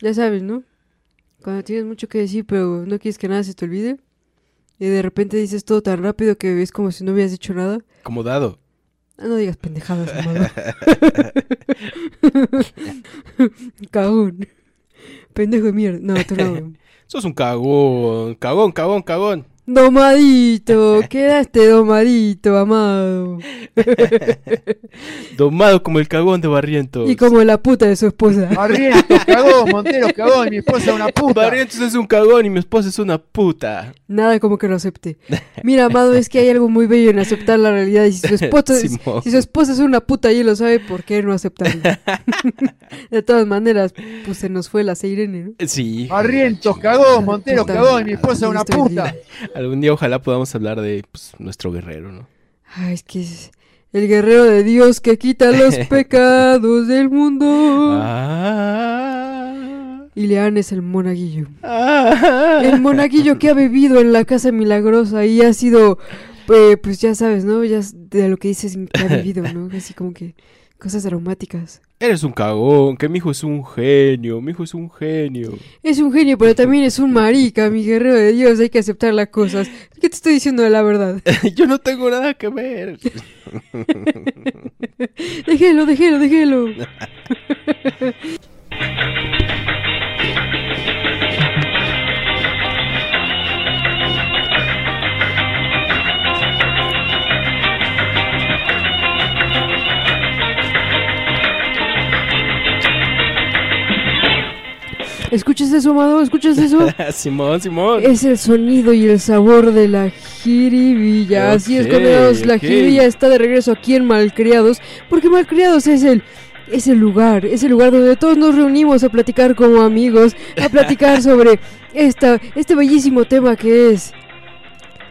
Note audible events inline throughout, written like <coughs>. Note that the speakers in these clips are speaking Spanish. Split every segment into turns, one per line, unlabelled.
Ya sabes, ¿no? Cuando tienes mucho que decir, pero no quieres que nada se te olvide. Y de repente dices todo tan rápido que es como si no hubieras dicho nada.
Como dado.
Ah, no digas pendejadas, amado. <laughs> Cagón. Pendejo de mierda. No, tú no. <laughs>
Sos un cagón, cagón, cagón, cagón.
Domadito, <laughs> quedaste domadito, amado. <laughs>
Domado como el cagón de Barrientos.
Y como la puta de su esposa. <laughs>
Barrientos, cagón, Montero, cagón, mi esposa es una puta.
Barrientos es un cagón y mi esposa es una puta.
Nada como que lo acepte. Mira, amado, es que hay algo muy bello en aceptar la realidad. Y si su esposa,
Simón.
si su esposa es una puta y él lo sabe, ¿por qué no aceptarlo? de todas maneras, pues se nos fue la Seirene, ¿no?
Sí.
Barrientos, cagón, Montero,
Puta,
cagón, mi esposa es una puta.
Algún día ojalá podamos hablar de pues, nuestro guerrero, ¿no?
Ay, es que es el guerrero de Dios que quita los <laughs> pecados del mundo.
Ah.
Y Leán es el monaguillo.
Ah.
El monaguillo que ha vivido en la casa milagrosa y ha sido, eh, pues ya sabes, ¿no? Ya de lo que dices que ha vivido, ¿no? <laughs> Así como que cosas aromáticas.
Eres un cagón, que mi hijo es un genio, mi hijo es un genio.
Es un genio, pero también es un marica, mi guerrero de Dios. Hay que aceptar las cosas. ¿Qué te estoy diciendo de la verdad? <laughs>
Yo no tengo nada que ver. <laughs>
Déjelo, déjelo, déjelo. <laughs> ¿Escuchas eso, Amado? ¿Escuchas eso? <laughs>
Simón, Simón.
Es el sonido y el sabor de la jiribilla. Así es, condenados. La
ok.
jiribilla está de regreso aquí en Malcriados. Porque Malcriados es el. Es el lugar, es el lugar donde todos nos reunimos a platicar como amigos, a platicar <laughs> sobre esta, este bellísimo tema que es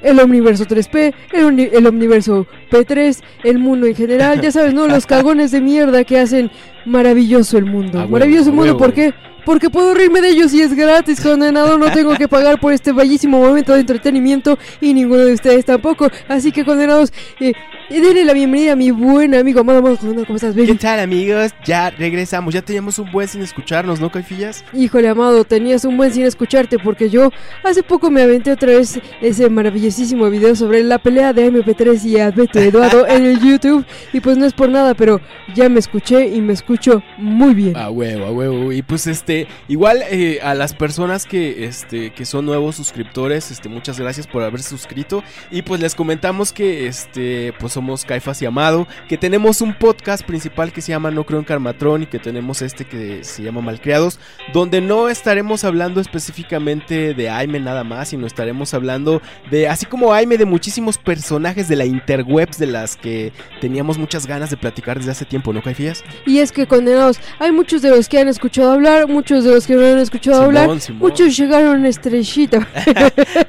el Omniverso 3P, el, el Omniverso P3, el mundo en general, ya sabes, ¿no? Los <laughs> cagones de mierda que hacen maravilloso el mundo.
A huevo,
maravilloso el mundo,
huevo.
¿por qué? Porque puedo reírme de ellos y es gratis, condenado. No tengo que pagar por este bellísimo momento de entretenimiento y ninguno de ustedes tampoco. Así que, condenados, eh, eh, denle la bienvenida a mi buen amigo amado, amado, condenado, ¿cómo estás,
¿Qué
baby?
tal, amigos? Ya regresamos. Ya teníamos un buen sin escucharnos, ¿no, Caifillas?
Híjole, amado, tenías un buen sin escucharte porque yo hace poco me aventé otra vez ese maravillosísimo video sobre la pelea de MP3 y Alberto Eduardo en el YouTube. Y pues no es por nada, pero ya me escuché y me escucho muy bien.
A huevo, a huevo. Y pues este, igual eh, a las personas que este que son nuevos suscriptores, este, muchas gracias por haberse suscrito. Y pues les comentamos que este, pues somos Caifas y Amado, que tenemos un podcast principal que se llama No Creo en Carmatrón y que tenemos este que se llama Malcriados, donde no estaremos hablando específicamente de Aime nada más, sino estaremos hablando de, así como Aime, de muchísimos personajes de la interwebs de las que teníamos muchas ganas de platicar desde hace tiempo, ¿no, Caifías?
Y es que, condenados, hay muchos de los que han escuchado hablar, muchos de los que no han escuchado hablar.
Simón.
Muchos llegaron estrellita.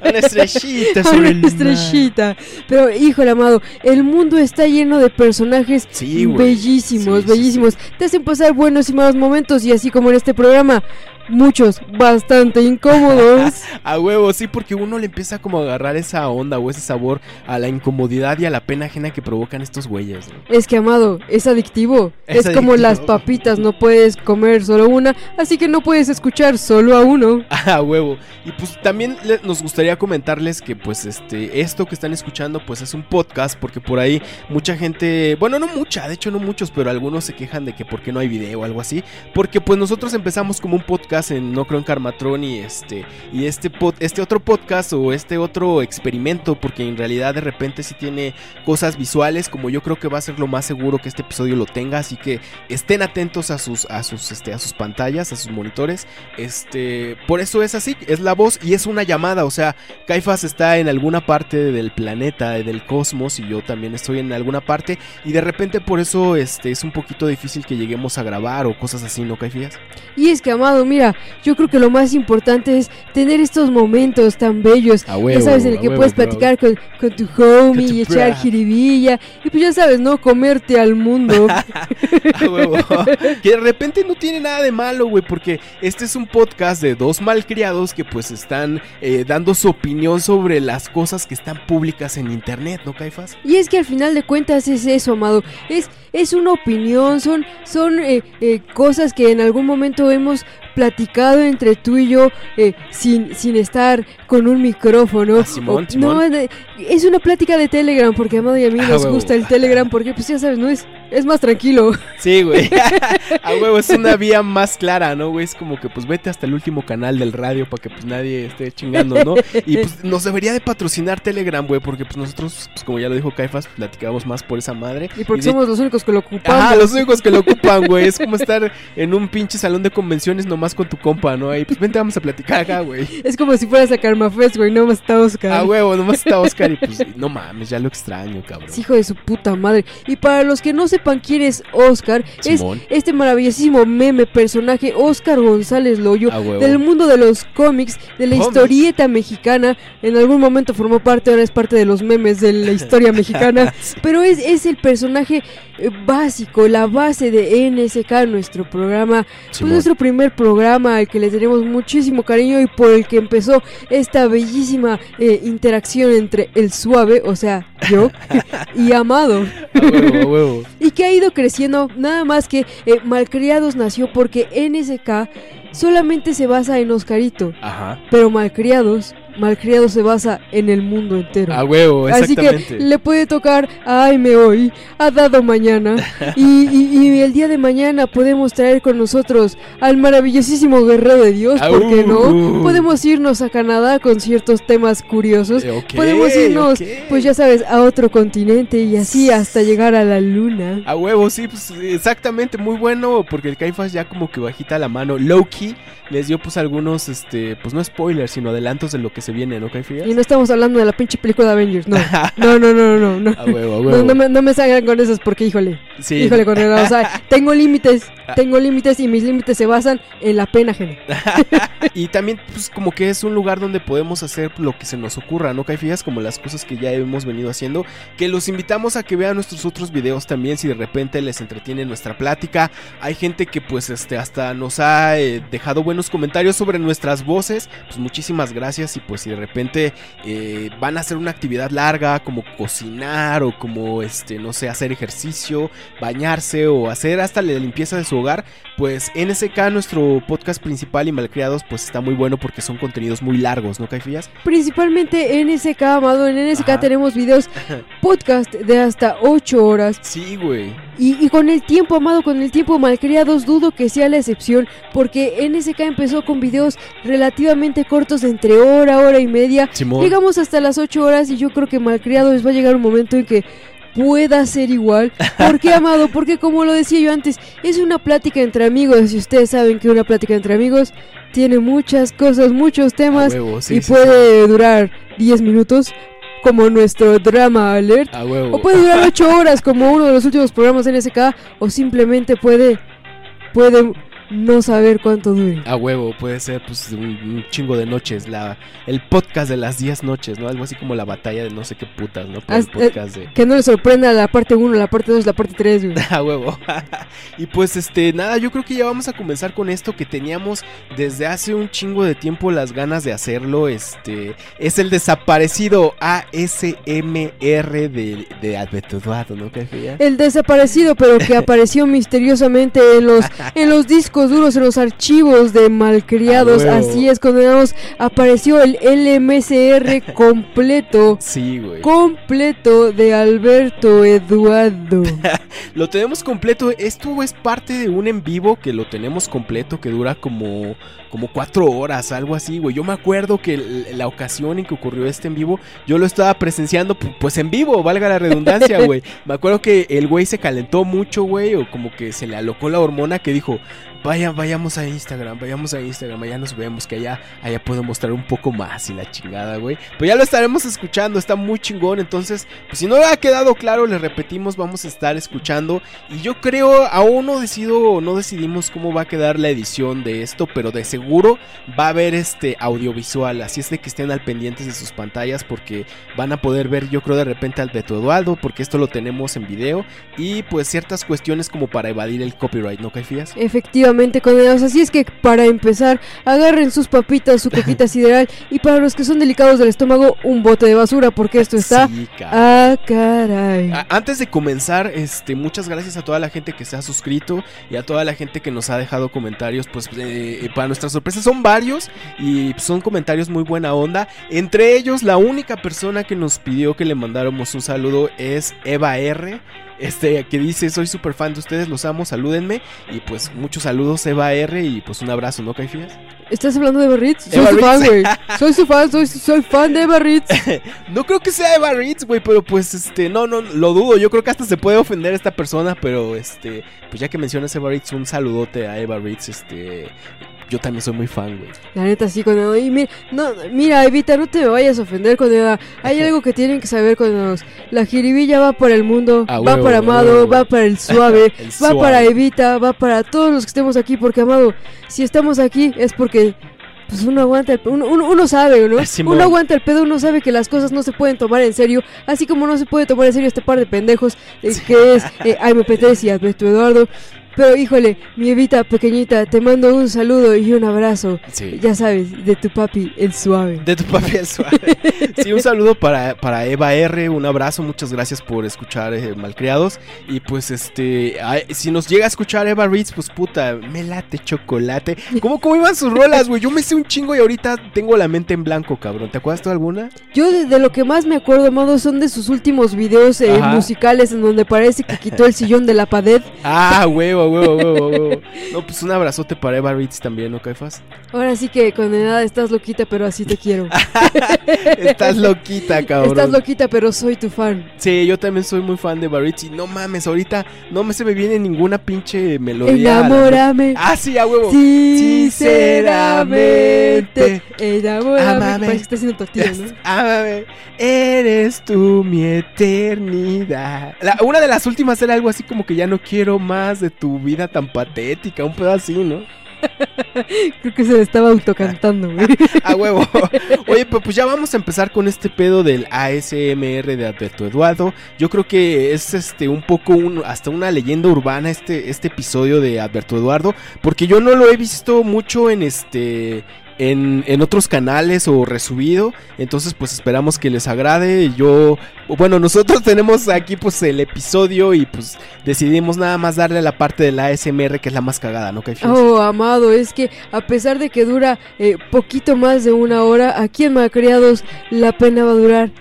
Una estrellita <laughs>
a <laughs>
sobre
una estrellita. Pero, híjole, amado, el mundo está lleno de personajes
Sí, güey.
bellísimos,
Sí, sí,
bellísimos. Te hacen pasar buenos y malos momentos y así como en este programa, muchos bastante incómodos. <laughs>
A huevo, sí, porque uno le empieza como a agarrar esa onda o ese sabor a la incomodidad y a la pena ajena que provocan estos güeyes. ¿no?
es que, amado, es adictivo.
Es
Es, como las papitas, no puedes comer solo una, así que no puedes escuchar solo a uno. <laughs>
A huevo. Y pues también le- nos gustaría comentarles que pues este esto que están escuchando pues es un podcast porque por ahí mucha gente, bueno, no mucha, de hecho no muchos, pero algunos se quejan de que por qué no hay video o algo así, porque pues nosotros empezamos como un podcast en No creo en Carmatron y este y este este otro podcast o este otro experimento porque en realidad de repente sí tiene cosas visuales, como yo creo que va a ser lo más seguro que este episodio lo tenga, así que estén atentos a sus a sus este a sus pantallas, a sus monitores. Este, por eso es así, es la voz y es una llamada, o sea, Caifas está en alguna parte del planeta, del cosmos y yo también estoy en alguna parte y de repente por eso este es un poquito difícil que lleguemos a grabar o cosas así, ¿no, Caifías?
Y es que, amado, mira, yo creo que lo más importante es tener estos momentos tan bellos.
A
ya sabes, en el que puedes platicar con, con tu homie
Con tu
y echar jiribilla. Y pues ya sabes, ¿no? Comerte al mundo. <laughs>
Huevo. <laughs> que de repente no tiene nada de malo, güey, porque este es un podcast de dos malcriados que pues están eh, dando su opinión sobre las cosas que están públicas en internet, ¿no, Caifas?
y es que al final de cuentas es eso, amado. Es es una opinión, son, son eh, eh, cosas que en algún momento hemos platicado entre tú y yo eh, sin, sin estar con un micrófono.
Ah, Simón,
O-
Simón.
No, es una plática de Telegram, porque a Amado y a mí
Ah,
nos gusta el Telegram, porque pues ya sabes, no es, es más tranquilo.
Sí, güey. <laughs> A huevo, es una vía más clara, ¿no, güey? Es como que pues vete hasta el último canal del radio para que pues nadie esté chingando, ¿no? Y pues <laughs> nos debería de patrocinar Telegram, güey, porque pues nosotros, pues como ya lo dijo Caifas, platicamos más por esa madre.
Y porque
de-
somos los únicos que lo ocupamos.
Ajá, los únicos que lo ocupan, güey. Es como estar en un pinche salón de convenciones nomás con tu compa, ¿no? Ahí, pues vente, vamos a platicar acá, güey.
Es como si fueras a Karma Fest, güey, no más está Oscar.
Ah, huevo, nomás está Oscar y pues no mames, ya lo extraño, cabrón.
Es hijo de su puta madre. Y para los que no sepan quién es Oscar, es este maravillosísimo meme personaje Oscar González Loyo.
Ah.
Del mundo de los cómics, de la
Cómics.
historieta mexicana. En algún momento formó parte, ahora es parte de los memes de la historia mexicana. <laughs> Pero es, es el personaje eh, básico, la base de NSK, nuestro programa.
Simón.
nuestro primer programa al que le tenemos muchísimo cariño y por el que empezó esta bellísima eh, interacción entre el suave, o sea, yo, y Amado.
A huevo, a huevo. <laughs>
Y que ha ido creciendo, nada más que eh, Malcriados nació porque NSK solamente se basa en Oscarito,
Ajá.
pero Malcriados, Malcriados se basa en el mundo entero.
A huevo,
Así que
exactamente.
le puede tocar a Aime hoy, a Dado mañana. <laughs> Y, y- y el día de mañana podemos traer con nosotros al maravillosísimo guerrero de Dios, ¿por qué no? Podemos irnos a Canadá con ciertos temas curiosos.
Eh,
Podemos irnos, pues ya sabes, a otro continente y así hasta llegar a la luna.
A huevo, sí, pues exactamente, muy bueno, porque el Caifas ya como que bajita la mano. Loki les dio pues algunos, este, pues no spoilers, sino adelantos de lo que se viene, ¿no, Caifas?
Y no estamos hablando de la pinche película de Avengers, no. No, no, no, no, no. <laughs>
A huevo, a huevo.
no me, no me salgan con esas porque, híjole,
sí,
híjole, con el- o sea, <laughs> tengo límites,
Ah.
tengo límites y mis límites se basan en la pena ajena. <laughs>
Y también, pues, como que es un lugar donde podemos hacer lo que se nos ocurra, ¿no, Caifías? Como las cosas que ya hemos venido haciendo. Que los invitamos a que vean nuestros otros videos también, si de repente les entretiene nuestra plática. Hay gente que, pues, este, hasta nos ha eh, dejado buenos comentarios sobre nuestras voces. Pues, muchísimas gracias. Y, pues, si de repente eh, van a hacer una actividad larga, como cocinar o como, este, no sé, hacer ejercicio, bañarse o hacer hasta la limpieza de su hogar, pues NSK, nuestro podcast principal y malcriados, pues está muy bueno porque son contenidos muy largos, ¿no, Caifías?
Principalmente en NSK, amado, en NSK
Ajá.
tenemos videos <laughs> podcast de hasta 8 horas.
Sí, güey.
Y, y con el tiempo, amado, con el tiempo, malcriados, dudo que sea la excepción, porque NSK empezó con videos relativamente cortos de entre hora, hora y media.
Simón.
Llegamos hasta las 8 horas y yo creo que malcriados va a llegar un momento en que pueda ser igual. <laughs> ¿Por qué, amado? Porque como lo decía yo antes, es una plática entre amigos y ustedes saben que una plática entre amigos tiene muchas cosas, muchos temas
huevo, sí,
y
sí,
puede durar 10 minutos como nuestro drama alert. O puede durar <laughs> 8 horas como uno de los últimos programas en SK o simplemente puede puede no saber cuánto dure.
A huevo, puede ser pues un, un chingo de noches, la, el podcast de las 10 noches, ¿no? Algo así como la batalla de no sé qué putas, ¿no? Por el
Hasta-
podcast de...
Que no le sorprenda la parte 1, la parte 2, la parte 3. <laughs>
A huevo. <laughs> y pues este, nada, yo creo que ya vamos a comenzar con esto que teníamos desde hace un chingo de tiempo las ganas de hacerlo. Este, es el desaparecido ASMR de, de Alberto Eduardo, ¿no? ¿Qué?
El desaparecido, pero que <laughs> apareció misteriosamente en los, en los discos duros, en los archivos de malcriados.
A huevo.
Así es, cuando digamos, apareció el LMSR <laughs> completo.
Sí, güey.
Completo de Alberto Eduardo. <laughs>
Lo tenemos completo. Esto es parte de un en vivo que lo tenemos completo, que dura como, como cuatro horas, algo así, güey. Yo me acuerdo que la ocasión en que ocurrió este en vivo, yo lo estaba presenciando, pu- pues en vivo, valga la redundancia, <laughs> güey. Me acuerdo que el güey se calentó mucho, güey, o como que se le alocó la hormona que dijo, vaya, vayamos a Instagram, vayamos a Instagram, allá nos vemos, que allá, allá puedo mostrar un poco más y la chingada, güey. Pero ya lo estaremos escuchando, está muy chingón, entonces, pues si no ha quedado claro, les repetimos, vamos a estar escuchando. Y yo creo, aún no decido, no decidimos cómo va a quedar la edición de esto, pero de seguro va a haber este audiovisual, así es de que estén al pendientes de sus pantallas porque van a poder ver, yo creo de repente al Beto Eduardo, porque esto lo tenemos en video y pues ciertas cuestiones como para evadir el copyright, ¿no, Caifías?
Efectivamente, Efectivamente, condenados. Así es que para empezar, agarren sus papitas, su <laughs> coquita sideral y para los que son delicados del estómago, un bote de basura porque esto está...
Sí.
Ah, caray.
Antes de comenzar, este, muchas gracias a toda la gente que se ha suscrito y a toda la gente que nos ha dejado comentarios. Pues eh, eh, para nuestra sorpresa son varios y son comentarios muy buena onda. Entre ellos, la única persona que nos pidió que le mandáramos un saludo es Eva R. Este, que dice, soy súper fan de ustedes, los amo, salúdenme. Y pues muchos saludos, Eva R. Y pues un abrazo, ¿no, Caifías?
¿Estás hablando de Eva Ritz? Soy
Eva
su fan, güey. <laughs> Soy su fan, soy, soy fan de Eva Ritz. <laughs>
No creo que sea Eva Ritz, güey, pero pues este, no, no, lo dudo. Yo creo que hasta se puede ofender esta persona, pero este, pues ya que mencionas Eva Ritz, un saludote a Eva Ritz, este, yo también soy muy fan, güey.
La neta sí, condenado. Y mira, no, mira, Evita, no te me vayas a ofender, condenada. Hay algo que tienen que saber, condenados. La jiribilla va para el mundo, va
huevo,
para Amado,
huevo.
va para el suave, <laughs>
El
va para Evita, va para todos los que estemos aquí. Porque, Amado, si estamos aquí es porque... Pues uno aguanta, el, uno, uno, uno sabe, ¿no?
Simón.
Uno aguanta el pedo, uno sabe que las cosas no se pueden tomar en serio, así como no se puede tomar en serio este par de pendejos eh, que es eh, <laughs> AMP3 y Alberto Eduardo. Pero híjole, mi Evita pequeñita, te mando un saludo y un abrazo.
Sí.
Ya sabes, de tu papi, el suave.
De tu papi el suave. <laughs> Sí, un saludo para, para Eva R, un abrazo, muchas gracias por escuchar eh, Malcriados. Y pues este, ay, si nos llega a escuchar Eva Ritz, pues puta, me late chocolate. ¿Cómo, cómo iban sus rolas, güey? Yo me sé un chingo y ahorita tengo la mente en blanco, cabrón. ¿Te acuerdas tú de alguna?
Yo de, de lo que más me acuerdo, Amado, son de sus últimos videos eh, musicales en donde parece que quitó el sillón de la pared.
Ah, huevo, huevo, huevo, huevo. <laughs> No, pues un abrazote para Eva Ritz también, ¿no, Caifas?
Ahora sí que condenada, estás loquita, pero así te quiero. <laughs>
Estás loquita, <laughs> cabrón.
Estás loquita, pero soy tu fan.
Sí, yo también soy muy fan de Eva Ritz y no mames, ahorita no me se me viene ninguna pinche melodía. a la-
Enamórame.
Ah, sí, a huevo.
Sinceramente. Enamórame.
Amame.
Parece que está haciendo tortilla, ¿no?
Ámame, eres tú mi eternidad. La- una de las últimas era algo así como que ya no quiero más de tu vida tan patética, un pedo así, ¿no? <laughs>
Creo que se le estaba autocantando, güey. <laughs>
A huevo. Oye, pues, pues ya vamos a empezar con este pedo del ASMR de Alberto Eduardo. Yo creo que es este un poco un, hasta una leyenda urbana este, este episodio de Alberto Eduardo. Porque yo no lo he visto mucho en este. En, en otros canales o resubido. Entonces, pues esperamos que les agrade. Yo. Bueno, nosotros <laughs> tenemos aquí pues el episodio. Y pues decidimos nada más darle a la parte del ASMR que es la más cagada, ¿no?
Oh, amado, es que a pesar de que dura eh, poquito más de una hora, aquí en Malcriados la pena va a durar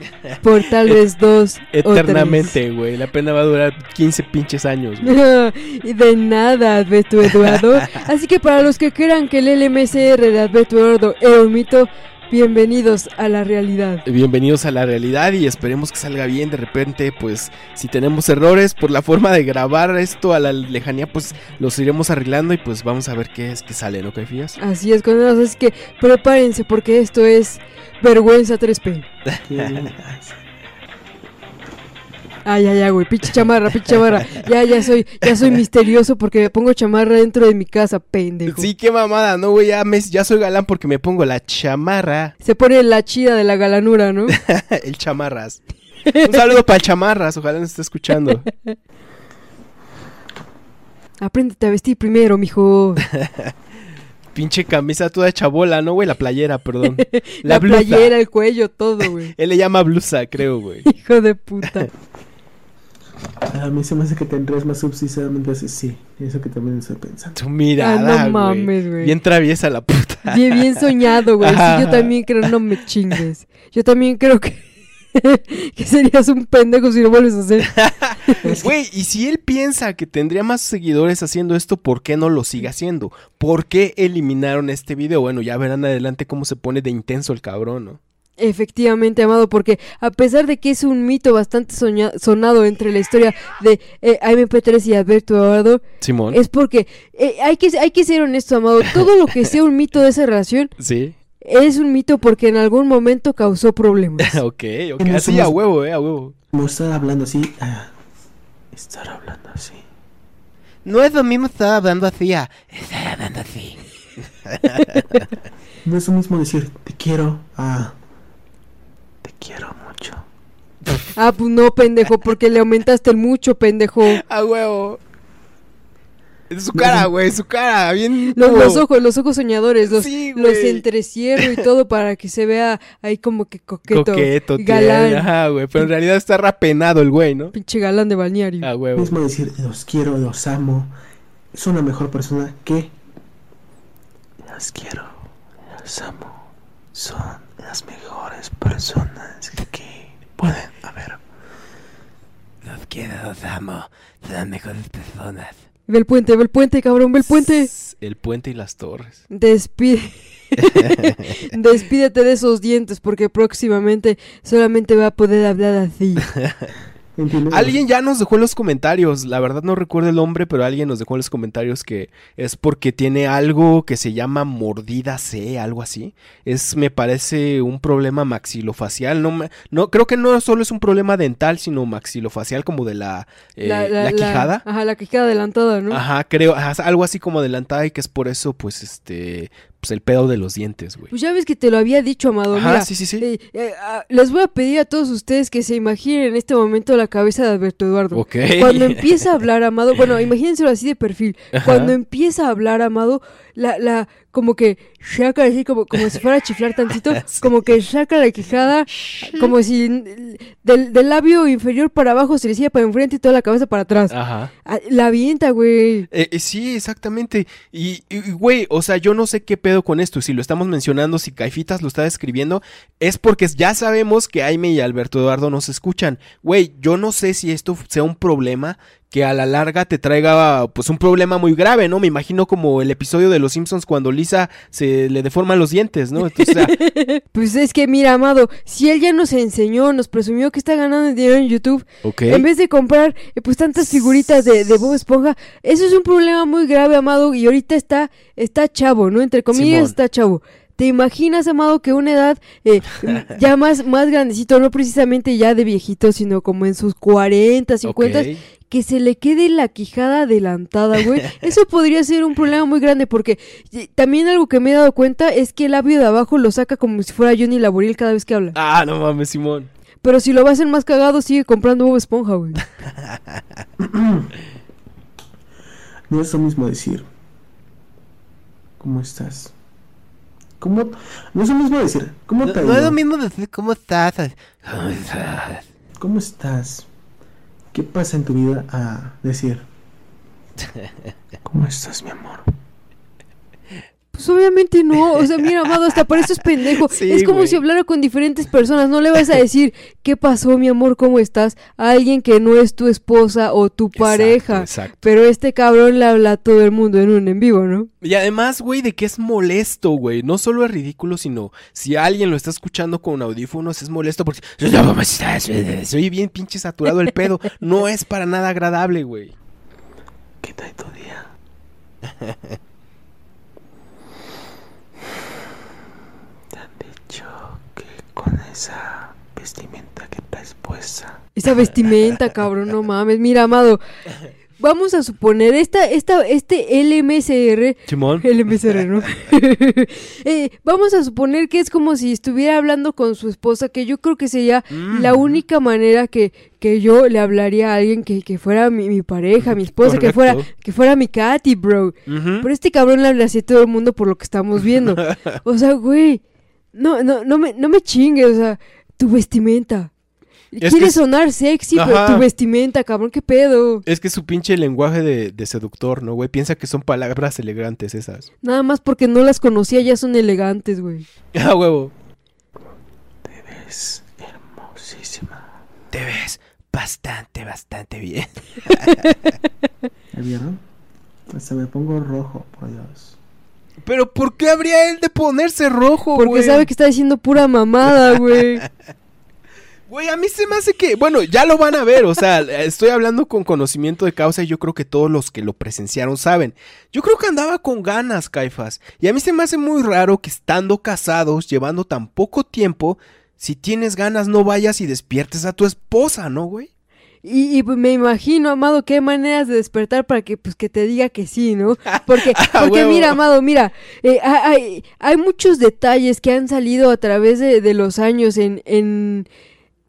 por tal <laughs> vez dos
Eternamente, güey. La pena va a durar 15 pinches años. <laughs>
y de nada, Alberto Eduardo. Así que para los que crean que el LMSR de Alberto Eduardo era un mito, bienvenidos a la realidad.
Bienvenidos a la realidad y esperemos que salga bien. De repente, pues, si tenemos errores por la forma de grabar esto a la lejanía, pues los iremos arreglando y pues vamos a ver qué es que sale, ¿no, Caifías?
Así es, condenados, así que prepárense porque esto es Vergüenza 3P. <laughs> Ay, ay, ay, güey, pinche chamarra, pinche chamarra. Ya, ya soy, ya soy misterioso porque me pongo chamarra dentro de mi casa, pendejo.
Sí, qué mamada, ¿no, güey? Ya, me- ya soy galán porque me pongo la chamarra.
Se pone la chida de la galanura, ¿no? <laughs>
el chamarras. Un saludo para el chamarras, ojalá nos esté escuchando. <laughs>
Apréndete a vestir primero, mijo. <laughs>
Pinche camisa toda chabola, ¿no, güey? La playera, perdón.
La, playera, el cuello, todo, güey.
Él le llama blusa, creo, güey.
Hijo de puta.
A mí se me hace que tendrías más subs sinceramente así, sí, eso que también estoy pensando.
Tu mirada,
Ah, no
güey.
mames, güey.
Bien traviesa la puta.
Bien, bien soñado, güey. Sí, yo también creo, no me chingues. Yo también creo que, <laughs> que serías un pendejo si lo vuelves a hacer. <laughs>
Güey, y si él piensa que tendría más seguidores haciendo esto, ¿por qué no lo sigue haciendo? ¿Por qué eliminaron este video? Bueno, ya verán adelante cómo se pone de intenso el cabrón, ¿no?
Efectivamente, amado, porque a pesar de que es un mito bastante soña- sonado entre la historia de eh, AMP3 y Alberto Eduardo,
Simón.
es porque eh, hay, que, hay que ser honesto, amado. Todo lo que sea un mito de esa relación <laughs>
Sí.
es un mito porque en algún momento causó problemas. <laughs>
ok, ok. Así
somos-
a huevo, eh, a huevo.
Como estar hablando así, ah, estar hablando así.
No es lo mismo estar hablando así a estar hablando así. <laughs>
No es lo mismo decir te quiero a te quiero mucho.
Ah, pues no, pendejo, porque le aumentaste el mucho, pendejo. <laughs>
A huevo. Es su cara, güey, su cara, bien...
Los, los ojos, los ojos soñadores, los,
Sí,
los entrecierro y todo para que se vea ahí como que coqueto.
Coqueto,
galán.
galán. Ajá, güey, pero en realidad está rapenado el güey, ¿no?
Pinche galán de balneario.
Ah, huevo.
mismo decir los quiero, los amo, es una mejor persona que los quiero, los amo, son las mejores personas que pueden haber.
Los quiero, los amo, son las mejores personas.
Ve el puente, ve el puente, cabrón, ve el puente.
El puente y las torres.
Despide. <laughs> Despídete de esos dientes porque próximamente solamente va a poder hablar así. <laughs>
Alguien ya nos dejó en los comentarios, la verdad no recuerdo el nombre, pero alguien nos dejó en los comentarios que es porque tiene algo que se llama mordida C, algo así. Es, me parece, un problema maxilofacial. No, no creo que no solo es un problema dental, sino maxilofacial como de la, eh, la, quijada.
ajá, la quijada adelantada, ¿no?
Ajá, creo, ajá, algo así como adelantada y que es por eso, pues, este, pues el pedo de los dientes, güey.
Pues ya ves que te lo había dicho, Amado.
Ajá,
Mira,
sí, sí, sí.
eh, eh, ah, les voy a pedir a todos ustedes que se imaginen en este momento la cabeza de Alberto Eduardo.
Ok.
Cuando <laughs> empieza a hablar Amado, bueno, imagínenselo así de perfil.
Ajá.
Cuando empieza a hablar Amado, la, la, como que saca así, como, como si fuera a chiflar tantito, <laughs> como que saca la quijada, como si del, del labio inferior para abajo se le hiciera para enfrente y toda la cabeza para atrás.
Ajá.
Ah, La avienta, güey.
Eh, eh, sí, exactamente. Y, güey, o sea, yo no sé qué pedo con esto. Si lo estamos mencionando, si Caifitas lo está describiendo, es porque ya sabemos que Aime y Alberto Eduardo nos escuchan. Güey, yo no sé si esto sea un problema que a la larga te traiga, pues, un problema muy grave, ¿no? Me imagino como el episodio de Los Simpsons cuando Lisa se le deforman los dientes, ¿no? Entonces, o sea, <laughs>
Pues es que, mira, Amado, si él ya nos enseñó, nos presumió que está ganando dinero en YouTube, en vez de comprar eh, pues tantas figuritas de, de Bob Esponja, eso es un problema muy grave, Amado, y ahorita está, está chavo, ¿no? Entre comillas
Simón.
está chavo. ¿Te imaginas, Amado, que una edad eh, <laughs> ya más, más grandecito, no precisamente ya de viejito, sino como en sus 40, 50,
Ok.
que se le quede la quijada adelantada, güey. <laughs> Eso podría ser un problema muy grande porque y, también algo que me he dado cuenta es que el labio de abajo lo saca como si fuera Johnny Laboriel cada vez que habla.
Ah, no mames, Simón.
Pero si lo va a hacer más cagado, sigue comprando Bob Esponja, güey. <laughs> <coughs>
No es lo mismo decir, ¿cómo estás? ¿Cómo? No es lo mismo decir, ¿cómo te ha ido?
mismo decir cómo estás. ¿Cómo estás?
¿Cómo estás? ¿Qué pasa en tu vida a decir? <laughs> ¿Cómo estás, mi amor?
Pues obviamente no, o sea, mira, amado, hasta para eso es pendejo. <laughs>
Sí,
es como si hablara con diferentes personas, no le vas a decir, ¿qué pasó, mi amor? ¿Cómo estás? A alguien que no es tu esposa o tu pareja.
Exacto.
Pero este cabrón le habla a todo el mundo en un en vivo, ¿no?
Y además, güey, de que es molesto, güey. No solo es ridículo, sino si alguien lo está escuchando con audífonos, es molesto porque. <laughs> Soy bien pinche saturado el pedo. No es para nada agradable, güey.
¿Qué tal tu día? <laughs> Te han dicho que con esa vestimenta que traes puesta.
Esa vestimenta, <laughs> cabrón, no mames. Mira, amado, vamos a suponer, esta, esta, este LMSR,
Simón. <laughs>
LMSR, ¿no? <laughs> Eh, vamos a suponer que es como si estuviera hablando con su esposa, que yo creo que sería
Mm.
la única manera que, que yo le hablaría a alguien que, que fuera mi, mi pareja, mi esposa, que fuera, que fuera mi Katy, bro. Pero este cabrón le habla así a todo el mundo por lo que estamos viendo. O sea, güey, no, no, no me, no me chingues, o sea, tu vestimenta.
Es
Quieres
que es-
sonar sexy, pero
Ajá.
tu vestimenta, cabrón, qué pedo.
Es que su pinche lenguaje de, de seductor, ¿no, güey? Piensa que son palabras elegantes esas.
Nada más porque no las conocía, ya son elegantes, güey. <laughs>
Ah, huevo.
Te ves hermosísima.
Te ves bastante, bastante bien. <laughs>
¿Ya vieron? Hasta me pongo rojo, por Dios.
Pero ¿por qué habría él de ponerse rojo, güey?
Porque sabe que está diciendo pura mamada, güey. <laughs>
Güey, a mí se me hace que, bueno, ya lo van a ver, o sea, <laughs> estoy hablando con conocimiento de causa y yo creo que todos los que lo presenciaron saben. Yo creo que andaba con ganas, Caifas. Y a mí se me hace muy raro que estando casados, llevando tan poco tiempo, si tienes ganas no vayas y despiertes a tu esposa, ¿no, güey?
Y, y, pues, me imagino, Amado, qué maneras de despertar para que pues que te diga que sí, ¿no? <laughs> Porque,
Ah,
porque
huevo.
mira, Amado, mira, eh, hay, hay- hay muchos detalles que han salido a través de, de los años en, en,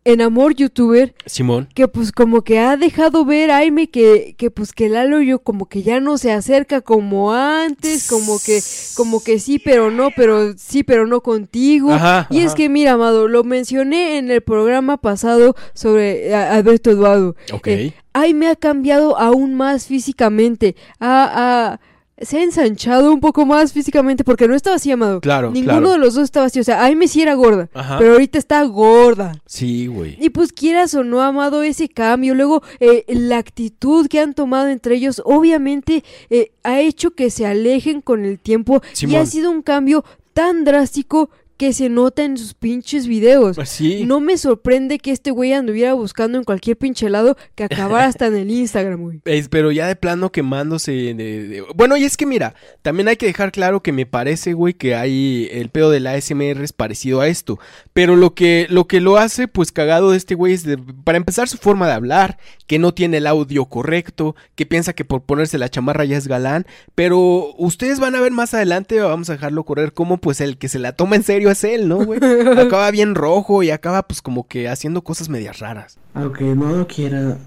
en Amor Youtuber
Simón.
que pues como que ha dejado ver Aime que, que pues que Lalo yo como que ya no se acerca como antes, como que, como que sí, pero no, pero sí, pero no contigo.
Ajá,
y es que mira, Amado, lo mencioné en el programa pasado sobre eh, Alberto Eduardo.
Ok.
Eh, Aime ha cambiado aún más físicamente. Ha, ha- se ha ensanchado un poco más físicamente porque no estaba así, Amado.
Claro,
Ninguno
claro.
de los dos estaba así. O sea, Aime sí era gorda,
Ajá.
pero ahorita está gorda.
Sí, güey.
Y pues quieras o no, amado, ese cambio, luego eh, la actitud que han tomado entre ellos, obviamente eh, ha hecho que se alejen con el tiempo y ha sido un cambio tan drástico que se nota en sus pinches videos.
Pues sí.
No me sorprende que este güey anduviera buscando en cualquier pinche lado que acabara hasta en el Instagram, güey.
Es- pero ya de plano quemándose de, de- Bueno, y es que mira, también hay que dejar claro que me parece, güey, que hay... El pedo del ASMR es parecido a esto. Pero lo que lo, que lo hace, pues, cagado de este güey es, de- para empezar, su forma de hablar, que no tiene el audio correcto, que piensa que por ponerse la chamarra ya es galán. Pero ustedes van a ver más adelante, vamos a dejarlo correr, como pues el que se la toma en serio es él, ¿no, güey? <laughs> Acaba bien rojo y acaba, pues, como que haciendo cosas medias raras.
Aunque no lo quiera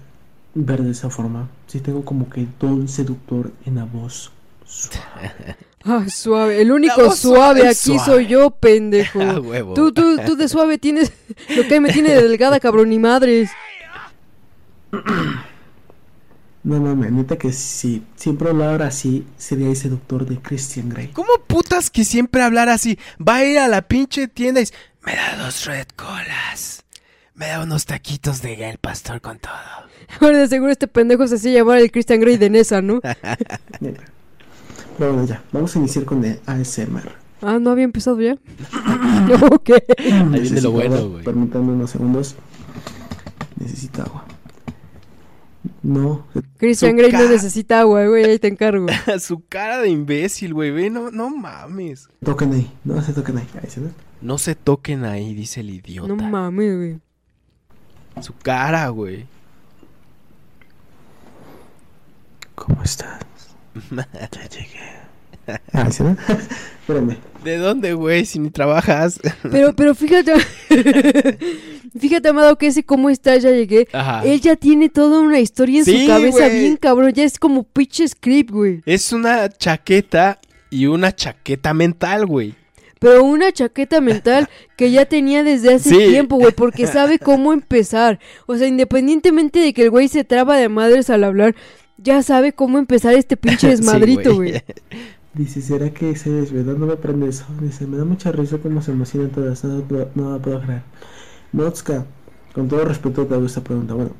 ver de esa forma, sí tengo como que don seductor en la voz. suave. <laughs>
Ah, suave. El único suave
suave,
aquí
suave.
soy yo, pendejo. <laughs>
Ah, huevo.
Tú, tú, tú de suave tienes lo que me tiene de delgada, cabrón, ni madres. <clears throat>
No mames, neta que si siempre hablara así, sería el seductor de Christian Grey.
¿Cómo putas que siempre hablar así? Va a ir a la pinche tienda y dice, me da dos red colas. Me da unos taquitos de el pastor con todo.
Ahora de seguro este pendejo se hacía llamar el Christian Grey de Nesa, ¿no? <laughs>
Pero bueno, ya, vamos a iniciar con el ASMR.
Ah, ¿no había empezado ya? <laughs> <laughs> ok.
viene lo bueno, güey.
Permítanme unos segundos. Necesito agua. No,
Christian Grey no necesita agua, güey, ahí te encargo. <laughs>
Su cara de imbécil, güey. Ve, no, no mames.
toquen ahí. No se toquen ahí. Ahí se ve.
No se toquen ahí, dice el idiota.
No mames, güey.
Su cara, güey.
¿Cómo estás? <laughs> ya llegué. <laughs> <laughs> Espérame.
¿De dónde, güey? Si ni trabajas. <laughs>
Pero, pero fíjate, fíjate, Amado, que ese cómo está, ya llegué.
Ajá.
Él ya tiene toda una historia en
Sí,
su cabeza
güey.
bien cabrón, ya es como pinche script, güey.
Es una chaqueta y una chaqueta mental, güey.
Pero una chaqueta mental que ya tenía desde hace
Sí.
tiempo, güey, porque sabe cómo empezar. O sea, independientemente de que el güey se traba de madres al hablar, ya sabe cómo empezar este pinche
Sí,
desmadrito, güey.
Dice, ¿será que se me prende eso. Dice, me da mucha risa cómo se emocionan todas. No, no, no puedo creer. Motska, con todo respeto te hago esta pregunta. Bueno,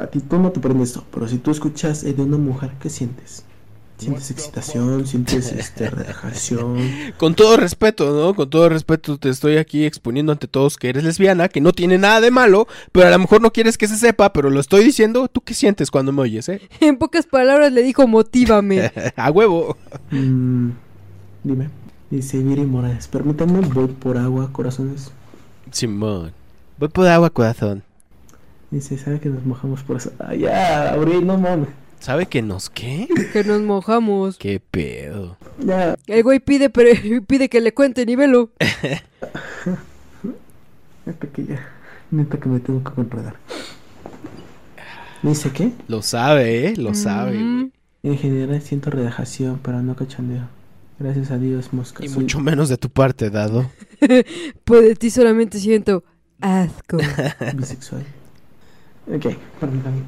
a ti tú no te prende esto, pero si tú escuchas eh, de una mujer, ¿qué sientes? ¿Sientes excitación? ¿Sientes este, relajación? <laughs>
Con todo respeto, ¿no? Con todo respeto te estoy aquí exponiendo ante todos que eres lesbiana, que no tiene nada de malo, pero a lo mejor no quieres que se sepa, pero lo estoy diciendo. ¿Tú qué sientes cuando me oyes, eh? <laughs>
En pocas palabras le dijo, motívame. <laughs>
A huevo.
Mm, dime. Dice Viri Morales, permítanme, voy por agua, corazones.
Simón. Voy por agua, corazón.
Dice, ¿sabe que nos mojamos por eso? Ah, ya, Abril, no mames.
¿Sabe que nos qué?
que nos mojamos.
¿Qué pedo?
El güey pide, pero, <laughs> pide que le cuente nivelo. <laughs>
neta que ya. Neta que me tengo que controlar. Dice que
Lo sabe, ¿eh? Lo sabe, güey.
En general siento relajación, pero no cachondeo. Gracias a Dios, mosca.
Y
soy
mucho menos de tu parte, dado. <laughs>
Pues de ti solamente siento asco.
bisexual. Ok, permítame.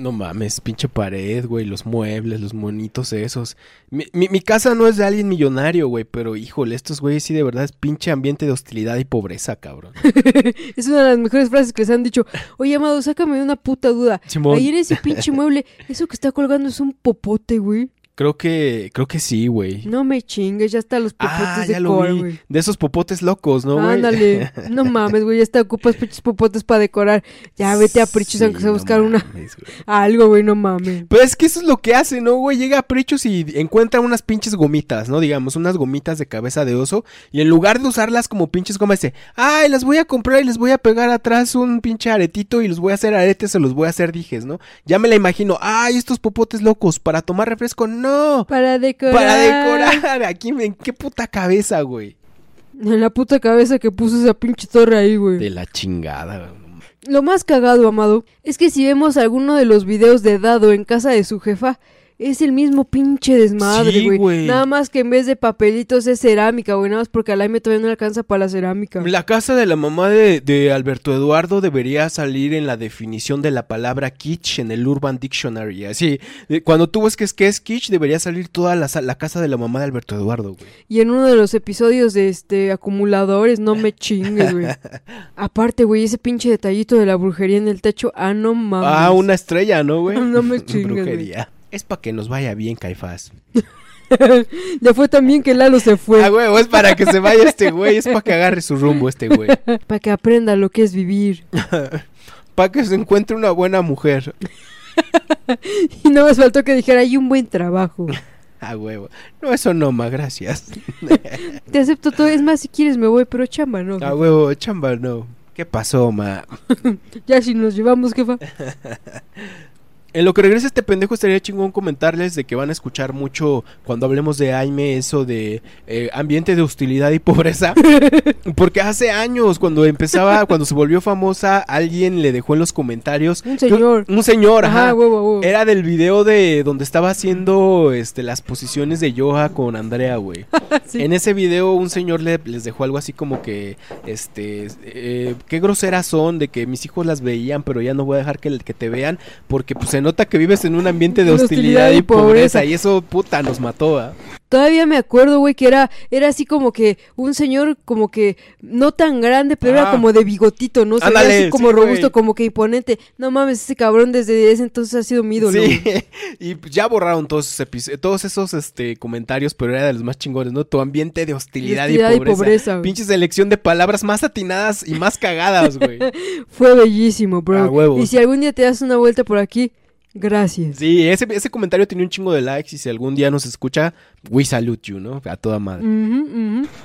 No mames, pinche pared, güey, los muebles, los monitos esos. Mi, mi- mi casa no es de alguien millonario, güey, pero híjole, estos güeyes sí de verdad es pinche ambiente de hostilidad y pobreza, cabrón. <laughs>
es una de las mejores frases que les han dicho. Oye, amado, sácame de una puta duda.
Simón,
Ahí en ese pinche <laughs> mueble, eso que está colgando es un popote, güey.
Creo que, creo que sí, güey.
No me chingues, ya está los popotes
Ah,
de
lo vi. De esos popotes locos, ¿no, güey?
Ándale. <laughs> No mames, güey, ya está ocupas pinches popotes para decorar. Ya vete a Prichos
Sí,
aunque sea
no
buscar una <laughs> algo, güey, no mames.
Pero es que eso es lo que hace, ¿no, güey? Llega a Prichos y encuentra unas pinches gomitas, ¿no? Digamos, unas gomitas de cabeza de oso. Y en lugar de usarlas como pinches gomas, dice, ay, las voy a comprar y les voy a pegar atrás un pinche aretito y los voy a hacer aretes o los voy a hacer dijes, ¿no? Ya me la imagino, ay, estos popotes locos, para tomar refresco, no.
Para decorar.
Para decorar, aquí, ¿en qué puta cabeza, güey?
En la puta cabeza que puso esa pinche torre ahí, güey.
De la chingada.
Lo más cagado, amado, es que si vemos alguno de los videos de Dado en casa de su jefa, es el mismo pinche desmadre,
Sí,
güey.
güey.
Nada más que en vez de papelitos es cerámica, güey. Nada más porque al Aime todavía no alcanza para la cerámica.
La casa de la mamá de, de Alberto Eduardo debería salir en la definición de la palabra kitsch en el Urban Dictionary. Así, cuando tú busques qué es kitsch, debería salir toda la, la casa de la mamá de Alberto Eduardo, güey.
Y en uno de los episodios de este acumuladores, no me chingues, güey. <laughs> Aparte, güey, ese pinche detallito de la brujería en el techo, ah, no mames.
Ah, una estrella, ¿no, güey? <laughs>
No me chingues, güey.
Brujería. Es para que nos vaya bien, Caifás. <laughs>
Le fue tan bien que Lalo se fue.
Ah, güey, es para que se vaya este güey, es para que agarre su rumbo este güey. <laughs>
Para que aprenda lo que es vivir. <laughs>
Para que se encuentre una buena mujer.
Y no me faltó que dijera, hay un buen trabajo.
Ah, huevo. No, eso no, ma, gracias.
Te acepto todo. Es más, si quieres me voy, pero chamba, ¿no?
Ah, huevo, chamba, no. ¿Qué pasó, ma?
Ya si nos llevamos, jefa.
En lo que regresa este pendejo estaría chingón comentarles de que van a escuchar mucho cuando hablemos de Aime eso de eh, ambiente de hostilidad y pobreza. <laughs> Porque hace años cuando empezaba, cuando se volvió famosa, alguien le dejó en los comentarios.
Un señor.
Un señor, ajá. Era del video de donde estaba haciendo este las posiciones de Yoga con Andrea, güey. <laughs>
Sí.
En ese video un señor le- les dejó algo así como que, este, eh, qué groseras son de que mis hijos las veían, pero ya no voy a dejar que, que te vean porque pues se nota que vives en un ambiente de hostilidad,
hostilidad
y
y
pobreza.
pobreza.
y eso puta nos mató, ¿ah?
Todavía me acuerdo, güey, que era, era así como que un señor como que no tan grande, pero
Ah.
era como de bigotito, ¿no? Se veía
Ándale,
así como
sí,
robusto,
güey.
como que imponente. No mames, ese cabrón desde ese entonces ha sido mi ídolo.
Sí, <laughs> y ya borraron todos esos, todos esos este, comentarios, pero era de los más chingones, ¿no? Tu ambiente de hostilidad,
Hostilidad
y
y
pobreza.
pobreza, güey.
Pinche selección de palabras más atinadas y más cagadas, güey. <laughs>
Fue bellísimo, bro.
A huevo.
Y si algún día te das una vuelta por aquí, gracias.
Sí, ese, ese comentario tenía un chingo de likes y si algún día nos escucha, we salute you, ¿no? A toda madre.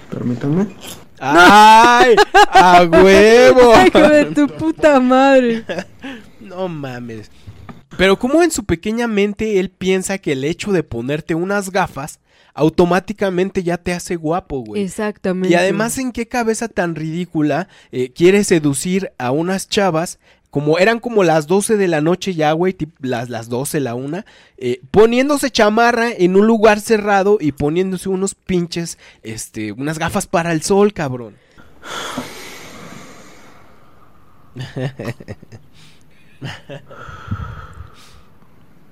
Permítanme.
¡Ay! ¡A <laughs> huevo!
Ay, hijo de tu puta madre. <laughs>
No mames. Pero como en su pequeña mente él piensa que el hecho de ponerte unas gafas automáticamente ya te hace guapo, güey.
Exactamente.
Y además, ¿en qué cabeza tan ridícula eh, quiere seducir a unas chavas? Como eran como las 12 de la noche ya, güey, las, las 12, la una, eh, poniéndose chamarra en un lugar cerrado y poniéndose unos pinches, este, unas gafas para el sol, cabrón.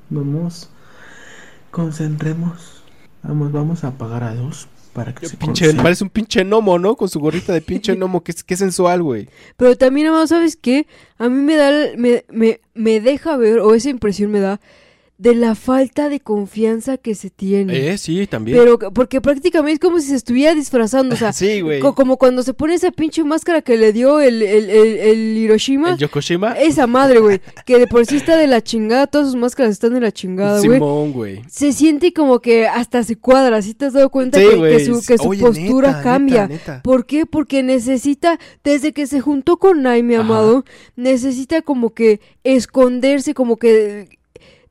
Vamos. Concentremos. Vamos, vamos a apagar a dos para que se
Pinche,
concentre.
parece un pinche gnomo, ¿no? Con su gorrita de pinche <laughs> gnomo, que, es- que sensual, güey.
Pero también, amado, ¿sabes qué? A mí me da, me, me, me deja ver, o esa impresión me da, de la falta de confianza que se tiene.
Eh, sí, también.
Pero, porque prácticamente es como si se estuviera disfrazando, o sea, <laughs>
sí, güey.
co- como cuando se pone esa pinche máscara que le dio el, el, el, el Hiroshima.
El Yokoshima.
Esa madre, güey, <laughs> que de por sí está de la chingada, todas sus máscaras están de la chingada, güey.
Simón, güey.
Se siente como que hasta se cuadra, ¿sí te has dado cuenta
Sí,
que, su, que su
Oye,
postura
neta,
cambia?
neta, neta.
¿Por qué? Porque necesita, desde que se juntó con Naime,
Ajá.
amado, necesita como que esconderse, como que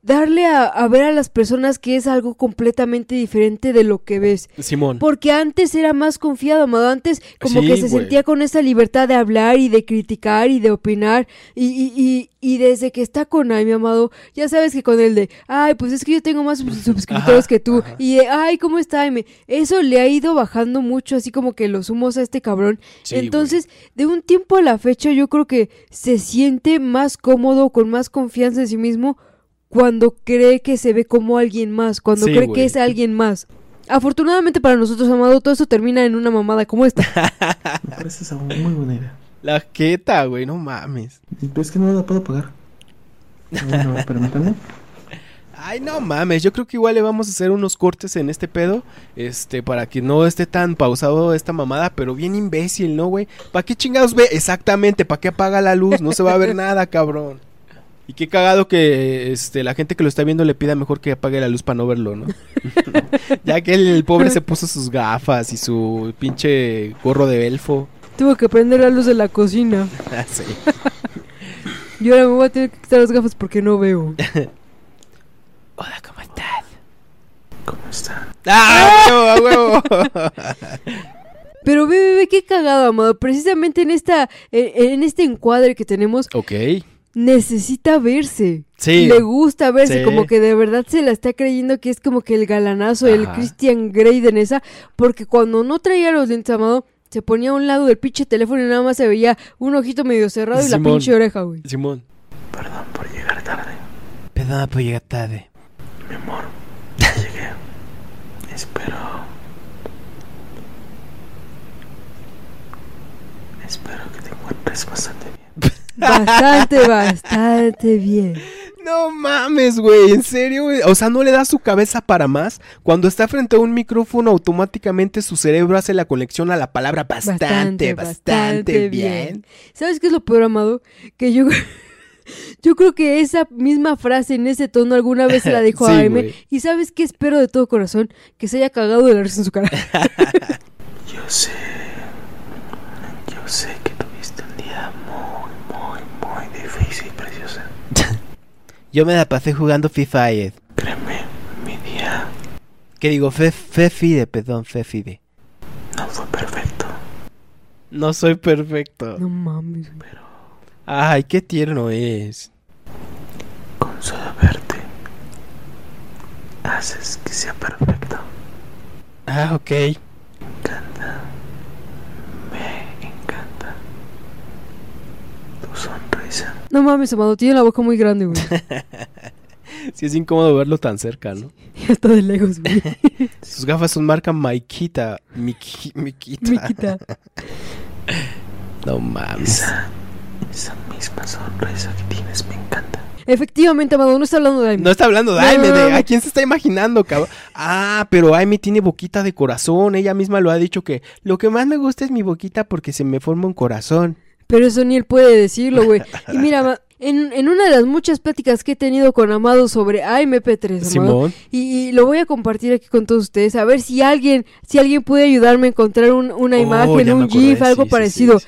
darle a, a ver a las personas que es algo completamente diferente de lo que ves.
Simón.
Porque antes era más confiado, amado. Antes como
Sí,
que se sentía con esa libertad de hablar y de criticar y de opinar. Y, y, y, y desde que está con Ay, mi amado, ya sabes que con el de, ay, pues es que yo tengo más suscriptores que tú.
ajá.
Y de, ay, ¿cómo está Aime? Eso le ha ido bajando mucho, así como que los humos a este cabrón.
Sí,
Entonces, de un tiempo a la fecha, yo creo que se siente más cómodo, con más confianza en sí mismo, cuando cree que se ve como alguien más, cuando
Sí,
cree que es alguien más. Afortunadamente para nosotros, Amado, todo eso termina en una mamada como esta.
Me parece esa muy buena idea.
La jeta, güey, no mames.
Pero es que no la puedo pagar. Bueno, permítanme.
Ay, no mames, yo creo que igual le vamos a hacer unos cortes en este pedo, este, para que no esté tan pausado esta mamada, pero bien imbécil, ¿no, güey? ¿Para qué chingados ve? Exactamente, ¿para qué apaga la luz? No se va a ver <laughs> nada, cabrón. Y qué cagado que este, la gente que lo está viendo le pida mejor que apague la luz para no verlo, ¿no? <laughs> ya que el, el pobre se puso sus gafas y su pinche gorro de elfo.
Tuvo que prender la luz de la cocina. <laughs>
Ah, sí.
Y ahora me voy a tener que quitar las gafas porque no veo. <laughs>
Hola, ¿cómo estás?
¿Cómo está?
¡Ah, a huevo, a huevo!
Pero ve, ve, ve, qué cagado, Amado. Precisamente en esta, en, en este encuadre que tenemos,
Ok.
Necesita verse.
Sí.
Le gusta verse,
Sí.
como que de verdad se la está creyendo que es como que el galanazo, el. Christian Grey de Nessa, porque cuando no traía los lentes, Amado, se ponía a un lado del pinche teléfono y nada más se veía un ojito medio cerrado y la pinche oreja, güey.
Simón.
Perdón por llegar tarde.
Perdón por llegar tarde.
Mi amor, ya <laughs> llegué. Espero. Espero que te encuentres bastante bien.
Bastante, bastante bien.
No mames, güey, en serio, güey. O sea, no le da su cabeza para más. Cuando está frente a un micrófono, automáticamente su cerebro hace la conexión a la palabra bastante, bastante, bien.
¿Sabes qué es lo peor, Amado? Que yo... Yo creo que esa misma frase en ese tono alguna vez se la dijo <laughs>
Sí,
a
güey.
Y ¿sabes qué espero de todo corazón? Que se haya cagado de la risa en su cara. <laughs> <laughs>
Yo sé. Yo sé que tuviste un día muy, muy, muy difícil, preciosa.
Yo me la pasé jugando FIFA ayer.
Créeme, mi día
Que digo, fe, Fefide, perdón, Fefide.
no fue perfecto.
No soy perfecto.
No mames. güey.
Ay, qué tierno es.
Con solo verte, haces que sea perfecto.
Ah, ok.
encanta. Me encanta. Tu sonrisa.
No mames, Amado. Tiene la boca muy grande, güey. <laughs>
Sí es incómodo verlo tan cerca, ¿no?
Y hasta <laughs> de lejos, güey. <laughs>
Sus gafas son marca Maikita. Miki, Mikita. No mames.
Esa, esa misma sonrisa que tienes me encanta.
Efectivamente, Amado. No está hablando de Aime.
No está hablando de Aime,
no,
de
no.
a quién se está imaginando, cabrón. Ah, pero Aime tiene boquita de corazón. Ella misma lo ha dicho que lo que más me gusta es mi boquita porque se me forma un corazón.
Pero eso ni él puede decirlo, güey. <laughs> Y mira, en, en una de las muchas pláticas que he tenido con Amado sobre AMP3, Amado,
Simón.
y, y lo voy a compartir aquí con todos ustedes, a ver si alguien, si alguien puede ayudarme a encontrar un- una
Oh,
imagen, un
acordé,
GIF, algo
sí,
parecido.
sí,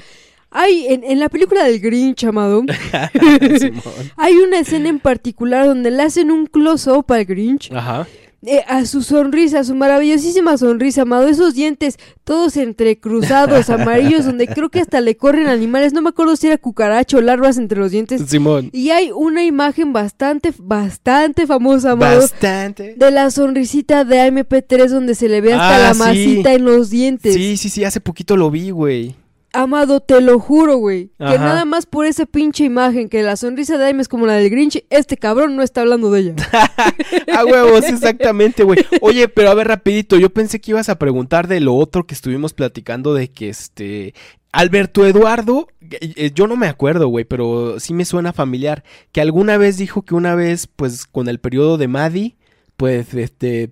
Hay, en, en la película del Grinch, Amado, <laughs> <laughs> hay una escena en particular donde le hacen un close-up al Grinch
Ajá.
Eh, a su sonrisa, a su maravillosísima sonrisa, amado. Esos dientes todos entrecruzados, <laughs> amarillos, donde creo que hasta le corren animales. No me acuerdo si era cucaracho o larvas entre los dientes.
Simón.
Y hay una imagen bastante, bastante famosa, amado.
Bastante.
De la sonrisita de AMP3 donde se le ve hasta
Ah,
la
sí.
masita en los dientes.
Sí, sí, sí, hace poquito lo vi, güey.
Amado, te lo juro, güey. Que nada más por esa pinche imagen, que la sonrisa de Aime es como la del Grinch, este cabrón no está hablando de ella. <laughs>
A huevos, exactamente, güey. Oye, pero a ver, rapidito, yo pensé que ibas a preguntar de lo otro que estuvimos platicando de que este... Alberto Eduardo, eh, eh, yo no me acuerdo, güey, pero sí me suena familiar, que alguna vez dijo que una vez, pues, con el periodo de Maddie, pues, este,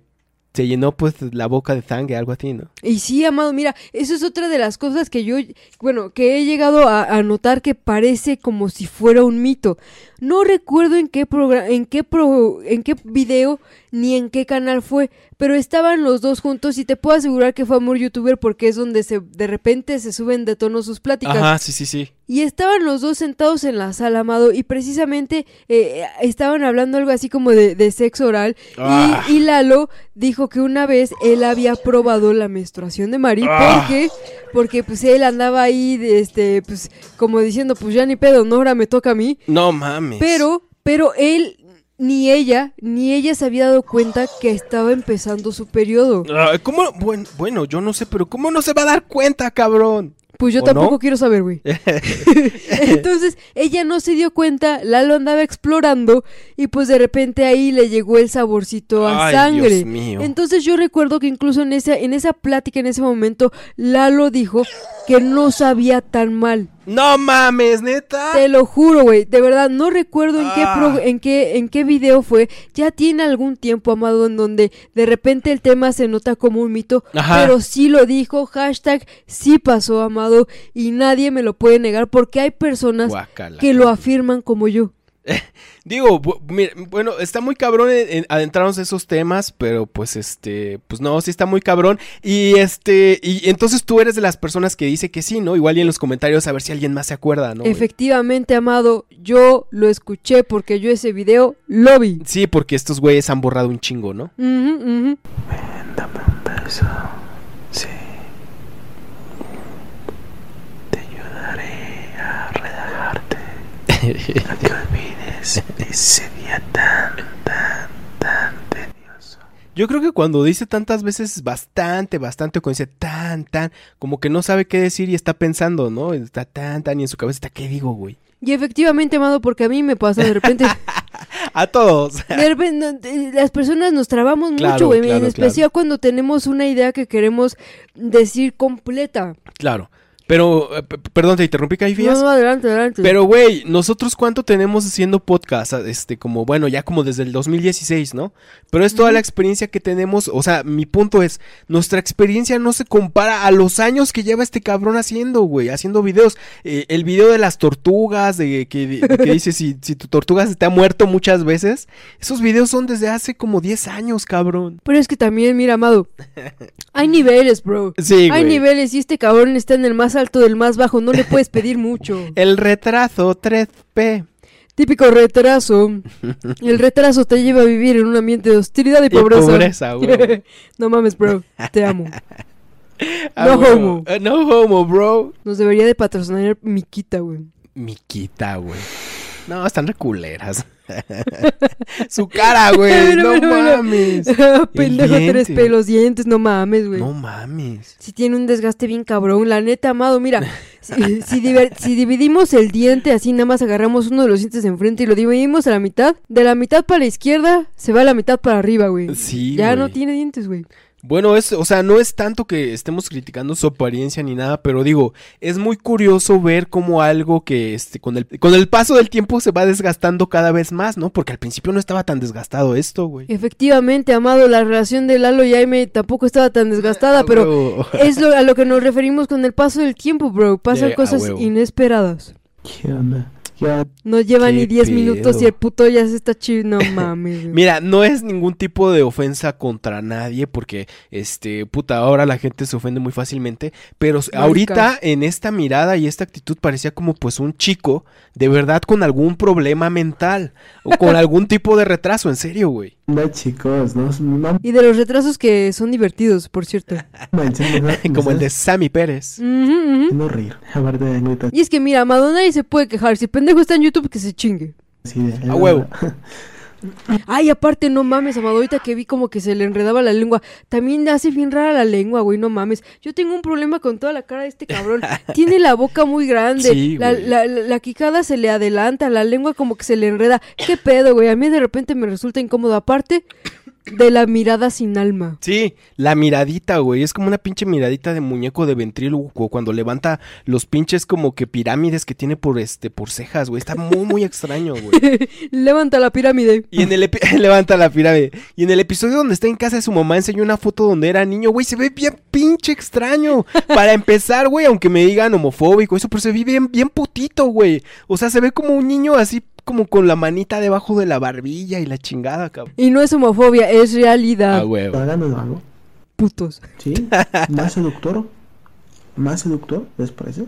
se llenó, pues, la boca de sangre, algo así, ¿no?
Y sí, amado, mira, eso es otra de las cosas que yo, bueno, que he llegado a, a notar que parece como si fuera un mito. No recuerdo en qué en qué pro, en qué video ni en qué canal fue, pero estaban los dos juntos y te puedo asegurar que fue Amor Youtuber porque es donde se de repente se suben de tono sus pláticas.
Ajá, sí, sí, sí.
Y estaban los dos sentados en la sala, amado, y precisamente eh, estaban hablando algo así como de, de sexo oral. Y-
Ah.
Y, Lalo dijo que una vez él había probado la menstruación de Mari,
Ah.
porque, porque pues él andaba ahí, de, este, pues, como diciendo, pues ya ni pedo, no, ahora me toca a mí.
No mames.
Pero, pero él, ni ella, ni ella se había dado cuenta que estaba empezando su periodo.
Ah, ¿Cómo? Bueno, bueno, yo no sé, pero ¿cómo no se va a dar cuenta, cabrón?
Pues yo
¿O
tampoco
no?
quiero saber, güey. <laughs> Entonces, ella no se dio cuenta, Lalo andaba explorando y pues de repente ahí le llegó el saborcito a
Ay,
sangre.
Dios mío.
Entonces yo recuerdo que incluso en esa, en esa plática, en ese momento, Lalo dijo que no sabía tan mal.
No mames, neta.
Te lo juro, güey. De verdad, no recuerdo en, qué
Ah.
pro- en, qué, en qué video fue. Ya tiene algún tiempo, amado, en donde de repente el tema se nota como un mito.
Ajá.
Pero sí lo dijo. Hashtag sí pasó, amado. Y nadie me lo puede negar porque hay personas que lo afirman como yo. <laughs>
Digo, bueno, está muy cabrón en- en adentrarnos en esos temas, pero pues este, pues no, sí está muy cabrón. Y este, y entonces tú eres de las personas que dice que sí, ¿no? Igual y en los comentarios a ver si alguien más se acuerda, ¿no?
Efectivamente, amado, yo lo escuché porque yo ese video lo vi.
Sí, porque estos güeyes han borrado un chingo, ¿no?
Ven, dame un beso. Sí. No te olvides ese día tan, tan, tan tedioso.
Yo creo que cuando dice tantas veces bastante, bastante, o cuando dice tan, tan, como que no sabe qué decir y está pensando, ¿no? Está tan, tan, y en su cabeza está, ¿qué digo, güey?
Y efectivamente, amado, porque a mí me pasa de repente. <laughs>
A todos.
de repente de- las personas nos trabamos
Claro,
mucho, güey.
claro,
en especial cuando tenemos una idea que queremos decir completa.
claro. Pero, eh, perdón, te interrumpí, Caifías.
No, no, adelante, adelante.
Pero, güey, nosotros cuánto tenemos haciendo podcast, este, como, bueno, ya como desde el 2016, ¿no? Pero es toda la experiencia que tenemos, o sea, mi punto es, nuestra experiencia no se compara a los años que lleva este cabrón haciendo, güey, haciendo videos. Eh, el video de las tortugas, de que, de que <laughs> dice si, si tu tortuga se te ha muerto muchas veces, esos videos son desde hace como 10 años, cabrón.
Pero es que también, mira, amado. Hay niveles, bro.
Sí,
Hay niveles y este cabrón está en el más alto del más bajo. No le puedes pedir mucho. <laughs>
El retraso 3P.
Típico retraso. El retraso te lleva a vivir en un ambiente de hostilidad y
Y
pobreza.
güey. <laughs>
no mames, bro. Te amo. <laughs>
Ah,
No homo.
Eh, no homo, bro.
Nos debería de patrocinar Miquita, güey.
Miquita, güey. No, están reculeras. Su cara, güey. No
mira, mira.
mames. <laughs>
Pendejo,
diente.
tres pelos, dientes, no mames, güey.
No mames.
Si tiene un desgaste bien cabrón, la neta, amado, mira, si, si diver- si dividimos el diente así, nada más agarramos uno de los dientes de enfrente y lo dividimos a la mitad, de la mitad para la izquierda se va la mitad para arriba, güey.
Sí,
ya no tiene dientes, güey.
Bueno, es, o sea, no es tanto que estemos criticando su apariencia ni nada, pero digo, es muy curioso ver cómo algo que este, con el, con el paso del tiempo se va desgastando cada vez más, ¿no? Porque al principio no estaba tan desgastado esto, güey.
Efectivamente, amado, la relación de Lalo y Jaime tampoco estaba tan desgastada,
Ah,
pero <laughs> es lo, a lo que nos referimos con el paso del tiempo, bro. Pasan
Yeah,
cosas inesperadas.
¿Qué onda? Ya
No lleva
¿Qué
ni 10 minutos y el puto ya se está chido. No <laughs> mames.
Mira, no es ningún tipo de ofensa contra nadie porque, este, puta, ahora la gente se ofende muy fácilmente, pero ahorita en esta mirada y esta actitud parecía como pues un chico de verdad con algún problema mental o con <laughs> algún tipo de retraso, en serio, güey.
anda, chicos, no, no
Y de los retrasos que son divertidos, por cierto. <laughs>
Como el de Sammy Pérez.
Ujú.
haciendo reír. Aparte de neta,
Y es que mira, Madonna nadie se puede quejar. Si el está en YouTube, que se chingue.
de.
A huevo. <laughs>
Ay, aparte, no mames, Amado, ahorita que vi como que se le enredaba la lengua. También hace bien rara la lengua, güey, no mames. Yo tengo un problema con toda la cara de este cabrón. <laughs> Tiene la boca muy grande.
Sí,
la, la, la- la quijada se le adelanta, la lengua como que se le enreda. ¿Qué pedo, güey? A mí de repente me resulta incómodo. Aparte de la mirada sin alma.
Sí, la miradita, güey, es como una pinche miradita de muñeco de ventríloco cuando levanta los pinches como que pirámides que tiene por este por cejas, güey, está muy muy extraño, güey. <laughs>
Levanta la pirámide.
Y en el <laughs> levanta la pirámide. Y en el episodio donde está en casa de su mamá enseñó una foto donde era niño, güey, se ve bien pinche extraño. Para empezar, güey, aunque me digan homofóbico, eso, pero se ve bien, bien putito, güey. O sea, se ve como un niño así como con la manita debajo de la barbilla y la chingada, cabrón.
Y no es homofobia, es realidad.
Ah, güey.
Hablando de algo,
Putos.
¿sí? <laughs> Más seductor. Más seductor, ¿les parece?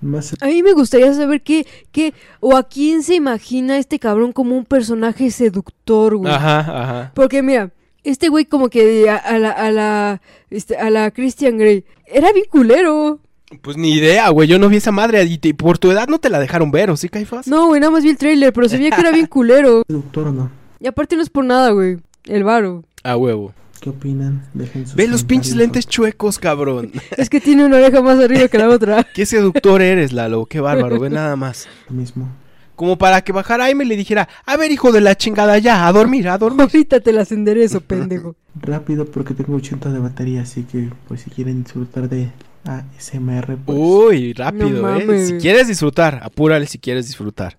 Más
A mí me gustaría saber qué, qué, o a quién se imagina este cabrón como un personaje seductor, güey.
Ajá, ajá.
Porque mira, este güey como que a, a la, a la, este, a la Christian Grey, era bien culero.
Pues ni idea, güey. Yo no vi esa madre. Y te- por tu edad no te la dejaron ver, ¿o sí, Caifás?
No, güey, nada más vi el trailer, pero se veía que era bien culero. <laughs>
seductor o no?
Y aparte no es por nada, güey. El varo.
A huevo.
¿Qué opinan? Dejen sus
Ve los pinches lentes chuecos, cabrón. <laughs>
Es que tiene una oreja más arriba que la otra. <laughs>
Qué seductor eres, Lalo. Qué bárbaro. Ve nada más.
Lo mismo.
Como para que bajara Aime y le dijera, a ver, hijo de la chingada, ya, a dormir, a dormir.
Ahorita te las enderezo, pendejo.
Rápido porque tengo 80 de batería, así que pues si quieren disfrutar de ASMR, pues
Uy, rápido,
No
eh. Si quieres disfrutar, apúrale si quieres disfrutar.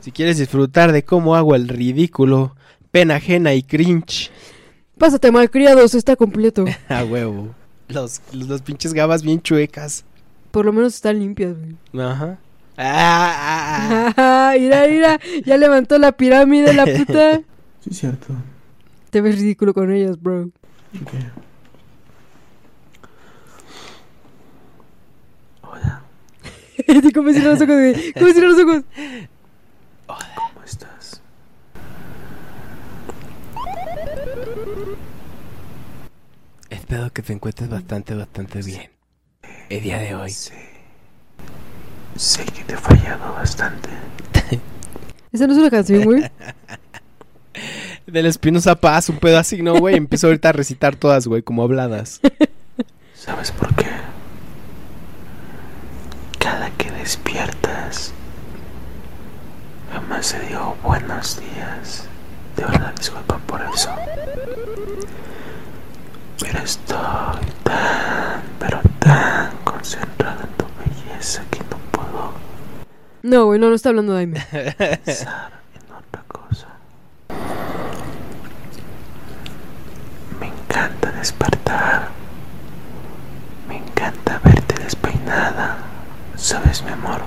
Si quieres disfrutar de cómo hago el ridículo, pena ajena y cringe.
Pásate, malcriados, está completo. <laughs>
A huevo. Los, los, los pinches gabas bien chuecas.
Por lo menos están limpias, güey.
Ajá. Ah, ah, ah.
mira, mira, ya levantó la pirámide la puta. <laughs>
sí cierto.
Te ves ridículo con ellas, bro.
Ok. <laughs>
¿Cómo cierran los ojos, güey? ¿Cómo cierran los ojos?
¿cómo estás?
Espero que te encuentres bastante, bastante bien. El día de hoy.
Sí. Sé que te he fallado bastante. <laughs>
Esa no es una canción, güey. <laughs>
Del Espinosa Paz, un pedo así, ¿no, güey? Empiezo ahorita a recitar todas, güey, como habladas.
¿Sabes por qué? Cada que despiertas, jamás se digo buenos días. De verdad, disculpa por eso. Pero estoy tan, pero tan concentrado en tu belleza que no puedo
No, güey, no, no está hablando de Aime.
pensar en otra cosa. Me encanta despertar. Me encanta verte despeinada. ¿Sabes, mi amor?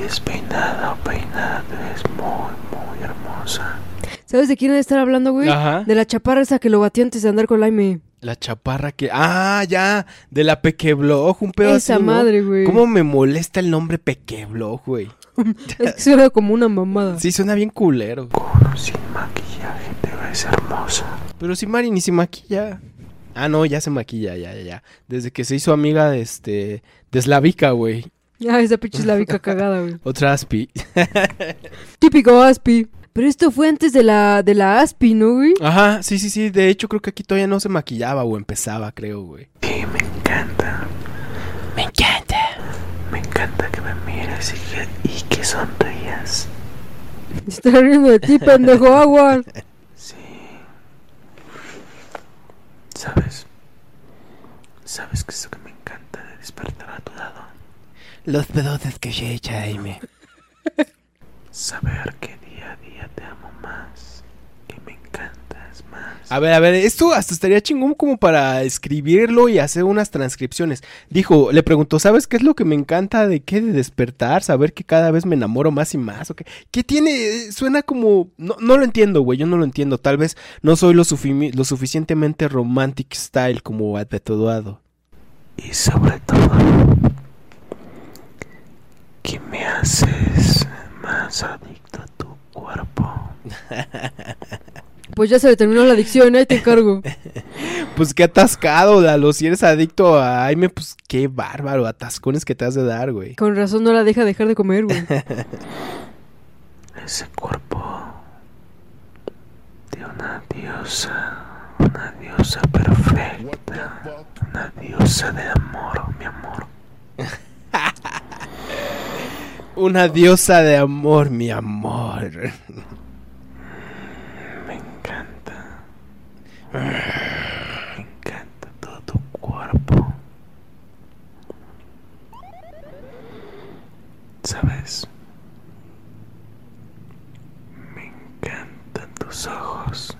Despeinada o peinada, ves muy, muy hermosa.
¿Sabes de quién debe estar hablando, güey?
Ajá.
De la chaparra esa que lo batió antes de andar con Aime.
La chaparra que. Ah, ya. De la Pequeblog, un pedo
Esa
así. ¿no?
madre, güey.
¿Cómo me molesta el nombre Pequeblog, güey? <laughs>
Es que suena como una mamada.
Sí, suena bien culero.
Con o sin maquillaje te ves hermosa.
Pero si Mari ni se maquilla. Ah, no, ya se maquilla, ya, ya, ya. Desde que se hizo amiga de este. De Slavica, güey. <laughs>
Ah, esa pinche eslavica cagada, güey.
Otra Aspi. <laughs>
Típico Aspi. Pero esto fue antes de la, de la Aspi, ¿no, güey?
Ajá, sí, sí, sí. De hecho, creo que aquí todavía no se maquillaba o empezaba, creo, güey.
Y me encanta.
Me encanta.
Me encanta que me mires y que, y que sonrías.
Está riendo de ti, pendejo, agua.
Sí. ¿Sabes? ¿Sabes qué es lo que me encanta de despertar a tu lado?
Los pedotes que se echa Jaime.
Saber que día a día te amo más. Que me encantas más.
A ver, a ver, esto hasta estaría chingón como para escribirlo y hacer unas transcripciones. Dijo, le preguntó, ¿sabes qué es lo que me encanta de qué? De despertar, saber que cada vez me enamoro más y más. ¿o qué? ¿Qué tiene? Suena como... No, no lo entiendo, güey, yo no lo entiendo. Tal vez no soy lo, sufi- lo suficientemente romantic style como Adetoduado.
Y sobre todo, que me haces más adicto a tu cuerpo. <laughs>
Pues ya se le terminó la adicción, ahí te encargo. <laughs>
Pues qué atascado, Lalo. Si eres adicto a Jaime, pues qué bárbaro, atascones que te has de dar, güey.
Con razón no la deja dejar de comer, güey. <laughs>
Ese cuerpo de una diosa. Una diosa perfecta. Una diosa de amor, mi amor. <laughs>
Una diosa de amor, mi amor.
Me encanta. Me encanta todo tu cuerpo. ¿Sabes? Me encantan tus ojos.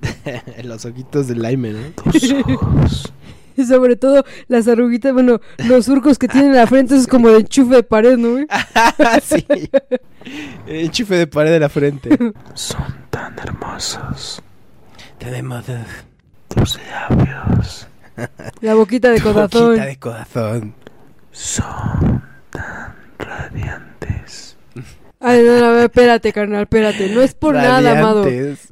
<laughs>
Los ojitos del Jaime, ¿no?
Tus ojos. <laughs>
Y <laughs> sobre todo las arruguitas, bueno, los surcos que tienen en la frente, eso es como de enchufe de pared, ¿no, güey? <laughs>
sí. Enchufe de pared de la frente.
Son tan hermosos.
Tenemos
Tus labios
La boquita de corazón.
boquita de corazón.
son tan radiantes.
Ay, no, no, espérate, carnal, espérate. No es por nada, amado.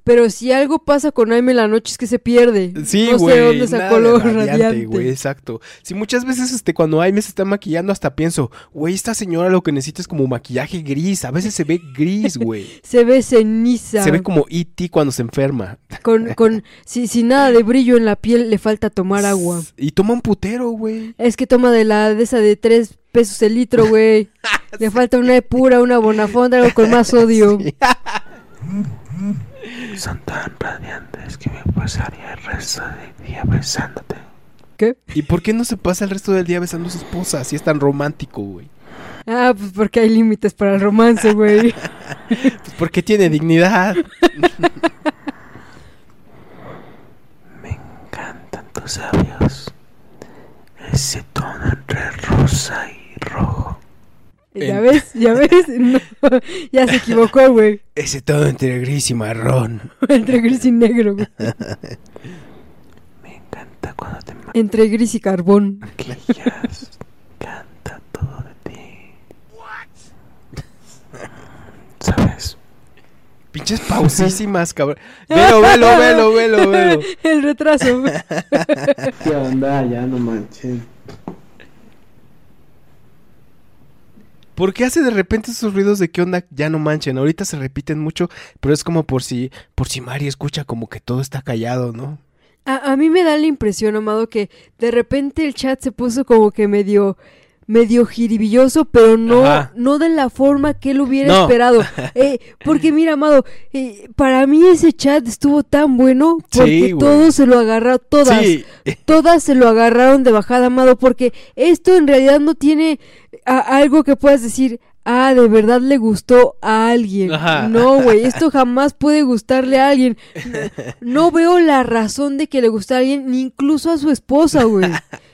Pero si algo pasa con Aime la noche es que se pierde.
Sí,
no
güey.
sé dónde sacó lo radiante.
güey, exacto. Si muchas veces este cuando Aime se está maquillando hasta pienso, güey, esta señora lo que necesita es como maquillaje gris, a veces se ve gris, <laughs> güey.
Se ve ceniza.
se ve como E.T. cuando se enferma.
Con, con, si, sin nada de brillo en la piel, le falta tomar agua.
Y toma un putero, güey.
Es que toma de la de esa de tres pesos el litro, güey. <laughs> Le falta una pura, una bonafonda, algo con más sodio. <laughs>
Sí. <laughs>
Son tan radiantes que me pasaría el resto del día besándote.
¿Qué?
¿Y por qué no se pasa el resto del día besando a su esposa si es tan romántico, güey?
Ah, pues porque hay límites para el romance, güey.
Pues porque tiene dignidad.
Me encantan tus labios. Ese tono entre rosa y rojo.
Ya ves, ya <laughs> ves. No, ya se equivocó, güey.
Ese todo entre gris y marrón. <laughs>
Entre gris y negro, güey. <laughs>
Me encanta cuando te
Entre gris y carbón.
maquillas. Canta todo de ti. ¿Sabes?
Pinches pausísimas, cabrón. Velo, velo, velo, velo, velo.
El retraso.
¿Qué onda? Ya no manchen.
¿Por qué hace de repente esos ruidos de qué onda? Ya no manchen. Ahorita se repiten mucho, pero es como por si, por si Mari escucha como que todo está callado, ¿no?
A, a mí me da la impresión, Amado, que de repente el chat se puso como que medio medio jiribilloso, pero no,
Ajá.
no de la forma que él hubiera
No.
esperado. <laughs> Eh, porque mira, Amado, eh, para mí ese chat estuvo tan bueno porque
Sí,
todos se lo agarraron, todas,
Sí.
todas se lo agarraron de bajada, Amado, porque esto en realidad no tiene a- algo que puedas decir, ah, de verdad le gustó a alguien.
Ajá.
No, güey, esto jamás puede gustarle a alguien. <laughs> No, no veo la razón de que le guste a alguien, ni incluso a su esposa, güey. <laughs>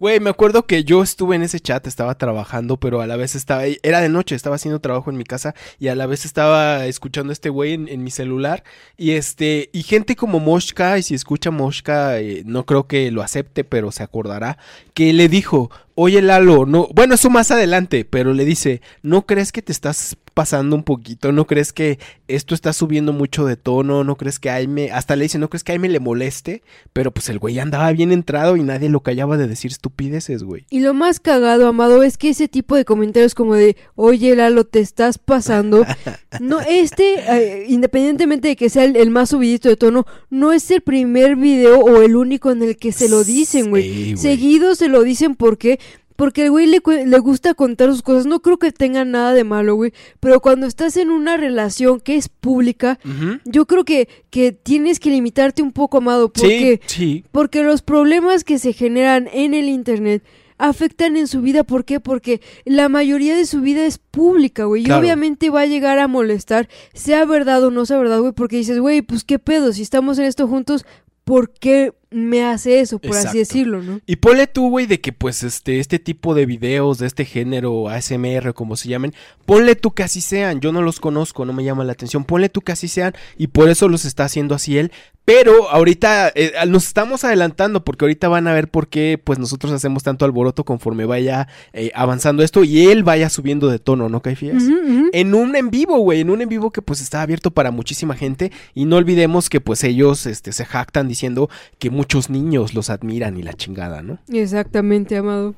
Güey, me acuerdo que yo estuve en ese chat, estaba trabajando, pero a la vez estaba, era de noche, estaba haciendo trabajo en mi casa y a la vez estaba escuchando a este güey en, en mi celular y este, y gente como Moshka, y si escucha Moshka, eh, no creo que lo acepte, pero se acordará, que le dijo, oye Lalo, no, bueno, eso más adelante, pero le dice, ¿no crees que te estás pasando un poquito? ¿No crees que esto está subiendo mucho de tono? ¿No crees que Aime, hasta le dice, ¿no crees que Aime le moleste? Pero pues el güey andaba bien entrado y nadie lo callaba de decir estupideces, güey.
Y lo más cagado, Amado, es que ese tipo de comentarios como de, oye, Lalo, te estás pasando. <laughs> No, este, eh, independientemente de que sea el, el más subidito de tono, no es el primer video o el único en el que se lo dicen, güey.
Sí, güey.
Seguido se lo dicen porque... Porque el güey le, le gusta contar sus cosas. No creo que tenga nada de malo, güey. Pero cuando estás en una relación que es pública, yo creo que, que tienes que limitarte un poco, Amado. Porque
Sí, sí.
porque los problemas que se generan en el Internet afectan en su vida. ¿Por qué? Porque la mayoría de su vida es pública, güey.
Claro.
Y obviamente va a llegar a molestar, sea verdad o no sea verdad, güey. Porque dices, güey, pues qué pedo, si estamos en esto juntos, ¿por qué me hace eso? Por
Exacto.
así decirlo, ¿no?
Y ponle tú, güey, de que pues este, este tipo de videos de este género, ASMR, como se llamen, ponle tú que así sean. Yo no los conozco, no me llama la atención. Ponle tú que así sean y por eso los está haciendo así él. Pero ahorita eh, nos estamos adelantando porque ahorita van a ver por qué pues nosotros hacemos tanto alboroto conforme vaya eh, avanzando esto y él vaya subiendo de tono, ¿no, Caifías? En un en vivo, güey, en un en vivo que pues está abierto para muchísima gente y no olvidemos que pues ellos este, se jactan diciendo que muchos niños los admiran y la chingada, ¿no?
Exactamente, amado.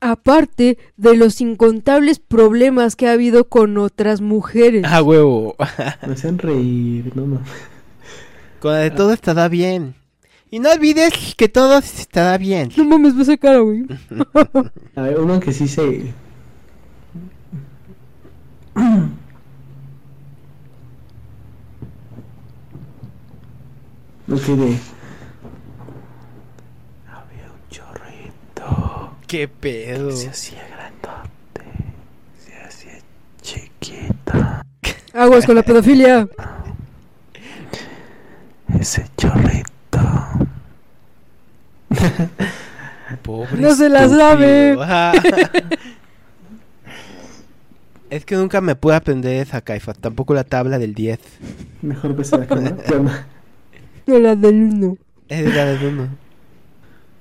Aparte de los incontables problemas que ha habido con otras mujeres.
Ah, huevo. <laughs>
Me hacen reír, no, no.
Con de todo estará bien. Y no olvides que todo estará bien.
No mames, ve esa cara, güey. <laughs>
A ver, uno que sí se. <clears throat> Ok, de. Había un chorrito.
Qué pedo.
Se hacía grandote. Se hacía chiquito.
Aguas con la pedofilia. <laughs>
Ese chorrito.
Pobre
No se la sabe. <laughs>
Es que nunca me pude aprender esa caifa, tampoco la tabla del 10.
Mejor ves a la. <laughs>
No la del uno.
Es de la del uno.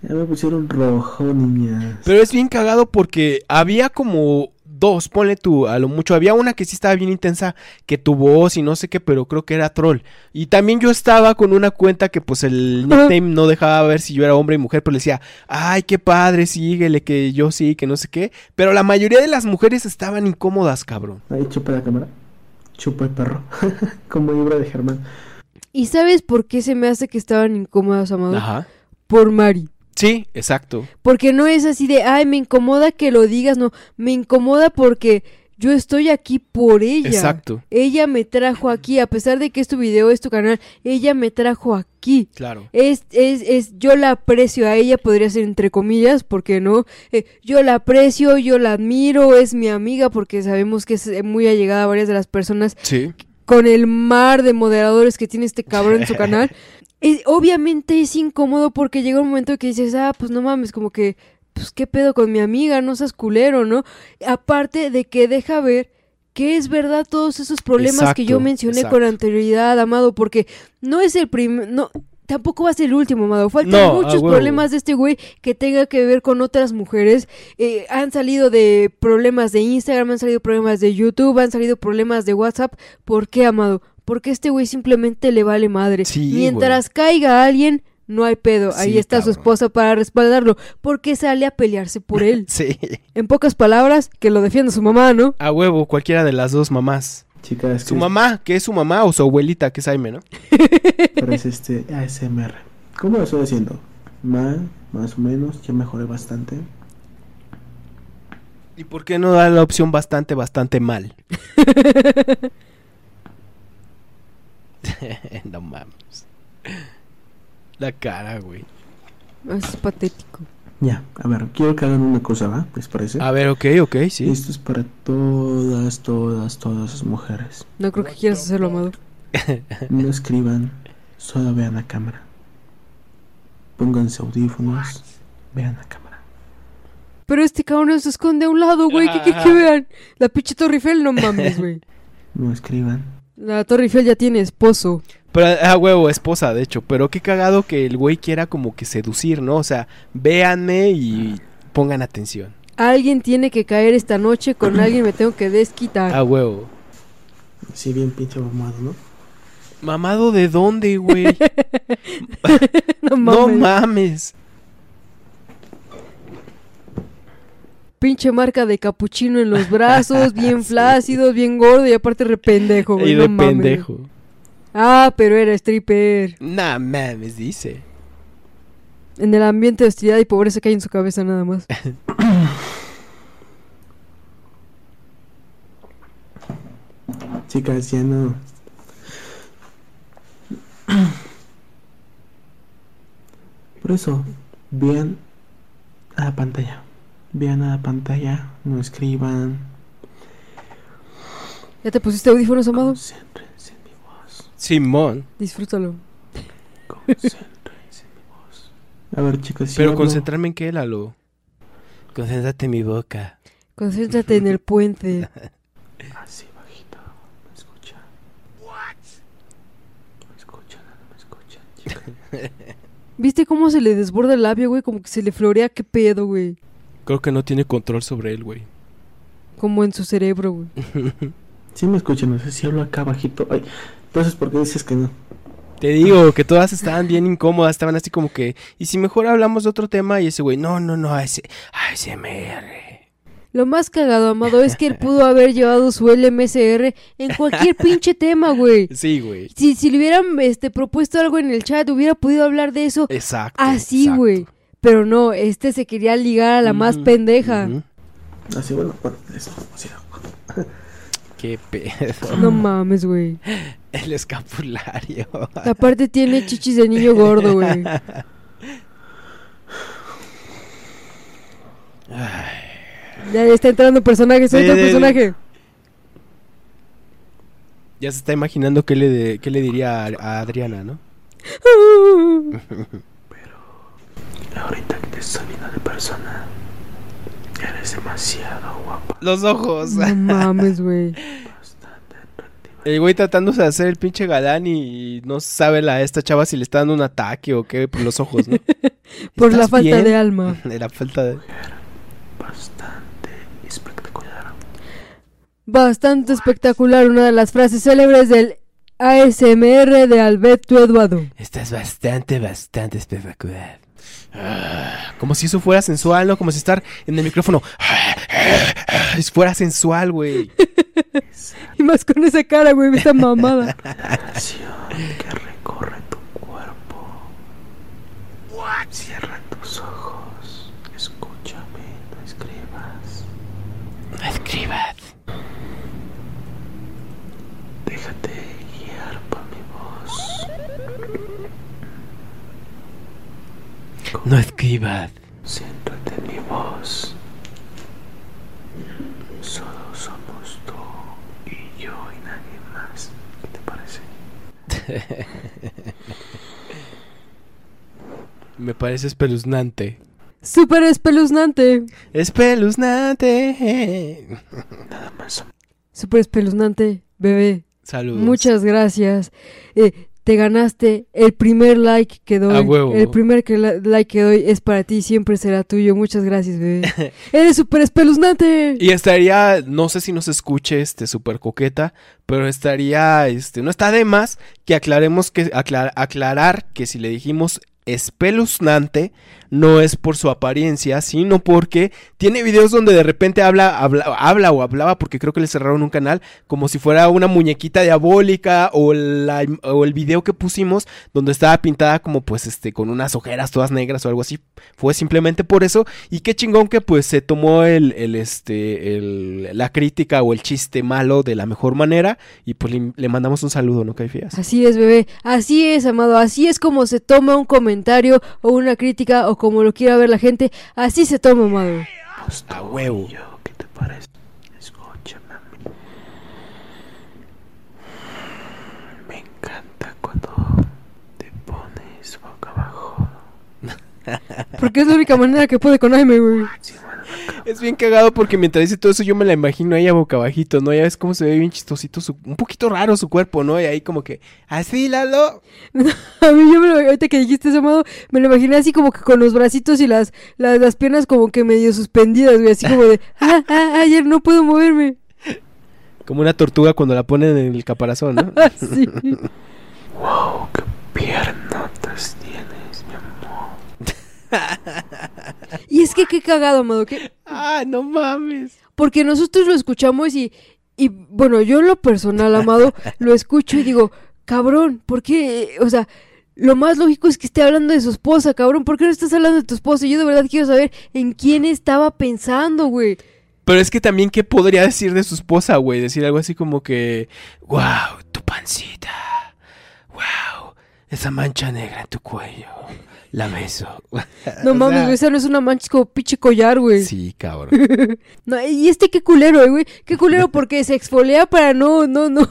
Ya me pusieron rojo, niñas.
Pero es bien cagado porque había como dos, ponle tú, a lo mucho. Había una que sí estaba bien intensa, que tu voz y no sé qué, pero creo que era troll. Y también yo estaba con una cuenta que pues el <laughs> nickname no dejaba ver si yo era hombre y mujer, pero le decía, ay, qué padre, síguele, que yo sí, que no sé qué. Pero la mayoría de las mujeres estaban incómodas, cabrón.
Ahí chupa la cámara. Chupa el perro. <laughs> Como libro de Germán.
¿Y sabes por qué se me hace que estaban incómodas, Amado?
Ajá.
Por Mari.
Sí, exacto.
Porque no es así de, ay, me incomoda que lo digas, no. Me incomoda porque yo estoy aquí por ella.
Exacto.
Ella me trajo aquí, a pesar de que es tu video, es tu canal, ella me trajo aquí.
Claro.
Es, es, es, yo la aprecio a ella, podría ser entre comillas, porque no, Eh, yo la aprecio, yo la admiro, es mi amiga, porque sabemos que es eh, muy allegada a varias de las personas
Sí.
con el mar de moderadores que tiene este cabrón en su <laughs> canal. Obviamente es incómodo porque llega un momento que dices, ah, pues no mames, como que, pues qué pedo con mi amiga, no seas culero, ¿no? Aparte de que deja ver que es verdad todos esos problemas que yo mencioné
exacto.
con anterioridad, Amado, porque no es el primer, no, tampoco va a ser el último, Amado. Faltan
No,
muchos problemas de este güey que tenga que ver con otras mujeres. Eh, han salido de problemas de Instagram, han salido problemas de YouTube, han salido problemas de WhatsApp. ¿Por qué, Amado? Porque este güey simplemente le vale madre.
Sí,
Mientras caiga alguien, no hay pedo. Ahí
Sí,
está su esposa para respaldarlo. porque sale a pelearse por él? <laughs>
Sí.
en pocas palabras, que lo defienda su mamá, ¿no?
A huevo, cualquiera de las dos mamás.
Chicas,
Su
¿qué
mamá, que es su mamá, o su abuelita, que es Jaime, ¿no? <laughs>
parece este ASMR? ¿Cómo lo estoy haciendo? Mal, más o menos, ya mejoré bastante.
¿Y por qué no da la opción bastante, bastante mal? <laughs> <laughs> no mames. La cara, güey.
Es patético.
Ya, a ver, quiero que hagan una cosa, ¿va? ¿Les parece?
A ver, ok, ok, sí.
Esto es para todas, todas, todas las mujeres.
No creo que quieras hacerlo, Amado. <laughs>
No escriban, solo vean a cámara. Pónganse audífonos, vean a cámara.
Pero este cabrón se esconde a un lado, güey. Que, que, que vean. La pinche Torre Eiffel, no mames, güey. <laughs>
No escriban.
La Torre Eiffel ya tiene esposo.
Pero, ah, huevo, esposa, de hecho. Pero qué cagado que el güey quiera como que seducir, ¿no? O sea, véanme y pongan atención.
Alguien tiene que caer esta noche. Con <clears throat> alguien me tengo que desquitar.
A huevo.
Sí, bien pinche mamado, ¿no?
¿Mamado de dónde, güey? <laughs> <laughs>
no
no
mames. Pinche marca de capuchino en los brazos. <laughs> Bien flácido, bien gordo. Y aparte re pendejo, güey.
Y
no
de
mames.
pendejo.
Ah, pero era stripper.
Nah, mames, dice.
En el ambiente de hostilidad y pobreza que hay en su cabeza nada más. <coughs>
Chicas, ya no. Por eso, vean a la pantalla. Vean a la pantalla, no escriban.
¿Ya te pusiste audífonos, Amado?
Concéntrense en mi voz.
Simón.
Disfrútalo.
Concéntrense en mi voz. A ver, chicas, si
Pero
hablo-
concentrarme en qué, Lalo. Concéntrate en mi boca.
Concéntrate en el puente. <laughs>
Así bajito. ¿Me escuchan? ¿Me escuchan? ¿No me escuchan? chicas? <laughs>
¿Viste cómo se le desborda el labio, güey? Como que se le florea. ¿Qué pedo, güey?
Creo que no tiene control sobre él, güey.
Como en su cerebro, güey. <laughs>
Sí me escuchan, no sé si hablo acá bajito. Ay, entonces, ¿por qué dices que no?
Te digo que todas estaban bien incómodas, estaban así como que, y si mejor hablamos de otro tema y ese güey, no, no, no, ese, ASMR.
Lo más cagado, Amado, es que él pudo <laughs> haber llevado su LMSR en cualquier pinche tema, güey.
Sí, güey.
Si, si le hubieran este, propuesto algo en el chat, hubiera podido hablar de eso
Exacto.
así,
exacto.
güey. Pero no, este se quería ligar a la más pendeja.
Así, bueno, bueno, eso, así. <laughs>
Qué pedo.
No mames, güey. <laughs>
El escapulario.
Aparte tiene chichis de niño gordo, güey. <laughs> Ya está entrando personaje,
Sí,
suelta el
sí, sí.
personaje.
Ya se está imaginando qué le, de- qué le diría a, a Adriana, ¿no?
Ahorita que te estoy viendo de persona, eres demasiado guapa.
Los ojos.
No mames, güey.
Bastante atractiva.
El güey tratándose de hacer el pinche galán y no sabe la esta chava si le está dando un ataque o qué por los ojos, ¿no? <laughs>
Por la
¿Estás
falta
bien?
de alma. <laughs>
De la falta de...
Bastante espectacular.
Bastante espectacular, una de las frases célebres del ASMR de Alberto Eduardo.
Estás bastante, bastante espectacular. Ah, Como si eso fuera sensual, ¿no? Como si estar en el micrófono. Fuera sensual, güey. <laughs>
Y más con esa cara, güey, esa mamada.
Acción que recorre tu cuerpo. Cierra tus ojos. Escúchame, no escribas.
Escribad.
Déjate guiar por mi voz.
No escribad.
Siéntate en mi voz. Solo somos tú y yo y nadie más. ¿Qué te parece? <laughs>
Me parece espeluznante.
Súper espeluznante.
Espeluznante.
Nada más.
Súper espeluznante, bebé.
Saludos.
Muchas gracias. Eh, te ganaste el primer like que doy.
A huevo.
El primer que la- like que doy es para ti, siempre será tuyo. Muchas gracias, bebé. <laughs> Eres súper espeluznante.
Y estaría, no sé si nos escuche este super coqueta, pero estaría, este, no está de más que aclaremos que aclar- aclarar que si le dijimos espeluznante no es por su apariencia, sino porque tiene videos donde de repente habla, habla, habla o hablaba, porque creo que le cerraron un canal, como si fuera una muñequita diabólica, o, la, o el video que pusimos, donde estaba pintada como pues este, con unas ojeras todas negras o algo así. Fue simplemente por eso. Y qué chingón que pues se tomó el, el este, el, la crítica o el chiste malo de la mejor manera. Y pues le, le mandamos un saludo, ¿no, Caifías?
Así es, bebé. Así es, amado. Así es como se toma un comentario o una crítica o como lo quiera ver la gente. Así se toma, amado.
A huevo.
¿qué te parece? Escúchame. Me encanta cuando te pones boca abajo.
Porque es la única manera que puede con Jaime, güey.
Es bien cagado porque mientras dice todo eso yo me la imagino a ella boca abajito, ¿no? Ya ves cómo se ve bien chistosito, su- un poquito raro su cuerpo, ¿no? Y ahí como que, así, Lalo. <laughs>
A mí yo me lo, ahorita que dijiste eso, amado, me lo imaginé así como que con los bracitos y las, las, las piernas como que medio suspendidas, güey. Así como de, <laughs> ah, ah, ayer no puedo moverme.
Como una tortuga cuando la ponen en el caparazón, ¿no? <laughs>
Así.
Wow, qué piernotas tienes, mi amor.
Y es que qué cagado, amado, que
ah, no mames.
porque nosotros lo escuchamos y, y bueno, yo en lo personal, amado, lo escucho y digo, cabrón, ¿por qué? O sea, lo más lógico es que esté hablando de su esposa, cabrón, ¿por qué no estás hablando de tu esposa? Yo de verdad quiero saber en quién estaba pensando, güey.
Pero es que también, ¿qué podría decir de su esposa, güey? Decir algo así como que, wow, tu pancita. Wow, esa mancha negra en tu cuello. La beso. <laughs>
No mames,
sea,
güey, esa no es una mancha, es como pinche collar, güey.
Sí, cabrón. <laughs>
No, y este qué culero, eh, güey. Qué culero porque se exfolia para no, no, no.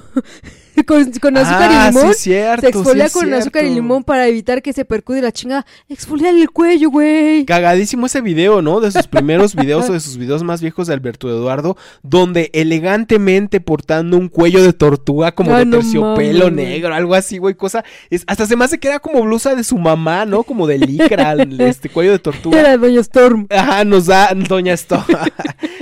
<laughs> con, con azúcar
Ah,
y limón.
sí, cierto,
se exfolia
sí
con azúcar y limón para evitar que se percude la chingada. Exfoliarle el cuello, güey.
Cagadísimo ese video, ¿no? De sus primeros videos o de <laughs> sus videos más viejos de Alberto Eduardo, donde elegantemente portando un cuello de tortuga como
Ay,
de
no
terciopelo
güey.
negro, algo así, güey, cosa. Es, hasta se me hace que era como blusa de su mamá, ¿no? Como de licra, <laughs> este cuello de tortuga.
Era Doña Storm.
Ajá, nos da, Doña Esto,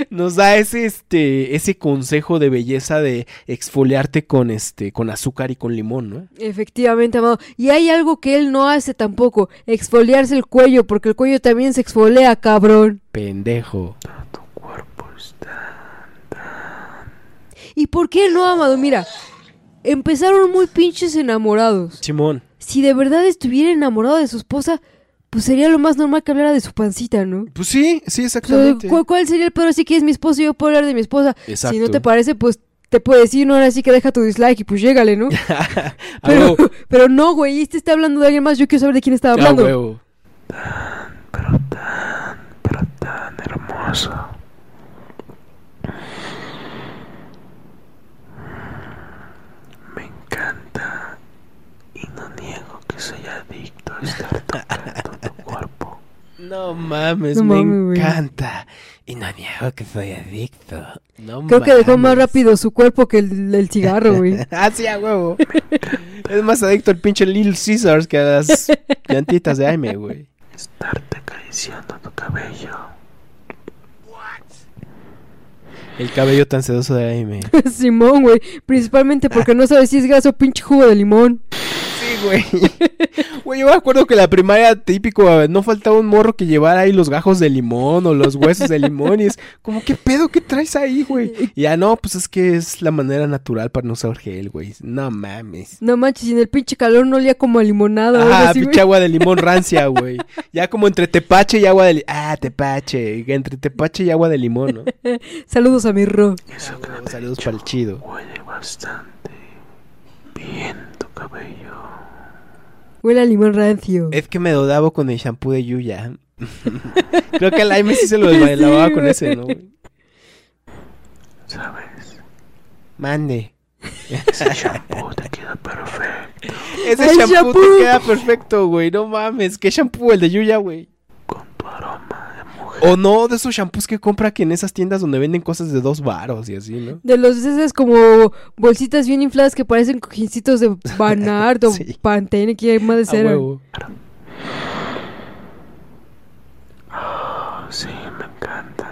nos da ese, este, ese consejo de belleza de exfoliarte con, este, con azúcar y con limón, ¿no?
Efectivamente, amado. Y hay algo que él no hace tampoco. Exfoliarse el cuello, porque el cuello también se exfolia, cabrón.
Pendejo.
Tu cuerpo está...
¿Y por qué no, amado? Mira, empezaron muy pinches enamorados.
Simón.
Si de verdad estuviera enamorado de su esposa, pues sería lo más normal que hablara de su pancita, ¿no?
Pues sí, sí, exactamente.
¿cuál, cuál sería el pedo? Así que es mi esposo y yo puedo hablar de mi esposa.
Exacto.
Si no te parece, pues te puede decir, no, ahora sí que deja tu dislike y pues llégale, ¿no? <laughs> Pero, pero no, güey, este está hablando de alguien más, yo quiero saber de quién estaba hablando.
huevo.
Pero tan, pero tan hermoso. Me encanta y no niego que soy adicto a estar tocando tu cuerpo. <laughs>
No mames,
No
me
mames,
encanta. Y no niego que soy adicto. No
Creo que dejó más rápido su cuerpo que el, el cigarro, güey. <laughs>
ah, sí, a huevo. <laughs> es más adicto el pinche Little Caesars que a las llantitas de Aime, güey.
Estarte acariciando tu cabello.
El cabello tan sedoso de Aime. <laughs>
Simón, güey. Principalmente porque no sabes si es gas o pinche jugo de limón.
Güey. <laughs> Güey, yo me acuerdo que la primaria típico, no faltaba un morro que llevara ahí los gajos de limón o los huesos de limón y es como, ¿qué pedo que traes ahí, güey? Y ya no, pues es que es la manera natural para no usar gel, güey. No mames.
No manches, y en el pinche calor no olía como a limonada
Ah,
así,
pinche agua de limón <laughs> rancia, güey. Ya como entre tepache y agua de limón. Ah, tepache. Entre tepache y agua de limón, ¿no?
Saludos a mi ro.
Eso que no
Saludos para el chido.
huele bastante bien tu cabello.
Huele a limón rancio.
Es que me dodabo con el shampoo de Yuya. <laughs> Creo que al Aime sí se lo lavaba <laughs>
Sí,
con
güey.
ese, ¿no? güey?
¿Sabes?
Mande.
Ese shampoo te queda perfecto.
Ese
¡El
shampoo,
shampoo!
te queda perfecto, güey. No mames. ¿Qué shampoo? El de Yuya, güey.
Con tu aroma de mujer.
O no, de esos shampoos que compra que en esas tiendas donde venden cosas de dos varos y así, ¿no?
De los esas como bolsitas bien infladas que parecen cojincitos de Banart o <laughs>
Sí.
Pantene, que hay más de
A
cero.
huevo.
Oh, sí, me encanta.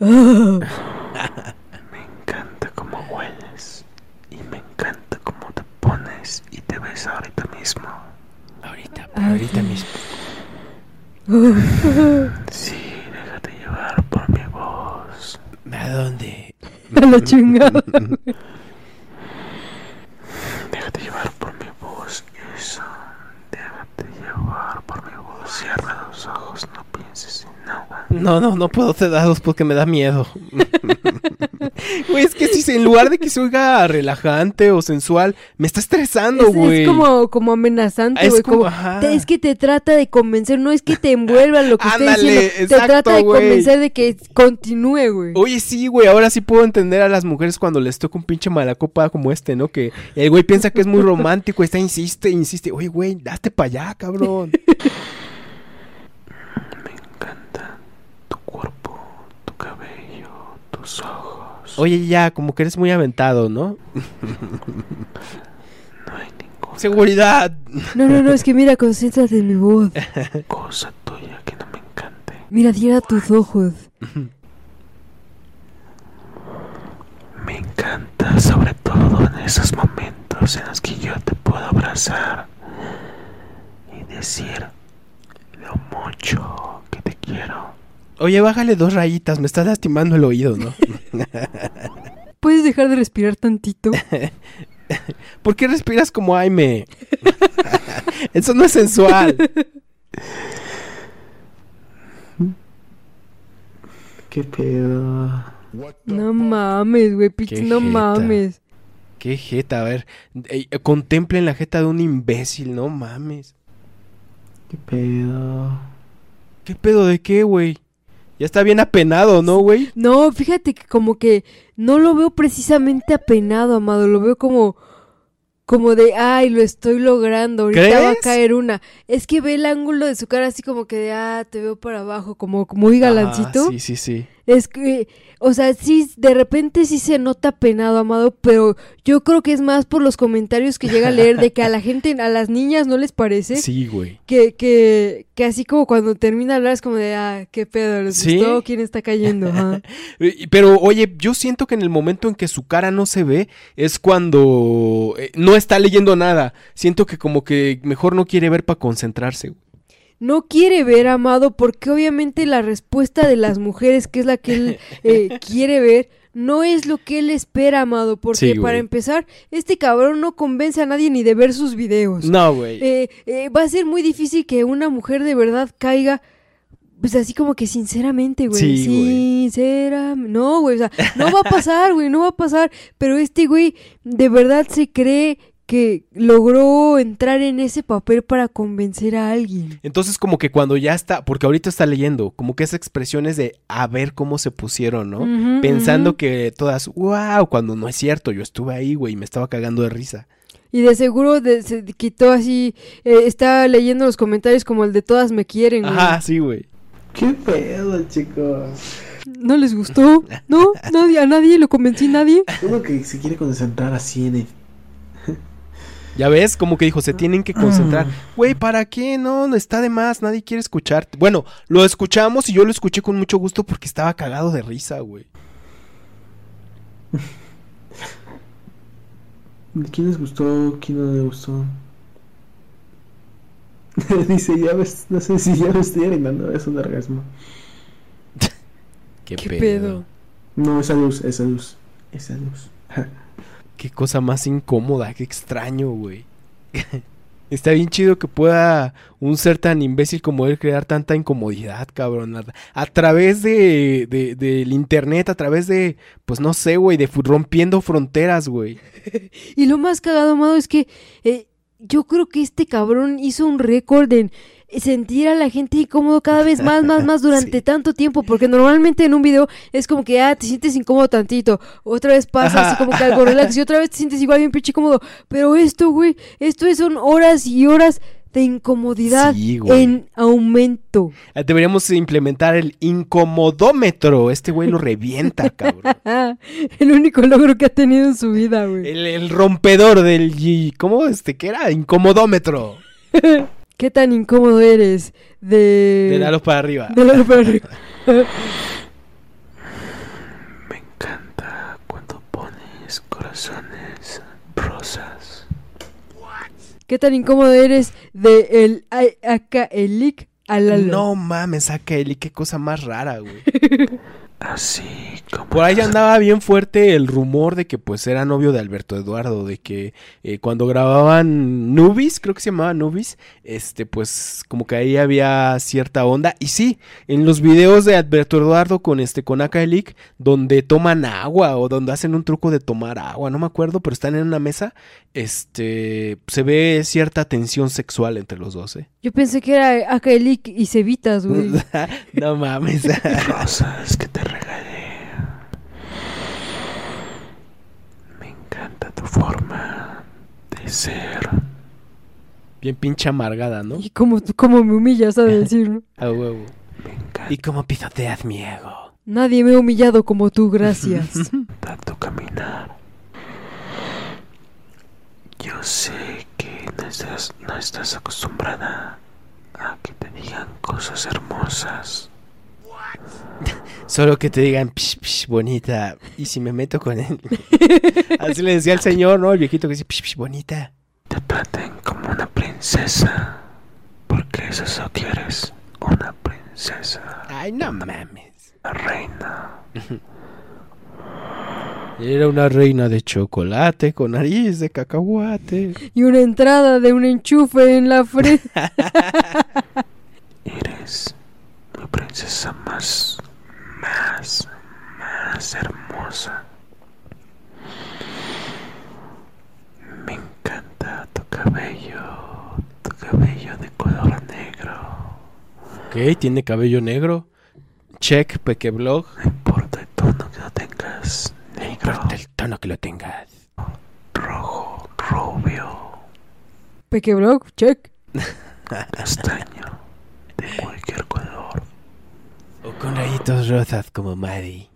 Ah, <laughs>
Me encanta cómo hueles. Y me encanta cómo te pones y te ves ahorita mismo.
Ahorita. Ahorita mismo.
Sí, déjate llevar por mi voz.
¿A dónde?
A la chingada. <laughs>
Déjate llevar por mi voz. Eso. Déjate llevar por mi voz. Cierra los ojos, no pienses en nada.
No, no, no puedo hacer dados porque me da miedo. <laughs> Güey, es que si en lugar de que se oiga relajante o sensual, me está estresando,
Es,
güey.
es como, como amenazante,
Es
güey.
como-
como-
ajá.
te- es que te trata de convencer, no es que te envuelva en lo que
Ándale,
diciendo. Te trata de convencer de que continúe, güey.
Oye, sí, güey, ahora sí puedo entender a las mujeres cuando les toca un pinche malacopa como este, ¿no? Que el güey piensa que es muy romántico, está insiste, insiste. Oye, güey, date para allá, cabrón. <laughs>
Me encanta tu cuerpo, tu cabello, tus ojos.
Oye, ya, como que eres muy aventado, ¿no?
No hay ninguna
Seguridad.
No, no, no, es que mira, concéntrate en mi voz. <laughs>
cosa tuya que no me encante.
Mira, cierra tus ojos.
Me encanta sobre todo en esos momentos en los que yo te puedo abrazar y decir lo mucho que te quiero.
Oye, bájale dos rayitas, me estás lastimando el oído, ¿no? <laughs>
¿Puedes dejar de respirar tantito? <laughs>
¿Por qué respiras como Aime? <laughs> Eso no es sensual.
¿Qué pedo?
No mames, güey, no
jeta.
mames.
Qué jeta, a ver. eh, contemplen la jeta de un imbécil, no mames.
¿Qué pedo?
¿Qué pedo de qué, güey? Ya está bien apenado, ¿no, güey?
No, fíjate que como que no lo veo precisamente apenado, amado, lo veo como como de, ay, lo estoy logrando, ahorita va a caer una. Es que ve el ángulo de su cara así como que de, ah, te veo para abajo, como muy galancito.
Ah, sí, sí, sí.
Es que, o sea, sí, de repente sí se nota penado, amado, pero yo creo que es más por los comentarios que llega a leer de que a la <laughs> gente, a las niñas no les parece.
Sí, güey.
Que, que, que así como cuando termina de hablar es como de, ah, qué pedo, ¿les
¿Sí?
gustó? ¿Quién está cayendo? <laughs> Ajá.
Pero, oye, yo siento que en el momento en que su cara no se ve es cuando eh, no está leyendo nada. Siento que como que mejor no quiere ver para concentrarse. güey.
No quiere ver, amado, porque obviamente la respuesta de las mujeres, que es la que él <laughs> eh, quiere ver, no es lo que él espera, amado, porque
Sí,
para empezar, este cabrón no convence a nadie ni de ver sus videos.
No, güey.
Eh, eh, va a ser muy difícil que una mujer de verdad caiga. Pues así como que sinceramente, güey.
Sí.
Sinceramente. No, güey. O sea, no va a pasar, güey. No va a pasar. Pero este güey de verdad se cree que logró entrar en ese papel para convencer a alguien.
Entonces como que cuando ya está, porque ahorita está leyendo, como que esas expresiones de a ver cómo se pusieron, ¿no? Pensando que todas, wow, cuando no es cierto, yo estuve ahí, güey, y me estaba cagando de risa.
Y de seguro de- se quitó así. eh, está leyendo los comentarios como el de todas me quieren, güey.
Ajá, sí, güey.
¿Qué pedo, chicos?
¿No les gustó? ¿No? <laughs> ¿Nadie, ¿A nadie lo convencí? ¿Nadie?
Uno que se quiere concentrar así en el...
Ya ves, como que dijo, se tienen que concentrar. Güey, ¿para qué? No, no está de más, nadie quiere escucharte. Bueno, lo escuchamos y yo lo escuché con mucho gusto porque estaba cagado de risa, güey.
¿Quién les gustó? ¿Quién no les gustó? <laughs> Dice, ya ves, no sé si ya me estoy animando, es un orgasmo. <laughs>
Qué,
¿Qué pedo?
No, esa luz, esa luz, esa luz. <laughs>
Qué cosa más incómoda, qué extraño, güey. <laughs> Está bien chido que pueda un ser tan imbécil como él crear tanta incomodidad, cabrón. A, través de, de- del internet, a través de, pues no sé, güey, de rompiendo fronteras, güey. <laughs>
Y lo más cagado, amado, es que eh, yo creo que este cabrón hizo un récord en sentir a la gente incómodo cada vez más, más, más <laughs> durante
Sí.
tanto tiempo, porque normalmente en un video es como que, ah, te sientes incómodo tantito, otra vez pasa así como que algo relax y otra vez te sientes igual bien pinche incómodo, pero esto, güey, esto son horas y horas de incomodidad
Sí,
en aumento.
Ah, Deberíamos implementar el incomodómetro. Este güey lo revienta, <laughs> cabrón.
El único logro que ha tenido en su vida, güey.
El, el rompedor del... G- ¿Cómo este? ¿Qué era? Incomodómetro. <laughs>
¿Qué tan incómodo eres de...
De Lalo para arriba.
de Lalo para arriba? <laughs>
Me encanta cuando pones corazones rosas.
¿Qué tan incómodo eres de el ay, acá el lic al Lalo?
No mames, saca Eli, qué cosa más rara, güey. <laughs>
Así como
Por ahí andaba bien fuerte el rumor de que pues era novio de Alberto Eduardo, de que eh, cuando grababan Nubis, creo que se llamaba Nubis, este pues como que ahí había cierta onda. Y sí, en los videos de Alberto Eduardo con este con Akaelik, donde toman agua o donde hacen un truco de tomar agua, no me acuerdo, pero están en una mesa, este se ve cierta tensión sexual entre los dos, ¿eh?
Yo pensé que era lic y cevitas, güey. <laughs>
no mames.
que te regalé. Me encanta tu forma de ser.
bien pinche amargada, ¿no?
Y como, como me humillas <laughs> a decir.
A huevo.
Me encanta
Y como pisoteas mi ego.
Nadie me ha humillado como tú, gracias. <laughs>
tu caminar. Yo sé que no estás, no estás acostumbrada a que te digan cosas hermosas. <laughs>
Solo que te digan, psh, psh, bonita. Y si me meto con él. <laughs> Así le decía el señor, ¿no? El viejito que dice, psh, psh, bonita.
Te traten como una princesa. Porque eso es lo que eres. Una princesa.
Ay, no mames.
Una reina. <laughs>
Era una reina de chocolate con nariz de cacahuate.
y una entrada de un enchufe en la frente.
Eres princesa más, más, más hermosa. Me encanta tu cabello, tu cabello de color negro.
Ok, tiene cabello negro. Check, Pequeblog.
No importa el tono que lo tengas, negro,
Importa el tono que lo tengas.
rojo, rubio,
Pequeblog, check.
castaño, de cualquier color.
O con rayitos rosas como Maddie.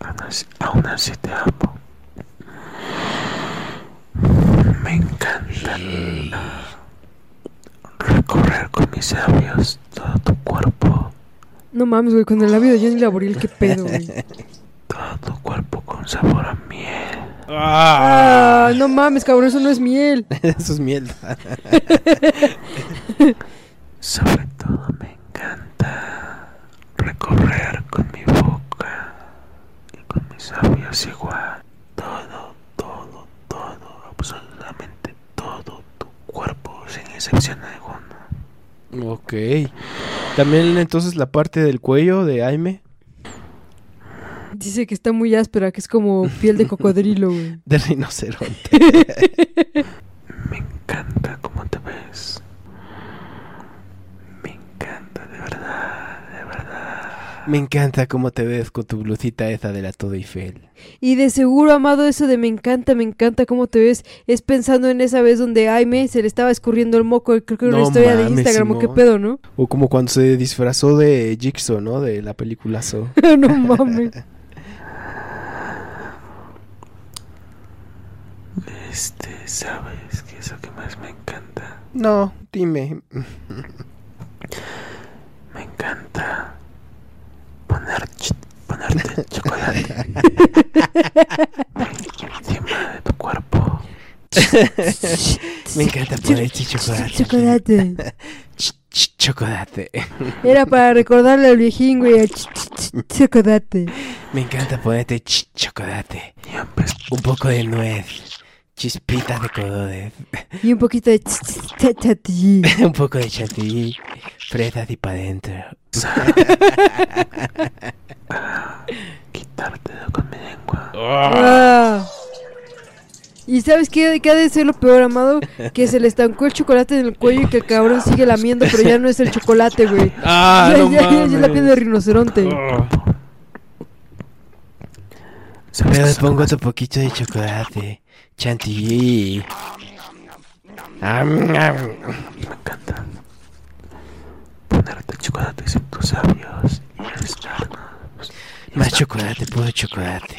Aún así, aún así te amo. Me encanta recorrer con mis labios todo tu cuerpo,
No mames, güey, con el labio de Johnny Laboriel, qué pedo, güey. <laughs>
todo tu cuerpo con sabor a miel.
Ah, no mames, cabrón, eso no es miel. <laughs>
Eso es miel. <laughs>
Sobre todo me encanta recorrer con mi boca y con mis labios igual. Todo, todo, todo, absolutamente todo tu cuerpo sin excepción alguna.
Ok. También entonces la parte del cuello de Aime.
Dice que está muy áspera, que es como piel de cocodrilo, güey. <laughs>
De rinoceronte. <laughs>
Me encanta cómo te ves. Me encanta, de verdad, de verdad.
Me encanta cómo te ves con tu blusita esa de la Todo Eiffel.
Y de seguro, amado, eso de me encanta, me encanta cómo te ves, es pensando en esa vez donde Aime se le estaba escurriendo el moco, creo que era una historia de Instagram, o qué pedo, ¿no?
O como cuando se disfrazó de Jigsaw, ¿no? De la película So. <laughs>
no <laughs> mames.
Este, ¿sabes qué es lo que más me encanta?
No, dime.
Me encanta poner ch- ponerte <laughs> chocolate encima de tu cuerpo.
Me encanta poner chocolate.
Chocolate.
Ch- ch- chocolate.
Era para recordarle al viejín, güey, chocolate.
Me encanta ponerte ch- chocolate. Un poco de nuez. Chispitas de colores.
Y un poquito de ch- ch- ch- chantilly. <laughs>
Un poco de chantilly. Fresas y para adentro.
a <laughs> quitártelo con mi lengua.
Ah. ¿Y sabes qué, qué ha de ser lo peor, amado? Que se le estancó el chocolate en el cuello y que el cabrón sigue lamiendo, pero ya no es el chocolate, güey. <laughs>
Ah,
ya,
no
ya- ya es la piel de rinoceronte.
¿Sabes
Pero le pongo otro poquito de chocolate. Chantilly.
Me encanta ponerte chocolates en tus labios y estarnos,
Más chocolate, puro chocolate.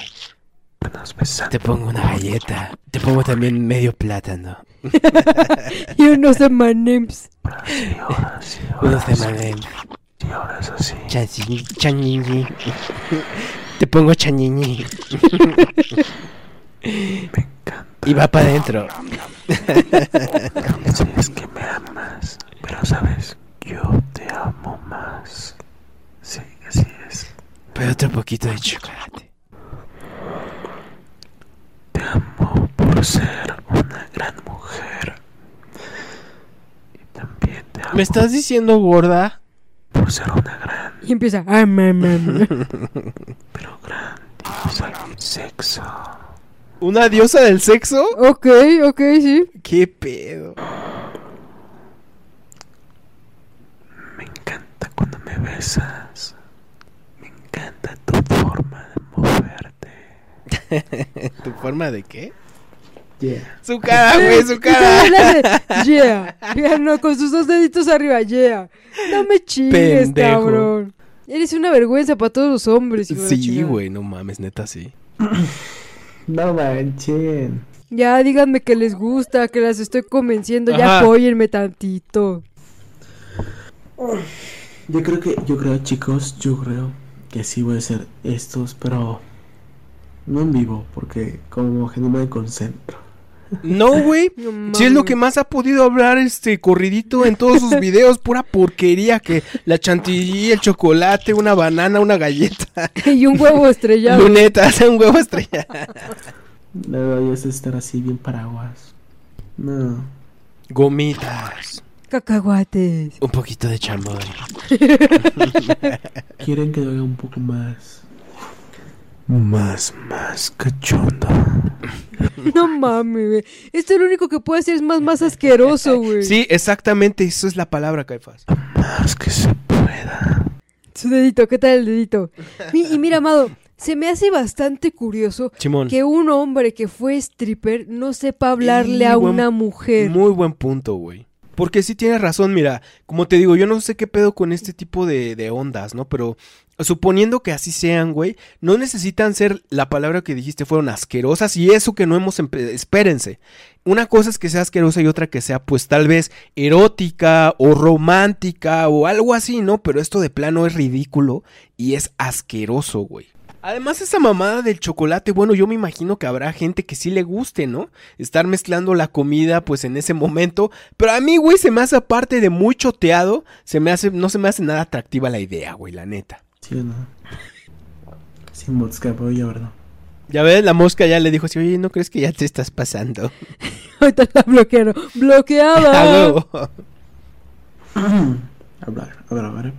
Te pongo una galleta. Te pongo también medio plátano. <laughs>
Y unos M&M's.
Unos. Chantilly. Chanñiñi. Te pongo chanñiñi. <laughs> Y va para adentro.
Dices <laughs> que me amas, pero sabes, yo te amo más. Sí, así es.
Pero otro poquito de chocolate.
Te amo por ser una gran mujer. Y también te amo
¿Me estás diciendo gorda?
por ser una gran,
Y empieza. "Ah, ma, ma, ma".
pero gran diosa del sexo.
¿Una diosa del sexo?
ok, ok, sí.
¿Qué pedo?
Me encanta cuando me besas. Me encanta tu forma de moverte. <laughs>
¿Tu forma de qué?
Yeah.
Su cara, güey, su <laughs> cara.
Yeah. Yeah, no, con sus dos deditos arriba. Yeah. No me chingues,
Pendejo.
cabrón. Eres una vergüenza para todos los hombres.
Sí, güey, no mames, neta, sí. <clears throat>
No manchen.
Ya, díganme que les gusta, que las estoy convenciendo. Ya apóyenme tantito.
Yo creo que, yo creo, chicos, yo creo que sí voy a hacer estos, pero no en vivo, porque como que no me concentro.
No, güey. <laughs>
No
Si es lo que más ha podido hablar este corridito en todos sus videos, pura porquería que la chantilly, el chocolate, una banana, una galleta, <laughs>
y un huevo estrellado.
lunetas, <laughs> un huevo estrella.
La verdad, yo sé estar así bien paraguas. No.
Gomitas,
Cacahuates.
un poquito de chamoy.
Quieren que lo haga un poco más. Más, más cachondo.
No mames, güey. Esto lo único que puede hacer es más, más asqueroso, güey.
Sí, exactamente, eso es la palabra, Caifás.
Más que se pueda.
Su dedito, ¿qué tal el dedito? Mi- y mira, Amado, se me hace bastante curioso que un hombre que fue stripper no sepa hablarle
Y
a
buen-
una mujer.
Muy buen punto, güey. Porque sí tienes razón, mira, como te digo, yo no sé qué pedo con este tipo de, de ondas, ¿no? Pero suponiendo que así sean, güey, no necesitan ser, la palabra que dijiste fueron asquerosas y eso que no hemos, espérense. Una cosa es que sea asquerosa y otra que sea pues tal vez erótica o romántica o algo así, ¿no? Pero esto de plano es ridículo y es asqueroso, güey. Además, esa mamada del chocolate, bueno, yo me imagino que habrá gente que sí le guste, ¿no? Estar mezclando la comida, pues en ese momento. Pero a mí, güey, se me hace aparte de muy choteado, se me hace, no se me hace nada atractiva la idea, güey, la neta.
¿Sí no? Sin mosca, voy a verlo.
Ya ves, la mosca ya le dijo así, oye, ¿no crees que ya te estás pasando? <laughs>
Ahorita la bloquearon.
A
¡Bloqueada!
huevo.
A ver, a ver, a ver.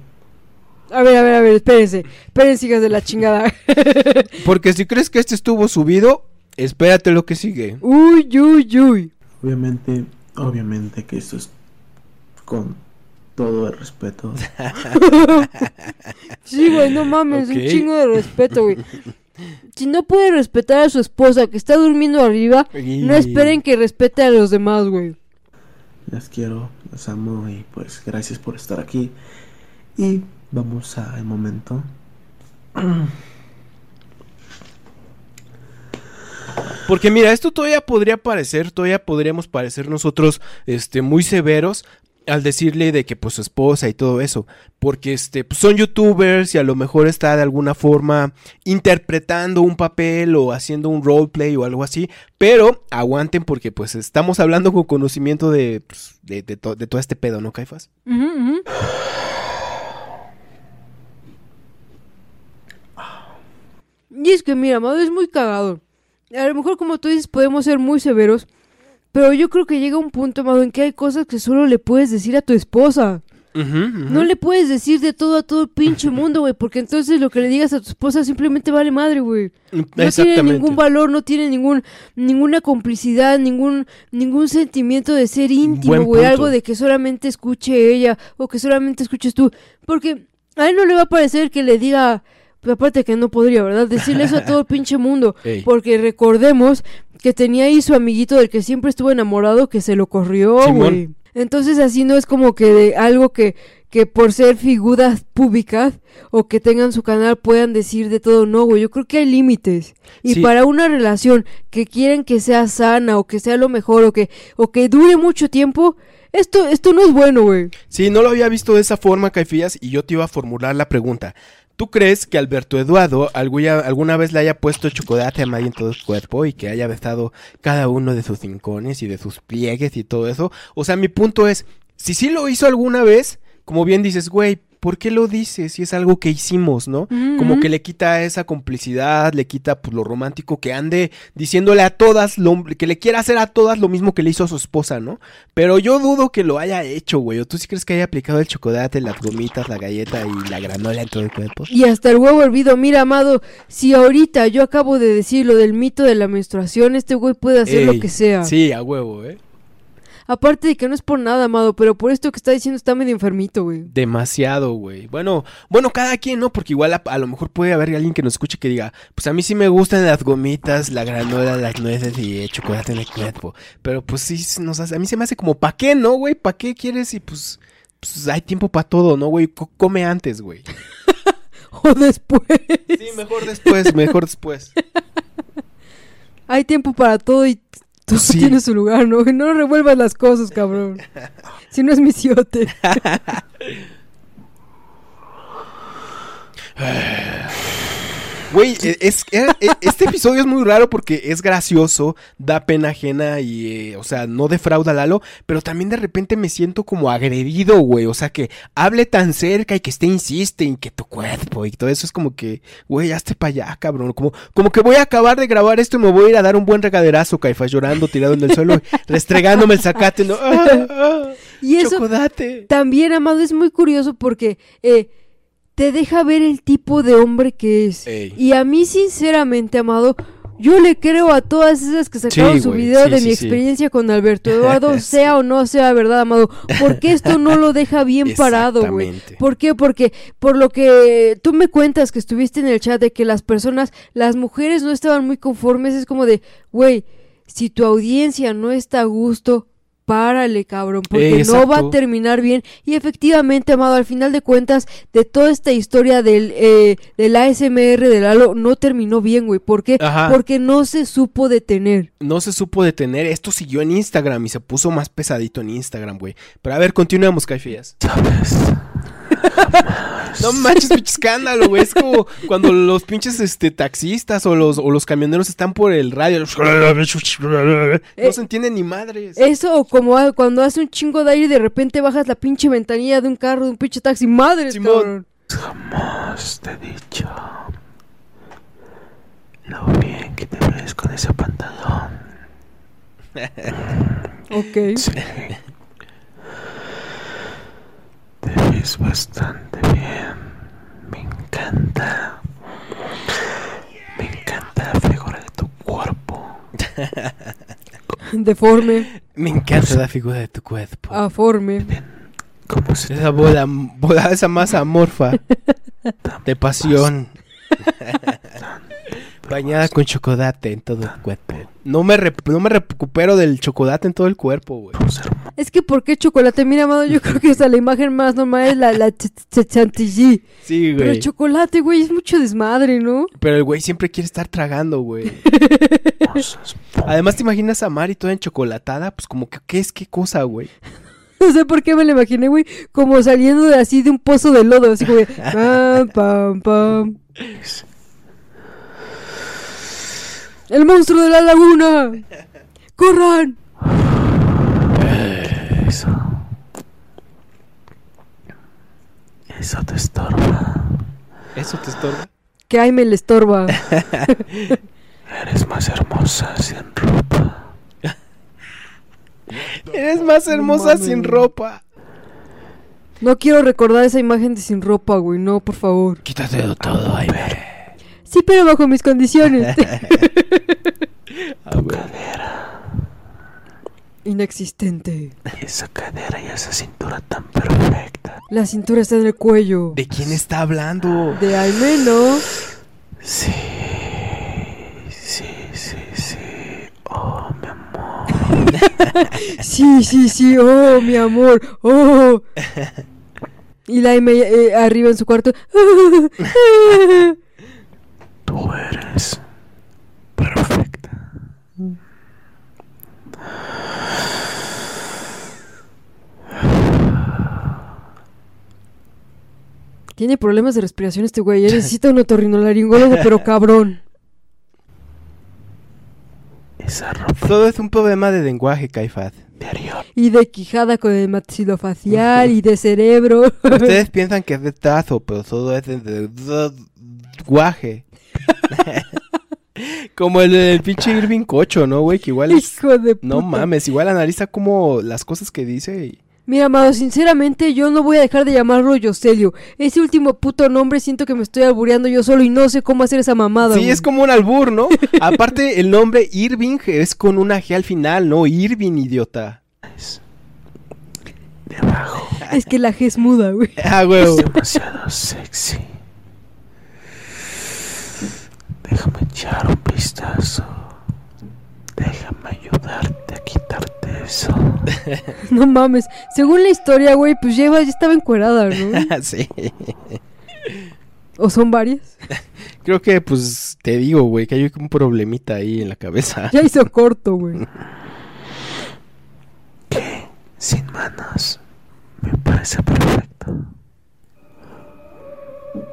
A ver, a ver, a ver, espérense. Espérense, hijas de la chingada. <laughs>
Porque si crees que este estuvo subido, espérate lo que sigue.
Uy, uy, uy.
Obviamente, obviamente que esto es con todo el respeto. <laughs>
Sí, güey, no mames, un chingo de respeto, güey. Si no puede respetar a su esposa que está durmiendo arriba, no esperen que respete a los demás, güey.
Las quiero, las amo y pues gracias por estar aquí. Y vamos al momento. <clears throat>
Porque mira, esto todavía podría parecer, todavía podríamos parecer nosotros este muy severos al decirle de que pues su esposa y todo eso, porque este pues, son youtubers y a lo mejor está de alguna forma interpretando un papel o haciendo un roleplay o algo así, pero aguanten porque pues estamos hablando con conocimiento de pues, de, de de todo este pedo, ¿no, Caifas?
Y es que, mira, es muy cagado. A lo mejor, como tú dices, podemos ser muy severos. Pero yo creo que llega un punto, Amado, en que hay cosas que solo le puedes decir a tu esposa. No le puedes decir de todo a todo el pinche <laughs> mundo, güey. Porque entonces lo que le digas a tu esposa simplemente vale madre, güey. No tiene ningún valor, no tiene ningún ninguna complicidad, ningún ningún sentimiento de ser íntimo, güey, algo de que solamente escuche ella o que solamente escuches tú, porque a él no le va a parecer que le diga aparte que no podría, ¿verdad? Decirle eso a todo el <laughs> pinche mundo,
Ey.
porque recordemos que tenía ahí su amiguito del que siempre estuvo enamorado que se lo corrió, güey. Entonces así no es como que de algo que que por ser figuras públicas o que tengan su canal puedan decir de todo, no, güey, yo creo que hay límites. Y
Sí.
para una relación que quieren que sea sana o que sea lo mejor o que o que dure mucho tiempo, esto esto no es bueno, güey.
Sí, no lo había visto de esa forma, Caifías, y yo te iba a formular la pregunta. ¿Tú crees que Alberto Eduardo alguna, vez le haya puesto chocolate a Mari en todo su cuerpo y que haya besado cada uno de sus rincones y de sus pliegues y todo eso? O sea, mi punto es, si sí lo hizo alguna vez, como bien dices, güey, ¿por qué lo dices si es algo que hicimos, no? Como que le quita esa complicidad, le quita pues lo romántico que ande diciéndole a todas, lo, que le quiera hacer a todas lo mismo que le hizo a su esposa, ¿no? Pero yo dudo que lo haya hecho, güey. ¿O tú sí crees que haya aplicado el chocolate, las gomitas, la galleta y la granola en todo el cuerpo?
Y hasta el huevo hervido. Mira, amado, si ahorita yo acabo de decir lo del mito de la menstruación, este güey puede hacer
Ey,
lo que sea.
Sí, a huevo, ¿eh?
Aparte de que no es por nada, amado, pero por esto que está diciendo está medio enfermito, güey.
Demasiado, güey. Bueno, bueno, cada quien, ¿no? Porque igual a, a lo mejor puede haber alguien que nos escuche que diga, pues a mí sí me gustan las gomitas, la granola, las nueces y el chocolate en el cuerpo. Pero pues sí, nos hace- a mí se me hace como, ¿pa' qué, no, güey? ¿Pa' qué quieres? Y pues, pues hay tiempo para todo, ¿no, güey? Co- come antes, güey. <laughs>
O después.
Sí, mejor después, mejor después. <laughs>
Hay tiempo para todo y todo
Sí. <laughs>
tiene su lugar, ¿no? No revuelvas las cosas, cabrón. <laughs> Si no es misiote. <laughs>
Güey, e- es, e- este episodio es muy raro porque es gracioso, da pena ajena y, eh, o sea, no defrauda a Lalo, pero también de repente me siento como agredido, güey. O sea, que hable tan cerca y que esté insiste y que tu cuerpo y todo eso es como que, güey, hazte para allá, cabrón. Como, como que voy a acabar de grabar esto y me voy a ir a dar un buen regaderazo, Caifás, llorando, tirado en el suelo, <laughs> restregándome el zacate, ¿no? Ah, <laughs> ah,
Y eso
chocolate.
también, amado, es muy curioso porque eh, te deja ver el tipo de hombre que es.
Ey.
Y a mí, sinceramente, amado, yo le creo a todas esas que sacaron
Sí,
su video
sí,
de
sí,
mi experiencia con Alberto <laughs> Eduardo, sea o no sea verdad, amado. Porque esto no lo deja bien <laughs> parado, güey. ¿Por qué? Porque por lo que tú me cuentas que estuviste en el chat de que las personas, las mujeres no estaban muy conformes, es como de, güey, si tu audiencia no está a gusto, párale, cabrón, porque no va a terminar bien. Y efectivamente, amado, al final de cuentas, de toda esta historia del, eh, del ASMR de Lalo, no terminó bien, güey. ¿Por qué?
Ajá.
Porque no se supo detener.
no se supo detener. Esto siguió en Instagram y se puso más pesadito en Instagram, güey. Pero a ver, continuemos, Caifías. <laughs> No manches, pinche escándalo, güey. Es como cuando los pinches este, taxistas o los, o los camioneros están por el radio. No se entiende ni madres.
Eso, o como a- cuando hace un chingo de aire y de repente bajas la pinche ventanilla de un carro, de un pinche taxi. ¡Madre,
Simón.
cabrón!
Jamás te he dicho lo bien que te ves con ese pantalón.
Ok.
Sí. Te ves bastante bien. Me encanta. Me encanta la figura de tu cuerpo. <laughs>
Deforme,
Me encanta la figura de tu cuerpo.
aforme.
Como se
Esa bola, bola, esa masa amorfa <laughs> de pasión. Bañada con chocolate en todo el cuerpo. No me, no me recupero del chocolate en todo el cuerpo, güey.
Es que, ¿por qué chocolate? Mira, amado, yo creo que hasta la imagen más normal es la, la ch- ch- chantilly.
Sí,
Pero
güey.
el chocolate, güey, es mucho desmadre, ¿no?
Pero el güey siempre quiere estar tragando, güey. <laughs> Además, ¿te imaginas a Mari toda enchocolatada? Pues como que, ¿qué es qué cosa, güey? <laughs>
No sé por qué me lo imaginé, güey, como saliendo de así de un pozo de lodo, así como <laughs> pam, pam, pam. ¡El monstruo de la laguna! ¡Corran!
Eso. Eso te estorba.
¿Eso te estorba?
Que ay me le estorba. <laughs>
Eres más hermosa sin ropa.
Eres más hermosa sin ropa.
No quiero recordar esa imagen de sin ropa, güey, no, por favor.
Quítate de todo, ay,
Sí, pero bajo mis condiciones. <laughs> <laughs>
Cadera.
Inexistente.
Esa cadera y esa cintura tan perfecta.
La cintura está en el cuello.
¿De quién está hablando?
De al menos.
Sí. Sí, sí, sí. Oh, mi amor. <laughs>
Sí, sí, sí, oh, mi amor, oh. Y la M eh, arriba en su cuarto.
Tú eres perfecta.
Tiene problemas de respiración este güey. Necesita un otorrinolaringólogo, pero cabrón.
Esa ropa
Todo es un problema de lenguaje, Caifás.
Y de quijada con el maxilofacial y de cerebro.
Ustedes <laughs> piensan que es de trazo, pero todo es de, de- de- guaje. <laughs> Como el, el pinche Irving Cocho, ¿no, güey? Que igual es...
Hijo de puta.
No mames, igual analiza como las cosas que dice y...
Mira, amado, sinceramente yo no voy a dejar de llamarlo Yoselio. Ese último puto nombre siento que me estoy albureando yo solo y no sé cómo hacer esa mamada.
Sí,
güey.
es como un albur, ¿no? <laughs> Aparte, el nombre Irving es con una G al final, ¿no? Irving, idiota.
De abajo.
Es que la G es muda, güey.
Ah,
Es
huevo.
demasiado sexy. Déjame echar un vistazo. Déjame ayudarte a quitarte eso. <laughs>
No mames. Según la historia, güey, pues lleva, ya estaba encuerada, ¿no? <laughs>
sí.
¿O son varias? <laughs>
Creo que, pues, te digo, güey, que hay un problemita ahí en la cabeza.
Ya hizo corto, güey.
¿Qué? Sin manos. Me parece perfecto.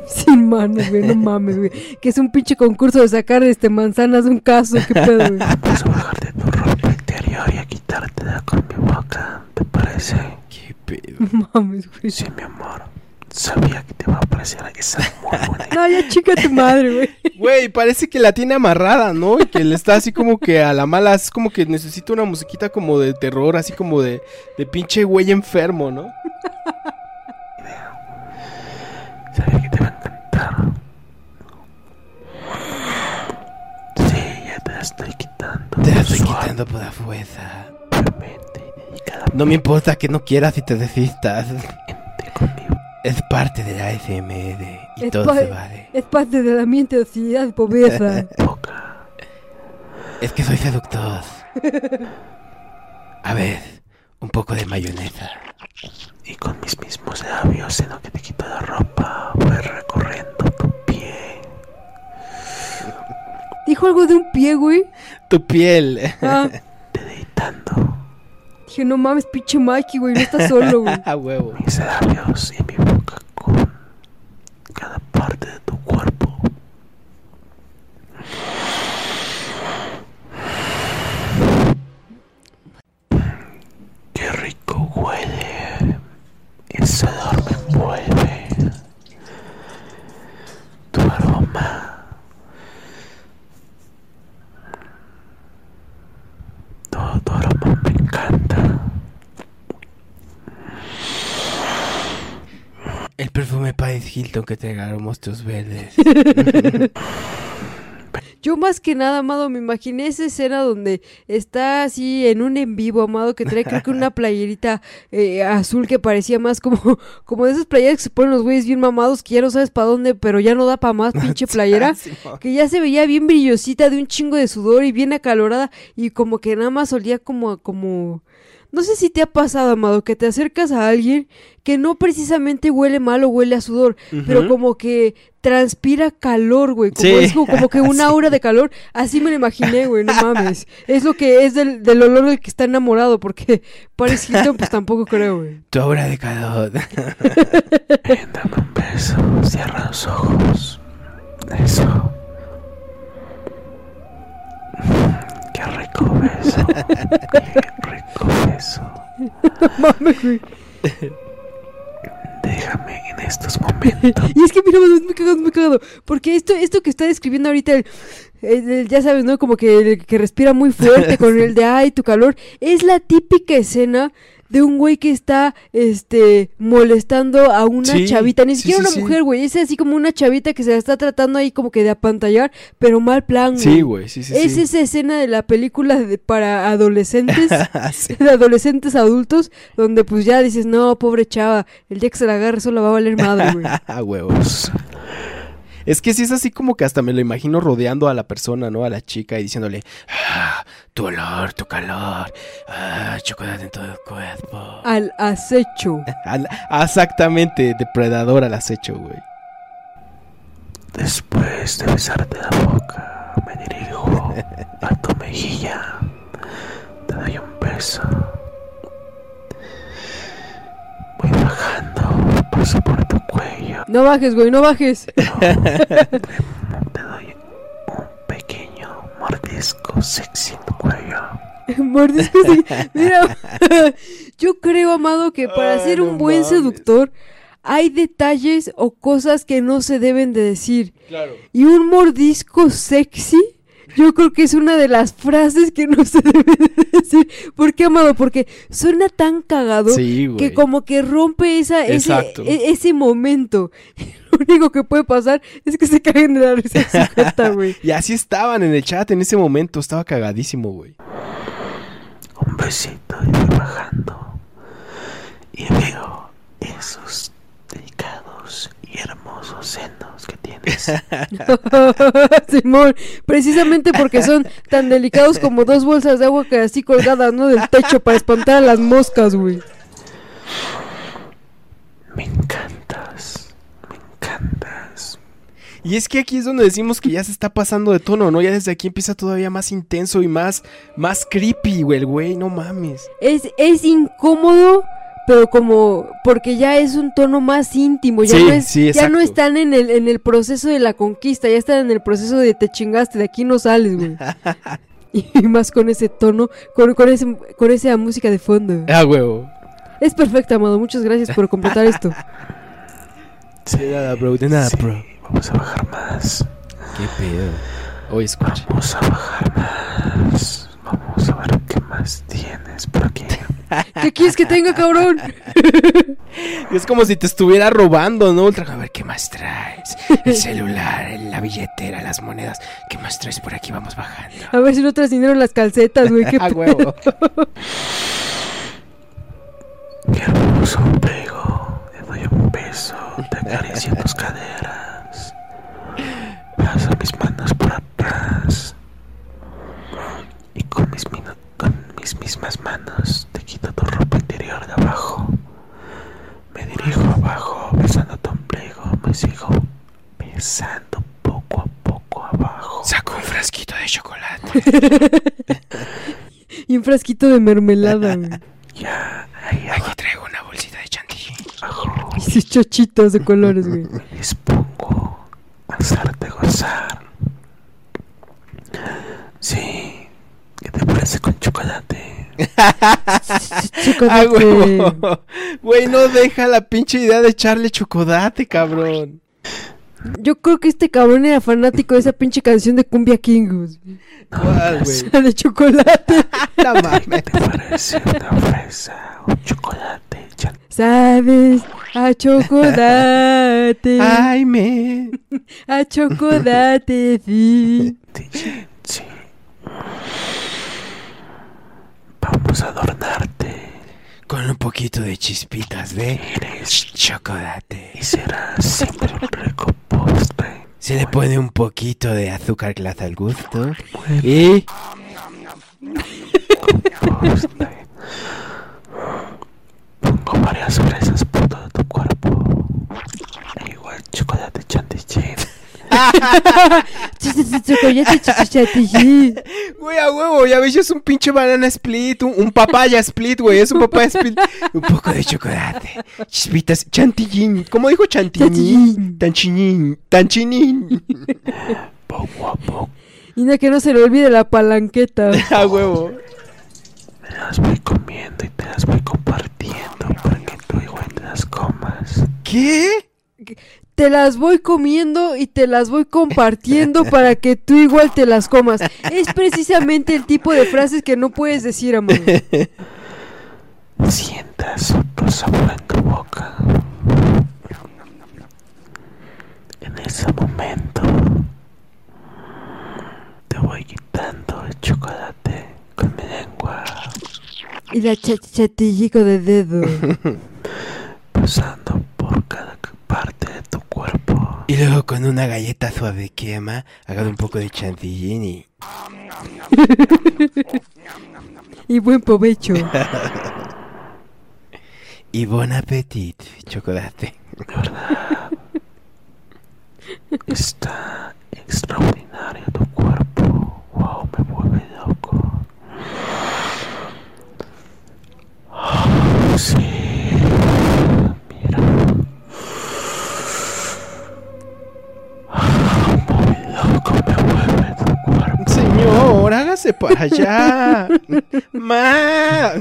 Sin manos, güey, no mames, güey. Que es un pinche concurso de sacar este manzanas de un caso, qué pedo, güey. <laughs>
Puedo bajarte tu ropa interior y a quitártela con mi boca. ¿Te parece?
Qué pedo.
No mames, güey.
Sí, mi amor. Sabía que te va a parecer esa idea.
No, ya chica tu madre, güey.
Güey, parece que la tiene amarrada, ¿no? Y que le está así como que a la mala, es como que necesita una musiquita como de terror, así como de, de pinche güey enfermo, ¿no?
Ya te la estoy quitando.
Por la fuerza.
y
No me importa que no quieras y te desistas. Es parte de la SMR y
Es
todo se vale.
Es parte de la mente de hostilidad y pobreza. <laughs>
Es que soy seductor. A ver, un poco de mayonesa.
Y con mis mismos labios, en lo que te quito la ropa, voy recorriendo
Dijo algo de un pie, güey.
Tu piel.
Ah, <laughs>
Deleitando
dije, no mames, pinche Mikey, güey, no estás solo, güey. <laughs>
A huevo.
mis labios y mi boca con cada parte de tu cuerpo. Qué rico huele. Ese olor me envuelve. Tu aroma. Todo tu aroma me encanta.
El perfume Paris Hilton que te regalaron monstruos verdes. <laughs>
Yo más que nada, amado, me imaginé esa escena donde está así en un en vivo, amado, que trae creo que una <laughs> playerita eh, azul que parecía más como, como de esas playeras que se ponen los güeyes bien mamados que ya no sabes para dónde, pero ya no da para más, pinche <laughs> playera. que ya se veía bien brillosita de un chingo de sudor y bien acalorada y como que nada más olía como como no sé si te ha pasado, amado, que te acercas a alguien que no precisamente huele mal o huele a sudor, pero como que transpira calor, güey, como
Sí.
es como, como que <laughs> un aura de calor, así me lo imaginé, güey, no mames. Es lo que es del, del olor del que está enamorado, porque <laughs> Paris Hilton pues tampoco creo, güey.
Tu aura de calor. <laughs>
Dame un beso. Cierra los ojos. Eso. Qué rico beso. Qué rico beso.
No <laughs> mames, güey.
Déjame en estos momentos. <laughs>
Y es que mira, es muy cagado, muy cagado. Porque esto, esto que está describiendo ahorita, el, el- el- ya sabes, ¿no? Como que, el que respira muy fuerte <laughs> con el de ay, tu calor. Es la típica escena de un güey que está, este, molestando a una
Sí,
chavita. Ni siquiera
sí,
una mujer, güey. Es así como una chavita que se la está tratando ahí como que de apantallar, pero mal plan, güey.
Sí, güey, sí, sí,
Es esa escena de la película de- para adolescentes. <laughs>
Sí.
de adolescentes adultos, donde pues ya dices, no, pobre chava, el día que se la agarre solo va a valer madre, güey. <laughs>
A huevos. Es que sí es así como que hasta me lo imagino rodeando a la persona, ¿no? A la chica y diciéndole, ah, tu olor, tu calor, ah, chocolate en todo el cuerpo.
Al acecho. <laughs>
Al- exactamente, depredador al acecho, güey.
Después de besarte la boca, me dirijo a tu mejilla. Te doy un beso. Voy bajando, paso por tu cuello.
No bajes, güey, no bajes.
Te doy un pequeño mordisco sexy en tu cuello. <laughs>
Mordisco, sí. Mira, <laughs> yo creo, amado, que para
Ay,
ser
no
un buen
mames.
seductor hay detalles o cosas que no se deben de decir.
Claro.
Y un mordisco sexy, yo creo que es una de las frases que no se <laughs> debe de decir. ¿Por qué, amado? Porque suena tan cagado
Sí,
que como que rompe esa, ese, e- ese momento. <laughs> Lo único que puede pasar es que se caguen de la risa güey. <laughs>
Y así estaban en el chat en ese momento. Estaba cagadísimo, güey.
Un besito y voy bajando. Y veo esos delicados y hermosos senos <laughs>
Simón, precisamente porque son tan delicados como dos bolsas de agua que así colgadas, ¿no? Del techo para espantar a las moscas, güey.
Me encantas. Me encantas.
Y es que aquí es donde decimos que ya se está pasando de tono, ¿no? Ya desde aquí empieza todavía más intenso y más, más creepy, güey, el güey, no mames.
Es, es incómodo, pero como porque ya es un tono más íntimo, ya,
Sí,
no, es-
sí,
ya no
exacto.
están en el, en el proceso de la conquista, ya están en el proceso de te chingaste, de aquí no sales, güey. <laughs> y más con ese tono, con, con, ese, con esa música de fondo.
Ah, huevo.
Es perfecto, amado, muchas gracias por completar esto. <laughs>
De nada, bro, de nada,
Sí,
bro.
Vamos a bajar más.
Qué pedo. Oye, escucha.
Vamos a bajar más. Vamos a ver qué más tienes por aquí.
¿Qué quieres que tenga, cabrón? <laughs>
Es como si te estuviera robando, ¿no? Ultra, a ver, ¿qué más traes? El celular, la billetera, las monedas. ¿Qué más traes por aquí? Vamos bajando.
A ver si no traes dinero en las calcetas, güey. ¿Qué <laughs> pedo?
huevo.
Mi hermoso ombligo. Te doy un beso. Te acaricio tus caderas. Paso mis manos por atrás. Y con mis, con mis mismas manos te quito tu ropa interior de abajo. Me dirijo abajo besando tu ombligo. Me sigo besando poco a poco abajo.
Saco un frasquito de chocolate. <laughs>
Y un frasquito de mermelada, güey. <laughs>
Ya, ahí
Aquí traigo una bolsita de chantilly.
abajo. <laughs>
Y sus chochitos de colores, güey.
me dispongo a hacerte gozar. Sí, ¿qué te parece con chocolate? <laughs>
Ah. Güey, no deja la pinche idea de echarle chocolate, cabrón.
Yo creo que este cabrón era fanático de esa pinche canción de Cumbia Kingos.
¿Cuál, güey? <laughs>
La de chocolate. <laughs>
No mames.
¿Qué te parece una fresa, un chocolate?
¿Sabes? A chocolate.
Ay, me.
A chocolate, sí.
Sí. Vamos a adornarte
Con un poquito de chispitas de chocolate.
y será siempre un rico postre.
Se le pone un poquito de azúcar glass al gusto. Y.
postre. Pongo varias fresas por todo tu cuerpo. Igual chocolate chantilly. <laughs>
Güey, a huevo, ya ves, es un pinche banana split, un, un papaya split, güey, es un papaya split. Un poco de chocolate, chispitas, chantillín. ¿Cómo dijo chantillín?
Chantilly.
Tanchinín, tanchinín.
Poco a poco
Y no que no se le olvide la palanqueta. <laughs>
A huevo.
me las voy comiendo y te las voy compartiendo para que tú igual te las comas.
¿Qué?
Te las voy comiendo y te las voy compartiendo para que tú igual te las comas. Es precisamente el tipo de frases que no puedes decir, amor.
Sientas otro sabor en tu boca. En ese momento te voy quitando el chocolate con mi lengua,
Y la cha- chatillico de dedo. <laughs>
pasando por cada parte de tu cuerpo.
Y luego con una galleta suave quema, hagan un poco de chantillín y...
Y buen provecho. <laughs>
Y bon appetit, chocolate.
De verdad. Está extraordinario tu cuerpo. Wow, me vuelve loco. Ah, sí. señor,
hágase para allá. <laughs> ¡Ma!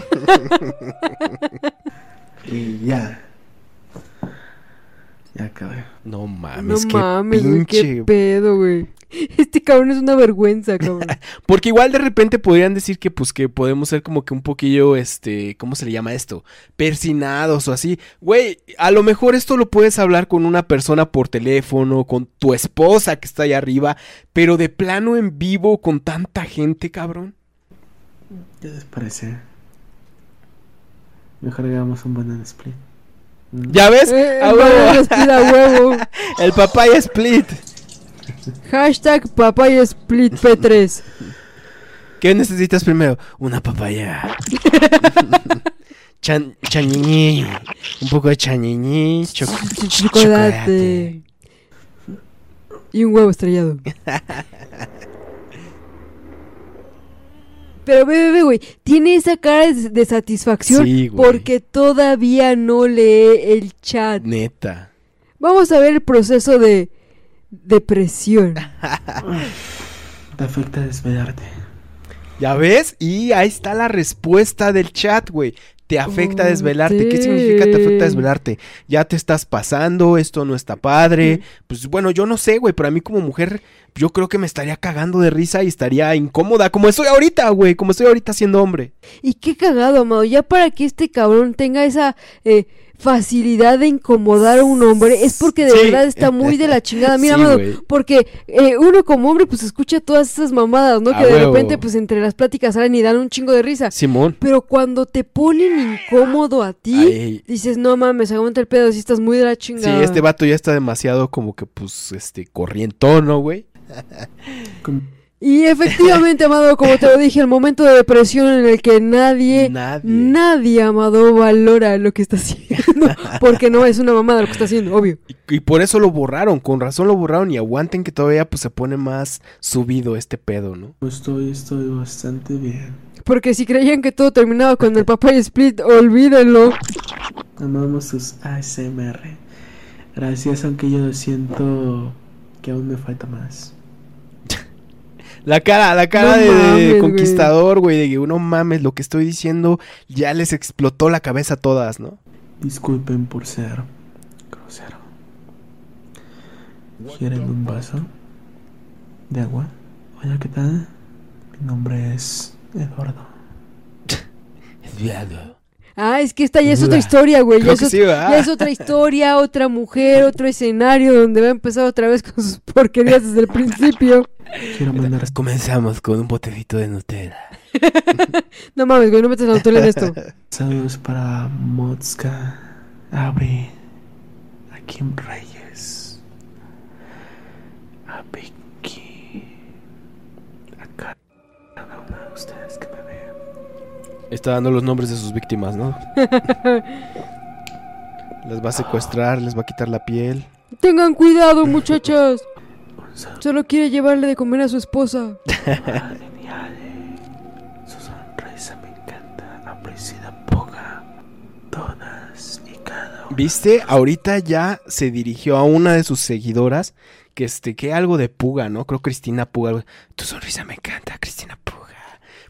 y ya. Ya acabé.
No
No
mames, qué
mames, güey, qué
pinche.
pedo, güey. <laughs> Este cabrón es una vergüenza, cabrón. <laughs>
Porque igual de repente podrían decir que pues que podemos ser como que un poquillo, este, ¿cómo se le llama esto? Persinados o así. Güey, a lo mejor esto lo puedes hablar con una persona por teléfono, con tu esposa que está allá arriba, pero de plano en vivo con tanta gente, cabrón.
¿Qué les parece? Mejor hagamos un buen split.
¿Ya ves?
Eh,
A <laughs>
el
huevo.
Huevo.
El papaya split.
Hashtag papaya split P3.
¿Qué necesitas primero? Una papaya. <laughs> Chan. Un poco de chañiñi. choc-
Chocolate. Y un huevo estrellado. <laughs> Pero ve, ve, ve, güey, tiene esa cara de, de satisfacción
Sí, güey.
porque todavía no lee el chat.
Neta.
Vamos a ver el proceso de depresión. <laughs>
Te afecta desvelarte.
¿Ya ves? Y ahí está la respuesta del chat, güey. Te afecta
Oh,
desvelarte. ¿Qué significa te afecta desvelarte? Ya te estás pasando, esto no está padre. Pues bueno, yo no sé, güey, pero a mí como mujer, yo creo que me estaría cagando de risa y estaría incómoda, como estoy ahorita, güey, como estoy ahorita siendo hombre.
Y qué cagado, amado. Ya para que este cabrón tenga esa eh, facilidad de incomodar a un hombre, es porque de
Sí.
verdad está muy de la chingada. Mira,
Sí,
porque eh, uno como hombre, pues escucha todas esas mamadas, ¿no?
A
que de
huevo.
repente, pues entre las pláticas salen y dan un chingo de risa.
Simón.
Pero cuando te ponen incómodo a ti,
Ay.
dices, no mames, aguanta el pedo, si estás muy de la
Sí,
chingada.
este vato ya está demasiado como que, pues, este, corrientón, ¿no, güey?
Y efectivamente, amado, como te lo dije, el momento de depresión en el que nadie,
Nadie.
nadie, amado, valora lo que está haciendo. Porque no es una mamada lo que está haciendo, obvio.
Y, y por eso lo borraron, con razón lo borraron y aguanten que todavía, pues, se pone más subido este pedo, ¿no?
Estoy, estoy bastante bien.
Porque si creían que todo terminaba con el papá y split, olvídenlo.
Amamos sus ASMR. Gracias, aunque yo siento que aún me falta más.
La cara, la cara
No
de,
mames,
conquistador, güey, de que uno mames, lo que estoy diciendo ya les explotó la cabeza a todas, ¿no?
Disculpen por ser grosero. ¿Quieren un vaso de agua? Hola, ¿qué tal? Mi nombre es Eduardo.
Ah, es que esta ya es otra historia, güey. Ya es otra historia, otra mujer, otro escenario donde va a empezar otra vez con sus porquerías desde el principio.
Quiero mandar
Comenzamos con un botecito de Nutella. <laughs>
No mames, güey, no metas la Nutella en esto. <laughs>
saludos para Motska, Abri, a Kim Reyes, a Vicky, a cada uno de ustedes que me vean.
Está dando los nombres de sus víctimas, ¿no? <laughs> les va a secuestrar, les va a quitar la piel.
Tengan cuidado, muchachas. Solo quiere llevarle de comer a su esposa.
genial. Su sonrisa me encanta. Apreciada poca. Todas y cada una.
¿Viste? Ahorita ya se dirigió a una de sus seguidoras que este que algo de Puga, ¿no? Creo Cristina Puga. Tu sonrisa me encanta, Cristina Puga.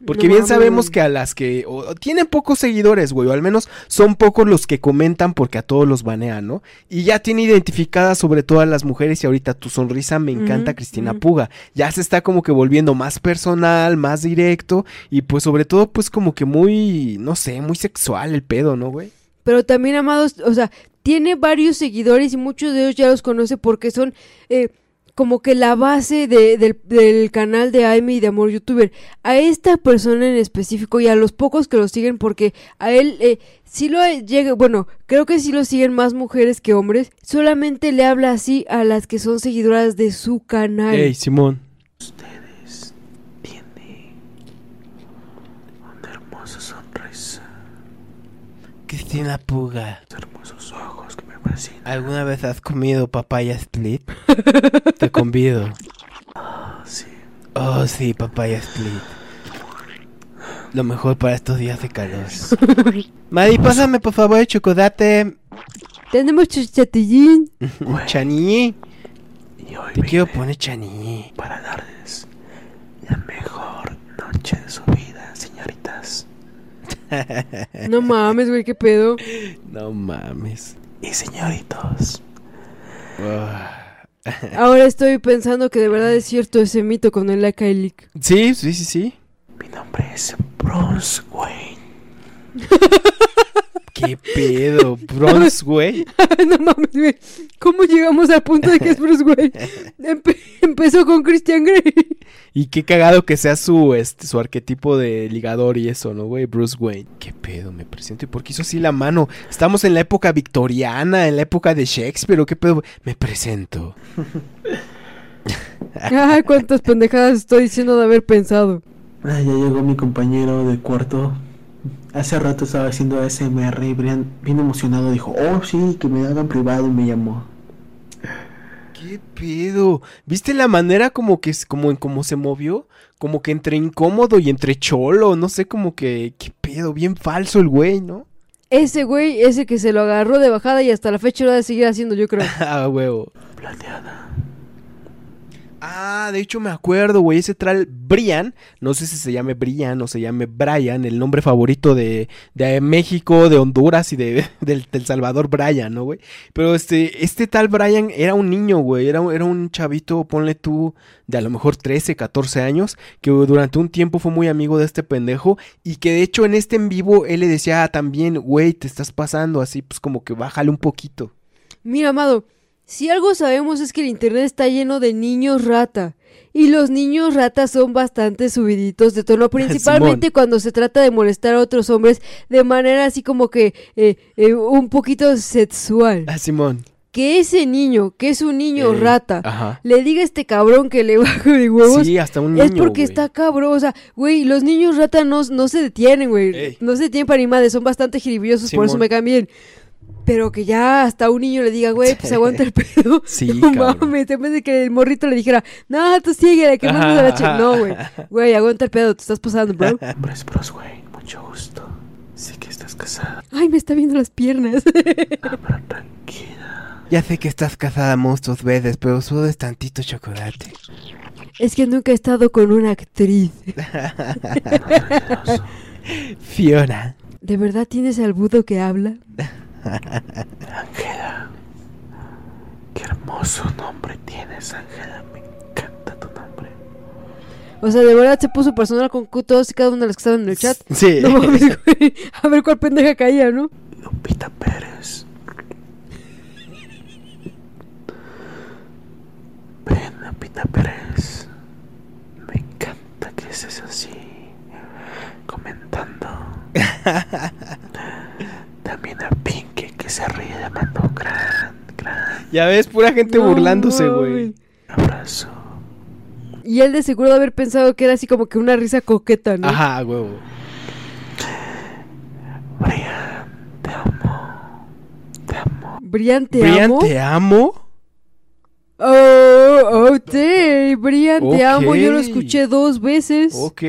Porque
No
bien
mames.
sabemos que a las que o- tienen pocos seguidores, güey, o al menos son pocos los que comentan porque a todos los banean, ¿no? Y ya tiene identificadas sobre todo a las mujeres y ahorita tu sonrisa me encanta, Cristina. Puga. Ya se está como que volviendo más personal, más directo y pues sobre todo pues como que muy, no sé, muy sexual el pedo, ¿no, güey?
Pero también, amados, o sea, tiene varios seguidores y muchos de ellos ya los conoce porque son eh, como que la base de- del, del canal de Aime y de Amor Youtuber. A esta persona en específico y a los pocos que lo siguen, porque a él eh, sí lo llega, bueno, creo que sí lo siguen más mujeres que hombres, solamente le habla así a las que son seguidoras de su canal.
Ey, Simón.
Ustedes tienen una hermosa sonrisa.
Cristina Puga. ¿Alguna vez has comido papaya split? <laughs> Te convido.
Ah, sí.
Oh, sí, papaya split. Lo mejor para estos días de calor. <laughs> Mari, pásame por favor el chocolate.
Tenemos <laughs>
y hoy
Te quiero poner chaniñi.
para darles la mejor noche de su vida, señoritas
No mames, güey, qué pedo.
No mames.
Y señoritos.
Ah. <laughs>
Ahora estoy pensando que de verdad es cierto ese mito con el Akailik.
Sí, sí, sí, sí.
Mi nombre es Bruce Wayne. <laughs>
¿Qué pedo? <laughs> Bronze, güey. <laughs>
no mames, güey. ¿Cómo llegamos al punto de que es Bruce Wayne? <laughs> Empe- empezó con Christian Grey.
Y qué cagado que sea su, este, su arquetipo de ligador y eso, ¿no, güey? Bruce Wayne. ¿Qué pedo? Me presento. ¿Y por qué hizo así la mano? Estamos en la época victoriana, en la época de Shakespeare, ¿o qué pedo? Me presento.
Ay, cuántas pendejadas estoy diciendo de haber pensado.
Ah, ya llegó mi compañero de cuarto. Hace rato estaba haciendo ASMR y Brian, bien emocionado, dijo, oh sí, que me hagan privado y me llamó.
¿Qué pedo? ¿Viste la manera como que es- como en cómo se movió? Como que entre incómodo y entre cholo, no sé, como que qué pedo, bien falso el güey, ¿no?
Ese güey, ese que se lo agarró de bajada y hasta la fecha lo ha de seguir haciendo, yo creo. <laughs>
Ah, huevo.
Plateada.
Ah, de hecho me acuerdo, güey, ese tral Brian, no sé si se llame Brian o se llame Brian, el nombre favorito de, de México, de Honduras y de, <laughs> del, del Salvador, Brian, ¿no, güey? Pero este, este tal Brian era un niño, güey, era, era un chavito, ponle tú, de a lo mejor 13, 14 años, que durante un tiempo fue muy amigo de este pendejo y que de hecho en este en vivo él le decía ah, también, güey, te estás pasando así, pues como que bájale un poquito.
Mira, amado, si algo sabemos es que el internet está lleno de niños rata. Y los niños ratas son bastante subiditos de tono, <laughs> principalmente cuando se trata de molestar a otros hombres de manera así como que eh, eh, un poquito sexual.
Ah, Simón.
Que ese niño, que es un niño
Eh,
rata,
Ajá.
le diga a este cabrón que le <laughs> bajo de huevos,
Sí, hasta un niño,
es porque está cabrón. O sea, güey, los niños rata no, no se detienen, güey.
Ey.
No se detienen para ni madre, son bastante jiribiosos, por eso me caen bien. Pero que ya hasta un niño le diga, güey, pues aguanta el pedo. <laughs>
Sí, <laughs>
no
cabrón.
mames, en vez de que el morrito le dijera, no, tú sigue, que mandas a la chica. No, güey. <laughs> Güey, aguanta el pedo, te estás pasando, bro.
Es Bruce Wayne, mucho gusto. Sé que estás casada.
Ay, me está viendo las piernas.
Habla tranquila.
Ya sé que estás casada monstruos veces, pero solo es tantito chocolate.
es que nunca he estado con una actriz.
Fiona.
¿De verdad tienes al budo que habla?
Ángela. Qué hermoso nombre tienes, Ángela. Me encanta tu nombre.
O sea, de verdad se puso personal con todos y cada uno de los que estaban en el chat.
Sí.
No mames, güey. A ver cuál pendeja caía, ¿no?
Lupita Pérez. Ven, Lupita Pérez. Me encanta que estés así, comentando. <laughs> También a Pinky que se ríe llamando gran, gran
Ya ves, pura gente
No
burlándose, güey.
abrazo.
Y él de seguro de haber pensado que era así como que una risa coqueta, ¿no?
Ajá, huevo.
Brian, te amo. Te amo.
Brian, ¿te
Brian,
amo?
¿te amo?
Oh, oh, sí, Brian, te amo. Yo lo
Ok.
escuché dos veces.
Ok.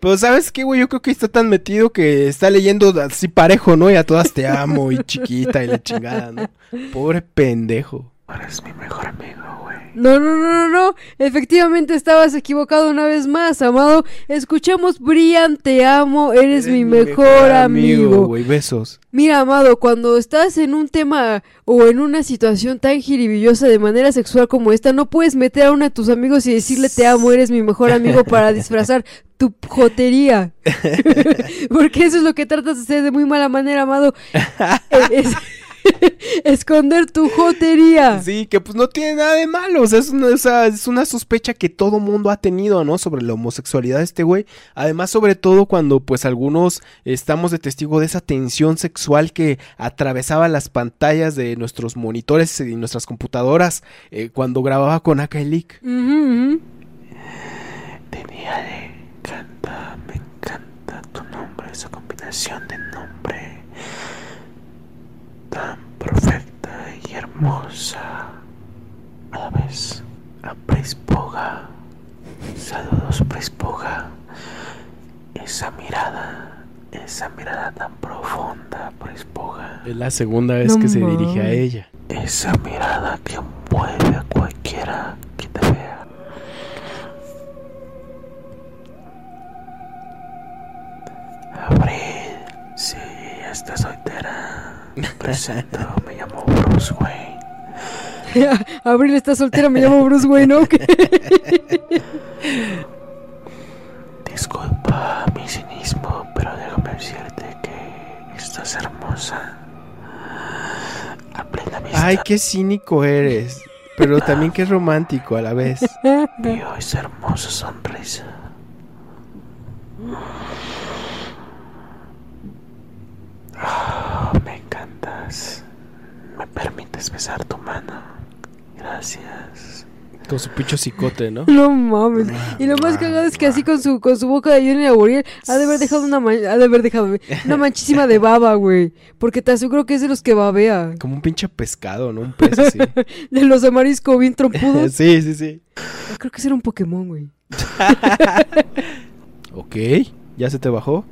Pero ¿sabes qué, güey? Yo creo que está tan metido que está leyendo así parejo, ¿no? Y a todas te amo y chiquita y la chingada, ¿no? Pobre pendejo.
Eres mi mejor amigo, güey.
No, no, no, no, no. Efectivamente estabas equivocado una vez más, amado. Escuchamos Brian, te amo, eres, mi, mejor, amigo.
güey. Besos.
Mira, amado, cuando estás en un tema o en una situación tan jiribillosa de manera sexual como esta, no puedes meter a uno de tus amigos y decirle te amo, eres mi mejor amigo para disfrazar <laughs> tu jotería. <laughs> Porque eso es lo que tratas de hacer de muy mala manera, amado. <laughs> Es- <laughs> esconder tu jotería.
Sí, que pues no tiene nada de malo. O sea, es una, o sea, es una sospecha que todo mundo ha tenido, ¿no? Sobre la homosexualidad de este güey. Además, sobre todo cuando pues algunos estamos de testigo de esa tensión sexual que atravesaba las pantallas de nuestros monitores y nuestras computadoras eh, cuando grababa con
ujú.
Tenía le encanta, me encanta tu nombre, esa combinación de nombre tan perfecta y hermosa a la vez. A Prispoga, saludos Prispoga, esa mirada, esa mirada tan profunda Prispoga,
Es la segunda vez
No
que se dirige a ella.
esa mirada que mueve a cualquiera que te vea. Presento, <laughs> me llamo Bruce Wayne.
Abril está soltera, me llamo Bruce Wayne, ¿no?
Disculpa mi cinismo, pero déjame decirte que estás hermosa. A plena vista,
Ay, qué cínico eres. Pero también qué romántico a la vez.
vio esa hermosa sonrisa. Ah, me encantas. ¿Me permites besar tu mano? Gracias.
Con su pincho cicote, ¿no?
No mames. Y lo más cagado es que así con su, con su boca de Johnny Laboriel ha de haber dejado una man- ha de haber dejado una manchísima de baba, güey. Porque te aseguro que es de los que babea.
Como un pinche pescado, ¿no? Un pez así. <laughs>
De los de marisco bien trompudos. <laughs>
sí, sí, sí.
Yo creo que ese era un Pokémon, güey. <laughs>
Ok. ¿Ya se te bajó?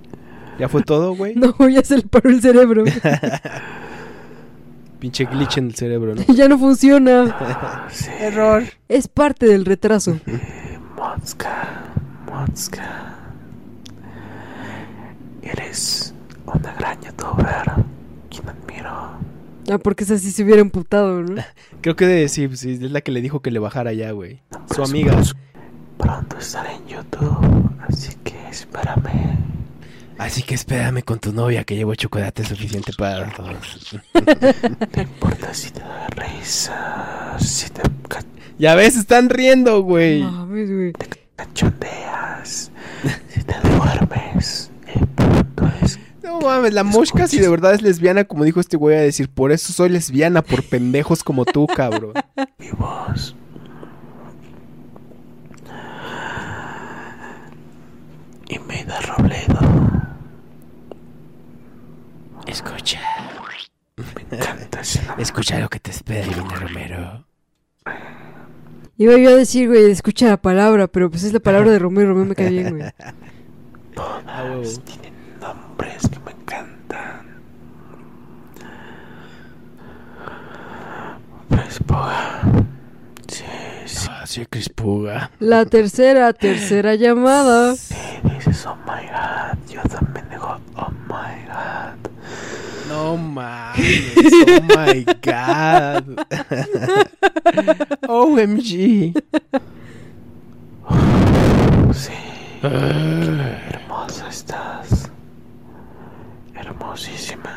¿Ya fue todo, güey? <laughs>
No, ya se le paró el cerebro. <laughs>
Pinche glitch en el cerebro, ¿no? <laughs>
ya no funciona.
Sí.
Error.
Es parte del retraso.
Motska, Motska. Eres una gran youtuber. Quien admiro.
Ah, porque esa sí se hubiera emputado, ¿no?
Creo que de- sí, sí, es la que le dijo que le bajara ya, güey. Su amiga.
Pronto estaré en YouTube, así que espérame.
Así que espérame con tu novia que llevo chocolate suficiente para todos. <laughs>
No importa si te da risa, si te
Ya ves, están riendo, güey.
Mames, güey.
cachondeas, si te duermes. El punto es
No mames, la mosca si de verdad es lesbiana, como dijo este güey a decir, por eso soy lesbiana, por pendejos como tú, cabrón. <laughs>
mi voz. Y me da Robledo.
Escucha,
Me encanta ese nombre.
escucha lo que te espera, Divina Romero.
Iba yo a decir, güey, escucha la palabra, pero pues es la palabra de Romeo y Romeo me cae bien, güey. <laughs>
Ah, huevo.
Tienen nombres que me encantan. Vespoga. Sí, sí.
Ah, sí, Crispuga.
La tercera, tercera llamada.
Sí, dices, oh my god. Yo también digo, oh my god.
No mames, oh my god. <laughs> OMG.
Sí, hermosa estás. Hermosísima.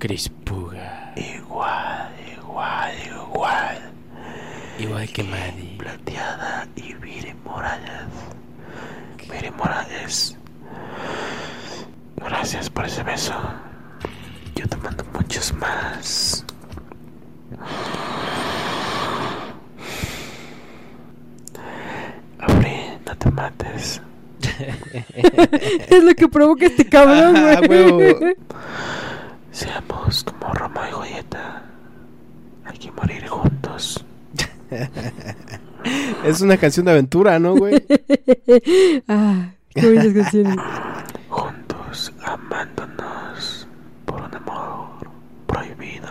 Crispuga.
Igual, igual, igual.
Igual que Maddie.
Plateada y Viri Morales. Viri Morales. Gracias por ese beso. Yo te mando muchos más. Abril, no te mates. <laughs>
Es lo que provoca este cabrón,
Ajá,
güey. <laughs>
Seamos como Roma y Julieta. Hay que morir juntos.
Es una canción de aventura, ¿no, güey? <laughs>
ah, qué bonitas canciones.
Juntos, amándonos amor prohibido.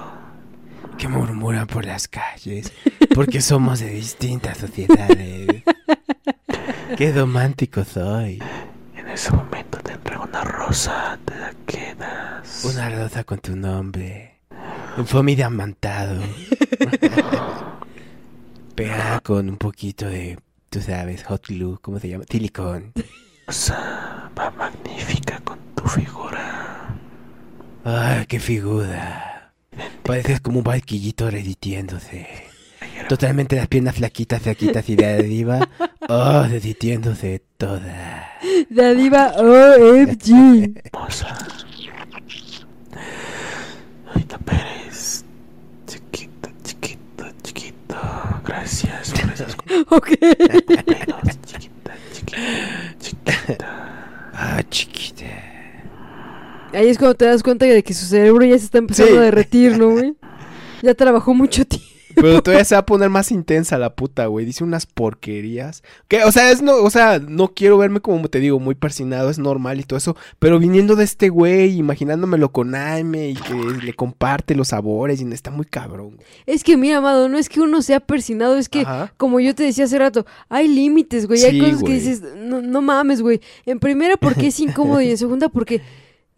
Que murmuran por las calles. Porque somos de distintas sociedades. Qué romántico soy.
En ese momento te entrego una rosa, te la quedas.
Una rosa con tu nombre. Un foamy diamantado. Pegada con un poquito de, tú sabes, hot glue, ¿cómo se llama? Silicón.
rosa va magnífica con tu figura.
Ay, qué figura. Pareces como un barquillito reditiéndose. Totalmente las piernas flaquitas, flaquitas y de arriba. Oh, reditiéndose toda.
La diva OMG.
Hermosa. Ahorita Pérez. Chiquito, chiquito, chiquito. Gracias por
Ok.
Chiquita, chiquita, chiquita. <laughs>
Ah, chiquita.
Ahí es cuando te das cuenta de que su cerebro ya se está empezando
Sí.
a derretir, ¿no, güey? Ya trabajó mucho tiempo.
Pero todavía se va a poner más intensa la puta, güey. Dice unas porquerías. Que, o sea, es no, o sea, no quiero verme como te digo, muy persinado, es normal y todo eso. Pero viniendo de este güey, imaginándomelo con Aime y que le comparte los sabores, y está muy cabrón. güey.
Es que, mira, amado, no es que uno sea persinado, es que,
Ajá.
como yo te decía hace rato, hay límites, güey. hay cosas
güey.
que dices, no, no mames, güey. En primera, porque es <laughs> incómodo y en segunda, porque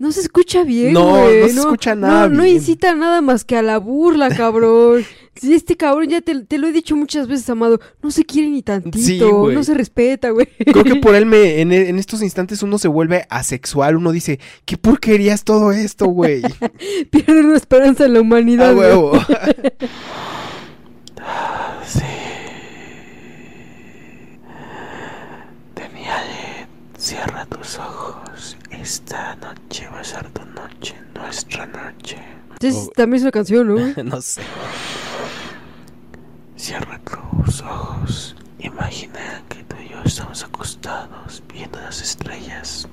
No se escucha bien,
No,
güey.
no se escucha nada
No, no
bien.
incita nada más que a la burla, cabrón. <laughs> Si este cabrón, ya te, te lo he dicho muchas veces, Amado, no se quiere ni tantito,
Sí, güey.
no se respeta, güey.
Creo que por <laughs> él me, en, en estos instantes uno se vuelve asexual, uno dice, ¿qué porquería es todo esto, güey? <laughs>
Pierde una esperanza en la humanidad.
A
güey.
huevo.
Daniel, cierra tus ojos. Esta noche va a ser tu noche, nuestra noche.
Entonces, también es una canción, ¿no? <laughs>
no sé.
Cierra tus ojos. Imagina que tú y yo estamos acostados viendo las estrellas.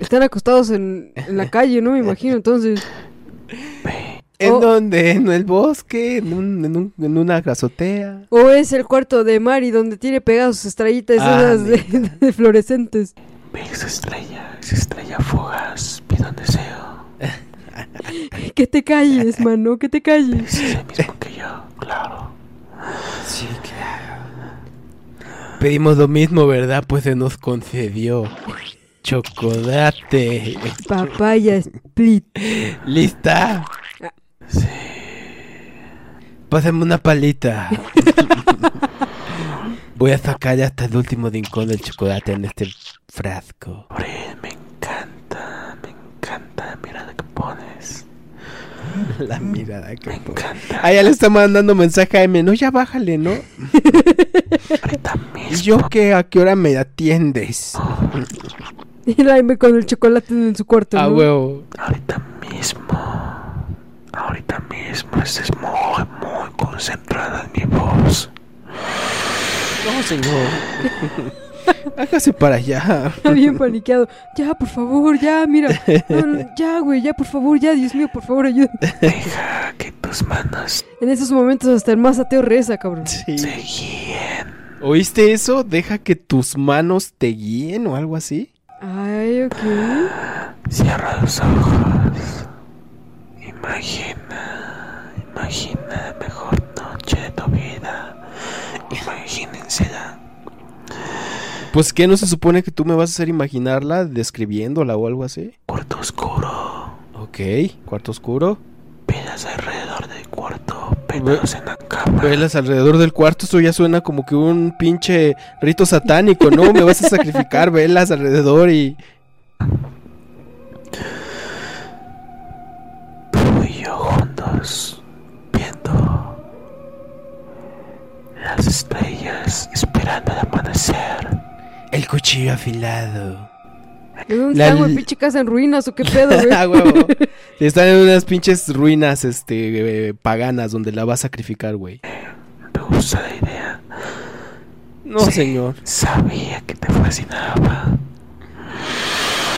Están acostados en, en la calle, ¿no? Me imagino, entonces. <laughs>
¿En
Oh.
dónde? ¿En el bosque? ¿En, un- en, un- en una azotea?
O es el cuarto de Mari donde tiene pegadas sus estrellitas
Ah,
esas de, <laughs> de fluorescentes.
ve esa estrella, esa estrella fugaz. Pido un deseo. <laughs>
Que te calles, <laughs> mano, que te calles.
Es el mismo que yo, claro.
Sí, claro. Pedimos lo mismo, ¿verdad? Pues se nos concedió. Chocolate.
Papaya split.
¿Lista?
Sí.
Pásame una palita. <laughs> Voy a sacar hasta el último rincón del chocolate en este frasco.
Me encanta, me encanta la mirada que pones. <laughs>
La mirada que
Me encanta.
Ah, ya le está mandando mensaje a M. No, ya bájale, ¿no?
Ahorita
¿Y
mismo.
yo qué? ¿A qué hora me atiendes?
Y la M con el chocolate en su cuarto.
A
¿no?
huevo.
Ahorita mismo. Ahorita mismo estés muy, muy concentrada en mi voz.
No, señor. <laughs> Hágase para allá.
Está bien paniqueado. Ya, por favor, ya, mira. No, no, ya, güey, ya, por favor, ya, Dios mío, por favor, ayúdame.
Deja que tus manos
En esos momentos hasta el más ateo reza, cabrón.
Sí.
te guíen.
¿Oíste eso? Deja que tus manos te guíen o algo así.
Ay, ok.
Cierra los ojos. Imagina, imagina la mejor noche de tu vida. Imagínensela.
Pues que no se supone que tú me vas a hacer imaginarla describiéndola o algo así.
Cuarto oscuro.
Ok, cuarto oscuro.
Velas alrededor del cuarto. Penados en la cama.
Velas alrededor del cuarto, esto ya suena como que un pinche rito satánico, ¿no? Me vas a sacrificar velas alrededor y...
Juntos. Viendo las estrellas. Esperando el amanecer.
El cuchillo afilado.
¿De dónde
La
está, güey? ¿Pinche casa en ruinas o qué pedo, <laughs> güey?
Ah, huevo. <laughs> Están en unas pinches ruinas, este, eh, paganas donde la va a sacrificar, güey.
Me gusta la idea.
No,
Sí.
señor.
Sabía que te fascinaba.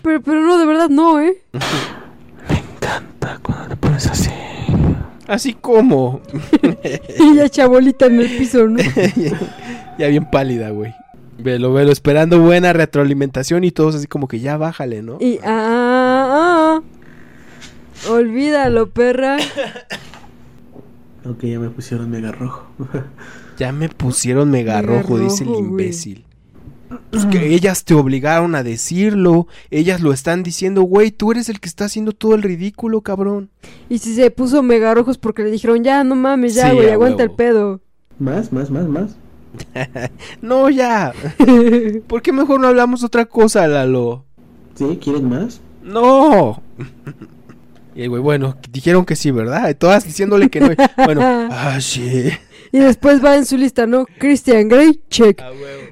Pero, pero no, de verdad no, ¿eh? <laughs>
Encanta cuando te pones así.
Así como. <laughs>
Y ya chabolita en el piso, ¿no? <laughs>
ya bien pálida, güey. Velo, velo, esperando buena retroalimentación y todos así como que ya bájale, ¿no?
Y ah, ah, ah. Olvídalo, perra.
Aunque ya me pusieron mega rojo.
Ya me pusieron mega
Mega
rojo, dice el
güey.
Pues que ellas te obligaron a decirlo. Ellas lo están diciendo, güey, tú eres el que está haciendo todo el ridículo, cabrón.
Y si se puso mega rojos porque le dijeron, ya, no mames, ya,
Sí,
güey, aguanta el pedo.
Más, más, más, más. <laughs>
No, ya. <laughs> ¿Por qué mejor no hablamos otra cosa, Lalo?
¿Sí? ¿Quieren más?
No. <laughs> Y el güey, bueno, dijeron que sí, ¿verdad? Todas diciéndole que no. Bueno, ah, sí.
Y después va en su lista, ¿no? Christian Grey, check.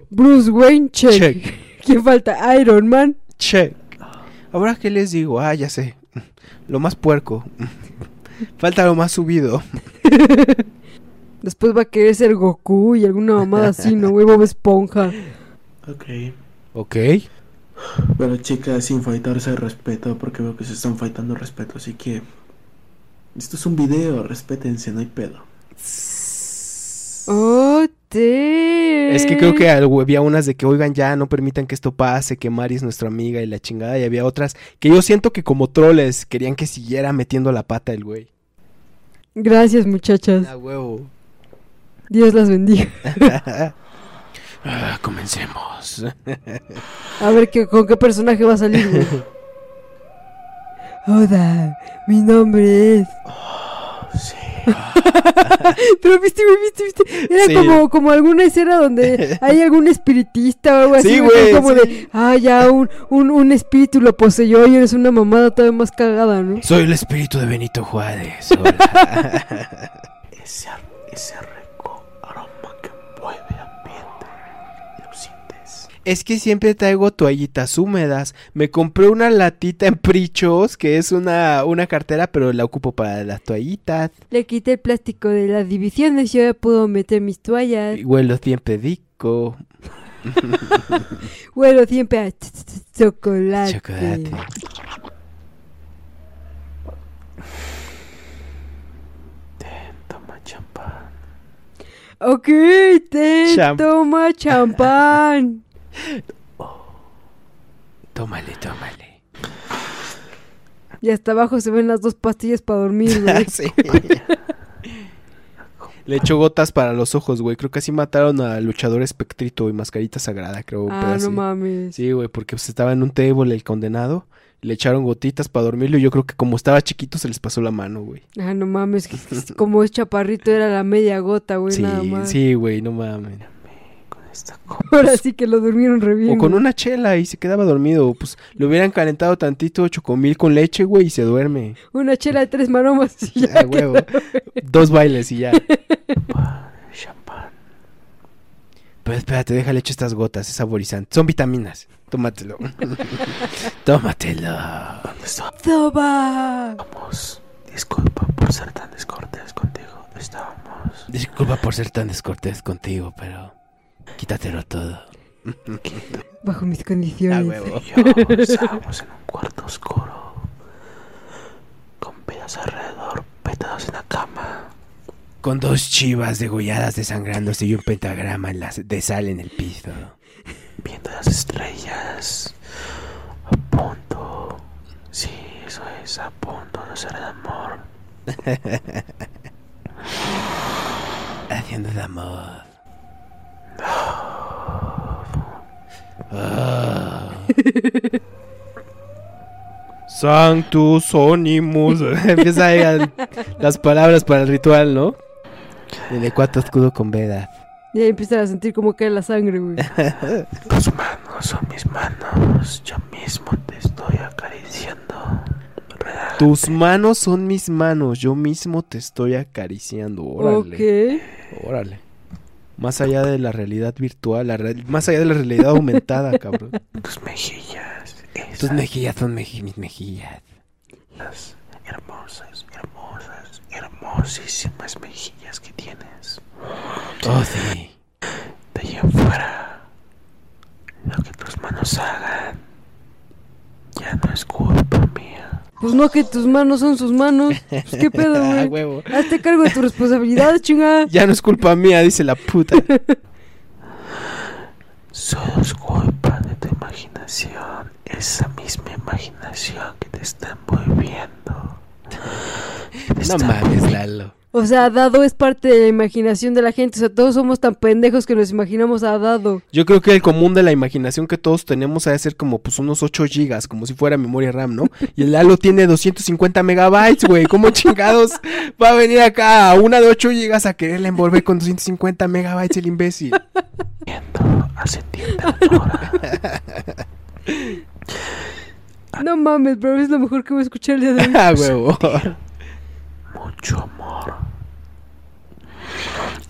Bruce Wayne, check.
Check.
¿Quién falta? Iron Man.
Check. Ahora, ¿qué les digo? Ah, ya sé. Lo más puerco. Falta lo más subido. <laughs>
Después va a querer ser Goku y alguna mamada así, ¿no? Bob Esponja.
Ok.
Ok.
Bueno, chicas, sin faltarse el respeto, porque veo que se están faltando respeto, así que. Esto es un video, respétense, no hay pedo.
Oh, te.
Es que creo que había unas de que, oigan, ya no permitan que esto pase, que Mari es nuestra amiga y la chingada. Y había otras que yo siento que como troles querían que siguiera metiendo la pata el güey.
Gracias, muchachas.
A huevo.
Dios las bendiga. <laughs>
Ah, comencemos.
A ver qué, con qué personaje va a salir, güey. <laughs> Hola, mi nombre es. <laughs> Pero viste, güey, viste, viste. Era
Sí.
como, como alguna escena donde <laughs> hay algún espiritista o algo así.
Sí,
güey, Como
sí.
de, ah, ya un, un, un espíritu lo poseyó y eres una mamada todavía más cagada, ¿no?
Soy el espíritu de Benito Juárez. Hola. <laughs>
Ese, ese
es que siempre traigo toallitas húmedas. Me compré una latita en Prichos, que es una, una cartera, pero la ocupo para las toallitas.
Le quité el plástico de las divisiones y ahora puedo meter mis toallas.
Y huelo siempre rico. <laughs>
Huelo siempre a ch- ch- ch- chocolate.
Chocolate.
Ten, toma champán.
Ok, te
Cham-
toma champán. <laughs>
Tómale, tómale.
Y hasta abajo se ven las dos pastillas para dormir, güey. <laughs>
Sí. Le echó gotas para los ojos, güey. Creo que así mataron al luchador espectrito y mascarita sagrada, creo.
ah, no
así.
mames.
Sí, güey, porque pues, estaba en un table el condenado. Le echaron gotitas para dormirlo y yo creo que como estaba chiquito se les pasó la mano, güey.
Ah, no mames. Como es chaparrito, era la media gota, güey,
Sí,
nada más.
sí, güey, no mames.
Esta.
Ahora sí que lo durmieron re bien.
O con una chela y se quedaba dormido. Pues le hubieran calentado tantito chocomil con leche, güey, y se duerme.
Una chela de tres maromas y ya
Ah, huevo. Dos bailes y ya. <laughs>
Champán.
Pero espérate, déjale echo estas gotas, es saborizante. Son vitaminas. Tómatelo. <laughs> Tómatelo.
¿Dónde
¡Toma!
estábamos? Disculpa por ser tan descortés contigo. Estábamos.
Disculpa por ser tan descortés contigo, pero quítatelo todo.
Bajo mis condiciones.
huevo. <laughs>
Yo estábamos en un cuarto oscuro. Con velas alrededor, petados en la cama.
Con dos chivas degolladas desangrándose y un pentagrama en la- de sal en el piso.
Viendo las estrellas. A punto. Sí, eso es, a punto de hacer el amor. <laughs>
Haciendo el amor. Ah. Sanctus Onimus. <laughs> <laughs> Empieza ahí a- las palabras para el ritual, ¿no? De cuatro escudo con veda.
Y ahí empiezan a sentir como cae la sangre, güey. <laughs>
Tus manos son mis manos. Yo mismo te estoy acariciando. Relájate.
Tus manos son mis manos. Yo mismo te estoy acariciando. Órale.
Ok.
Órale. Más allá de la realidad virtual, la real- más allá de la realidad aumentada, <laughs> cabrón.
Tus mejillas.
Tus mejillas son meji- mis mejillas.
hermosas, hermosas, hermosísimas mejillas que tienes.
Oh, sí.
De ahí afuera. Lo que tus manos hagan. Ya no es culpa mía.
Pues no que tus manos son sus manos. Pues qué pedo, <laughs>
Ah,
güey.
huevo.
Hazte cargo de tu responsabilidad, <laughs> chingada.
Ya no es culpa mía, dice la puta. <laughs>
Solo es culpa de tu imaginación. Esa misma imaginación que te está envolviendo. Te
No
está
mames, Lalo.
O sea, Dado es parte de la imaginación de la gente. O sea, todos somos tan pendejos que nos imaginamos a Dado.
Yo creo que el común de la imaginación que todos tenemos ha de ser como pues unos 8 gigas, como si fuera memoria RAM, ¿no? <laughs> Y el Lalo tiene 250 megabytes, güey. ¿Cómo <laughs> chingados va a venir acá a una de 8 gigas a quererle envolver con 250 megabytes el imbécil?
hace.
No mames, bro, es lo mejor que voy a escuchar el día de hoy. <laughs>
Ah, huevo.
Mucho amor.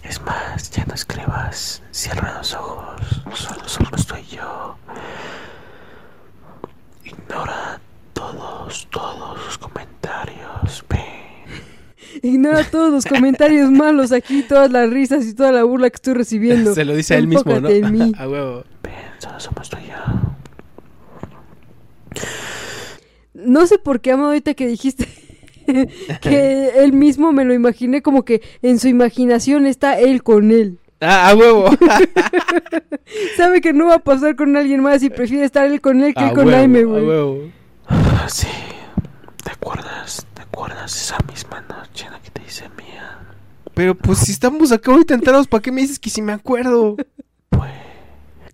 Es más, ya no escribas. Cierra los ojos. Solo somos tú y yo. Ignora todos, todos los comentarios. Ve.
Ignora todos los comentarios malos aquí, todas las risas y toda la burla que estoy recibiendo. <laughs>
Se lo dice a él mismo, ¿no?
Enfócate en mí. <laughs>
A huevo.
Ven, solo somos tú y yo.
No sé por qué, Amado, ahorita que dijiste <laughs> que él mismo me lo imaginé como que en su imaginación está él con él.
Ah, a huevo. <laughs>
Sabe que no va a pasar con alguien más y prefiere estar él con él que
A
él con
huevo,
Jaime,
a
güey.
huevo.
Ah, Sí. ¿Te acuerdas? ¿Te acuerdas esa misma noche en la que te hice mía?
Pero pues si estamos acá ahorita entrados, ¿para qué me dices que si me acuerdo?
Fue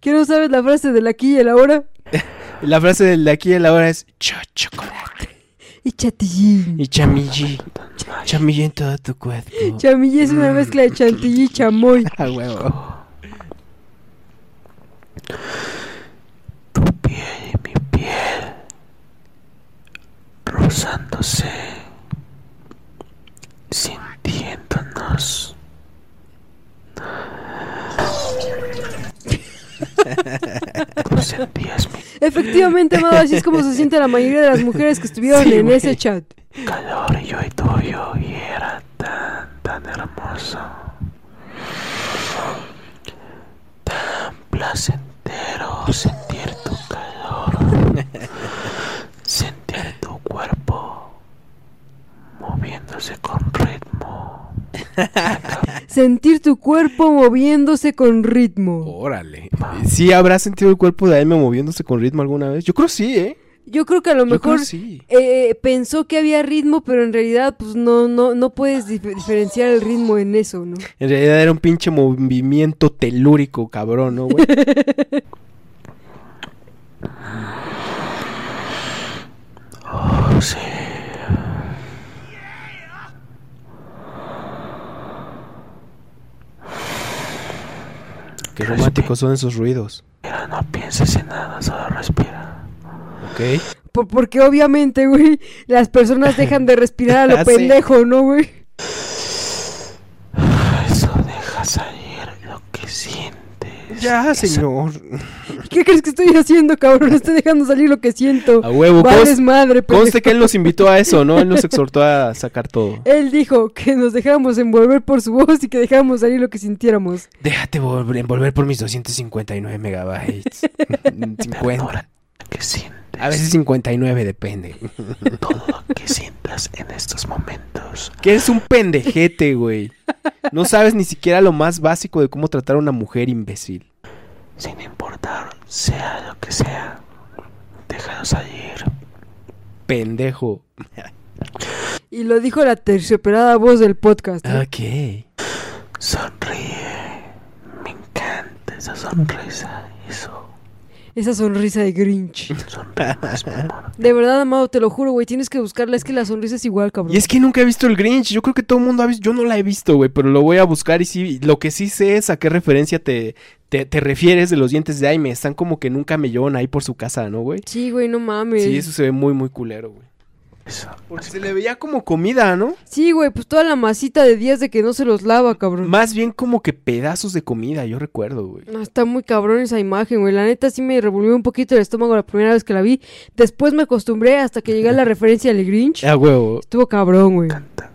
¿Que no sabes la frase del aquí y el ahora? <laughs>
La frase del de aquí y el ahora es cho chocolate.
Y chatillín.
Y chamillí. Chamillí en todo tu cuerpo.
Chamillí es una mezcla de chantilly y chamoy. <laughs>
A huevo.
Tu piel y mi piel rozándose, sintiéndonos. Tú sentías mi
Efectivamente, amado, así es como se siente la mayoría de las mujeres que estuvieron
Sí,
en
güey.
ese chat.
calor y yo y tuyo y era tan, tan hermoso. Tan placentero sentir tu calor. sentir tu cuerpo moviéndose con ritmo.
Sentir tu cuerpo moviéndose con ritmo.
Órale. ¿Sí habrás sentido el cuerpo de Aime moviéndose con ritmo alguna vez? Yo creo sí, ¿eh?
Yo creo que a lo
Yo creo
mejor
sí.
eh, pensó que había ritmo, pero en realidad pues no no no puedes dif- diferenciar el ritmo en eso, ¿no?
En realidad era un pinche movimiento telúrico, cabrón, ¿no, güey? <laughs>
Oh, sí.
Qué románticos son esos ruidos.
Mira, no pienses en nada, solo respira.
¿Ok?
Por- porque obviamente, güey, las personas dejan de respirar a lo <laughs> pendejo, ¿no, güey?
Eso deja salir lo que sientes.
Ya, <laughs> señor. <laughs>
¿Qué crees que estoy haciendo, cabrón? Estoy dejando salir lo que siento.
A huevo.
Vales madre, pendejo.
Conste que él nos invitó a eso, ¿no? Él nos exhortó a sacar todo. <laughs>
Él dijo que nos dejáramos envolver por su voz y que dejáramos salir lo que sintiéramos.
Déjate vol- envolver por mis 259 megabytes. 50.
Que sientes.
A veces 59, depende.
Todo lo que sientas en estos momentos.
Que eres un pendejete, güey. No sabes ni siquiera lo más básico de cómo tratar a una mujer imbécil.
Sin importar sea lo que sea. Déjalo salir.
Pendejo.
Y lo dijo la tercioperada voz del podcast. ¿eh?
Ok.
Sonríe. Me encanta esa sonrisa. Eso.
Esa sonrisa de Grinch. <laughs> De verdad, amado, te lo juro, güey. Tienes que buscarla. Es que la sonrisa es igual, cabrón.
Y es que nunca he visto el Grinch. Yo creo que todo el mundo ha visto. Yo no la he visto, güey. Pero lo voy a buscar. Y sí, lo que sí sé es a qué referencia te, te, te refieres de los dientes de Aime. Están como que en un camellón ahí por su casa, ¿no, güey?
Sí, güey, no mames.
Sí, eso se ve muy, muy culero, güey.
Eso.
Porque se le veía como comida, ¿no?
Sí, güey, pues toda la masita de días de que no se los lava, cabrón.
Más bien como que pedazos de comida, yo recuerdo, güey.
No, está muy cabrón esa imagen, güey. La neta sí me revolvió un poquito el estómago la primera vez que la vi. Después me acostumbré hasta que llegué a la <laughs> referencia del Grinch.
A huevo.
Estuvo cabrón, güey.
Canta.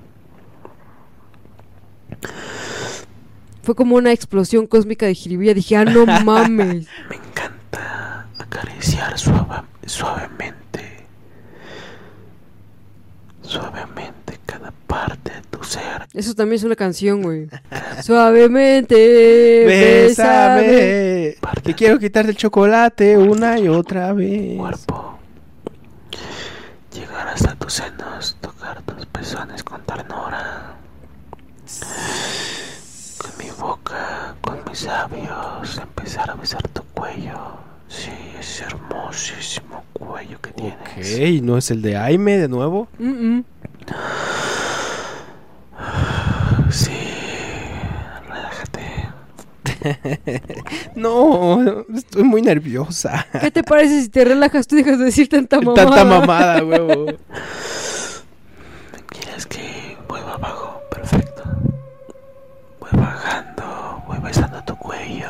Fue como una explosión cósmica de jiribilla. Dije, ah, no <laughs> mames.
Me encanta acariciar suave- suavemente. Suavemente cada parte de tu ser.
Eso también es una canción, güey. Suavemente, bésame.
Bésame. Te quiero quitar del chocolate una y otra vez.
cuerpo. Llegar hasta tus senos, tocar tus pezones con ternura. Con mi boca, con mis labios, empezar a besar tu cuello. Ese hermosísimo cuello que tienes.
Ok, ¿no es el de Aime de nuevo?
Mm, mm.
Sí, relájate. <laughs>
No, estoy muy nerviosa.
¿Qué te parece si te relajas tú dejas de decir tanta mamada?
Tanta mamada, <laughs> huevo.
¿Quieres que vuelva abajo? Perfecto. Voy bajando, voy besando tu cuello.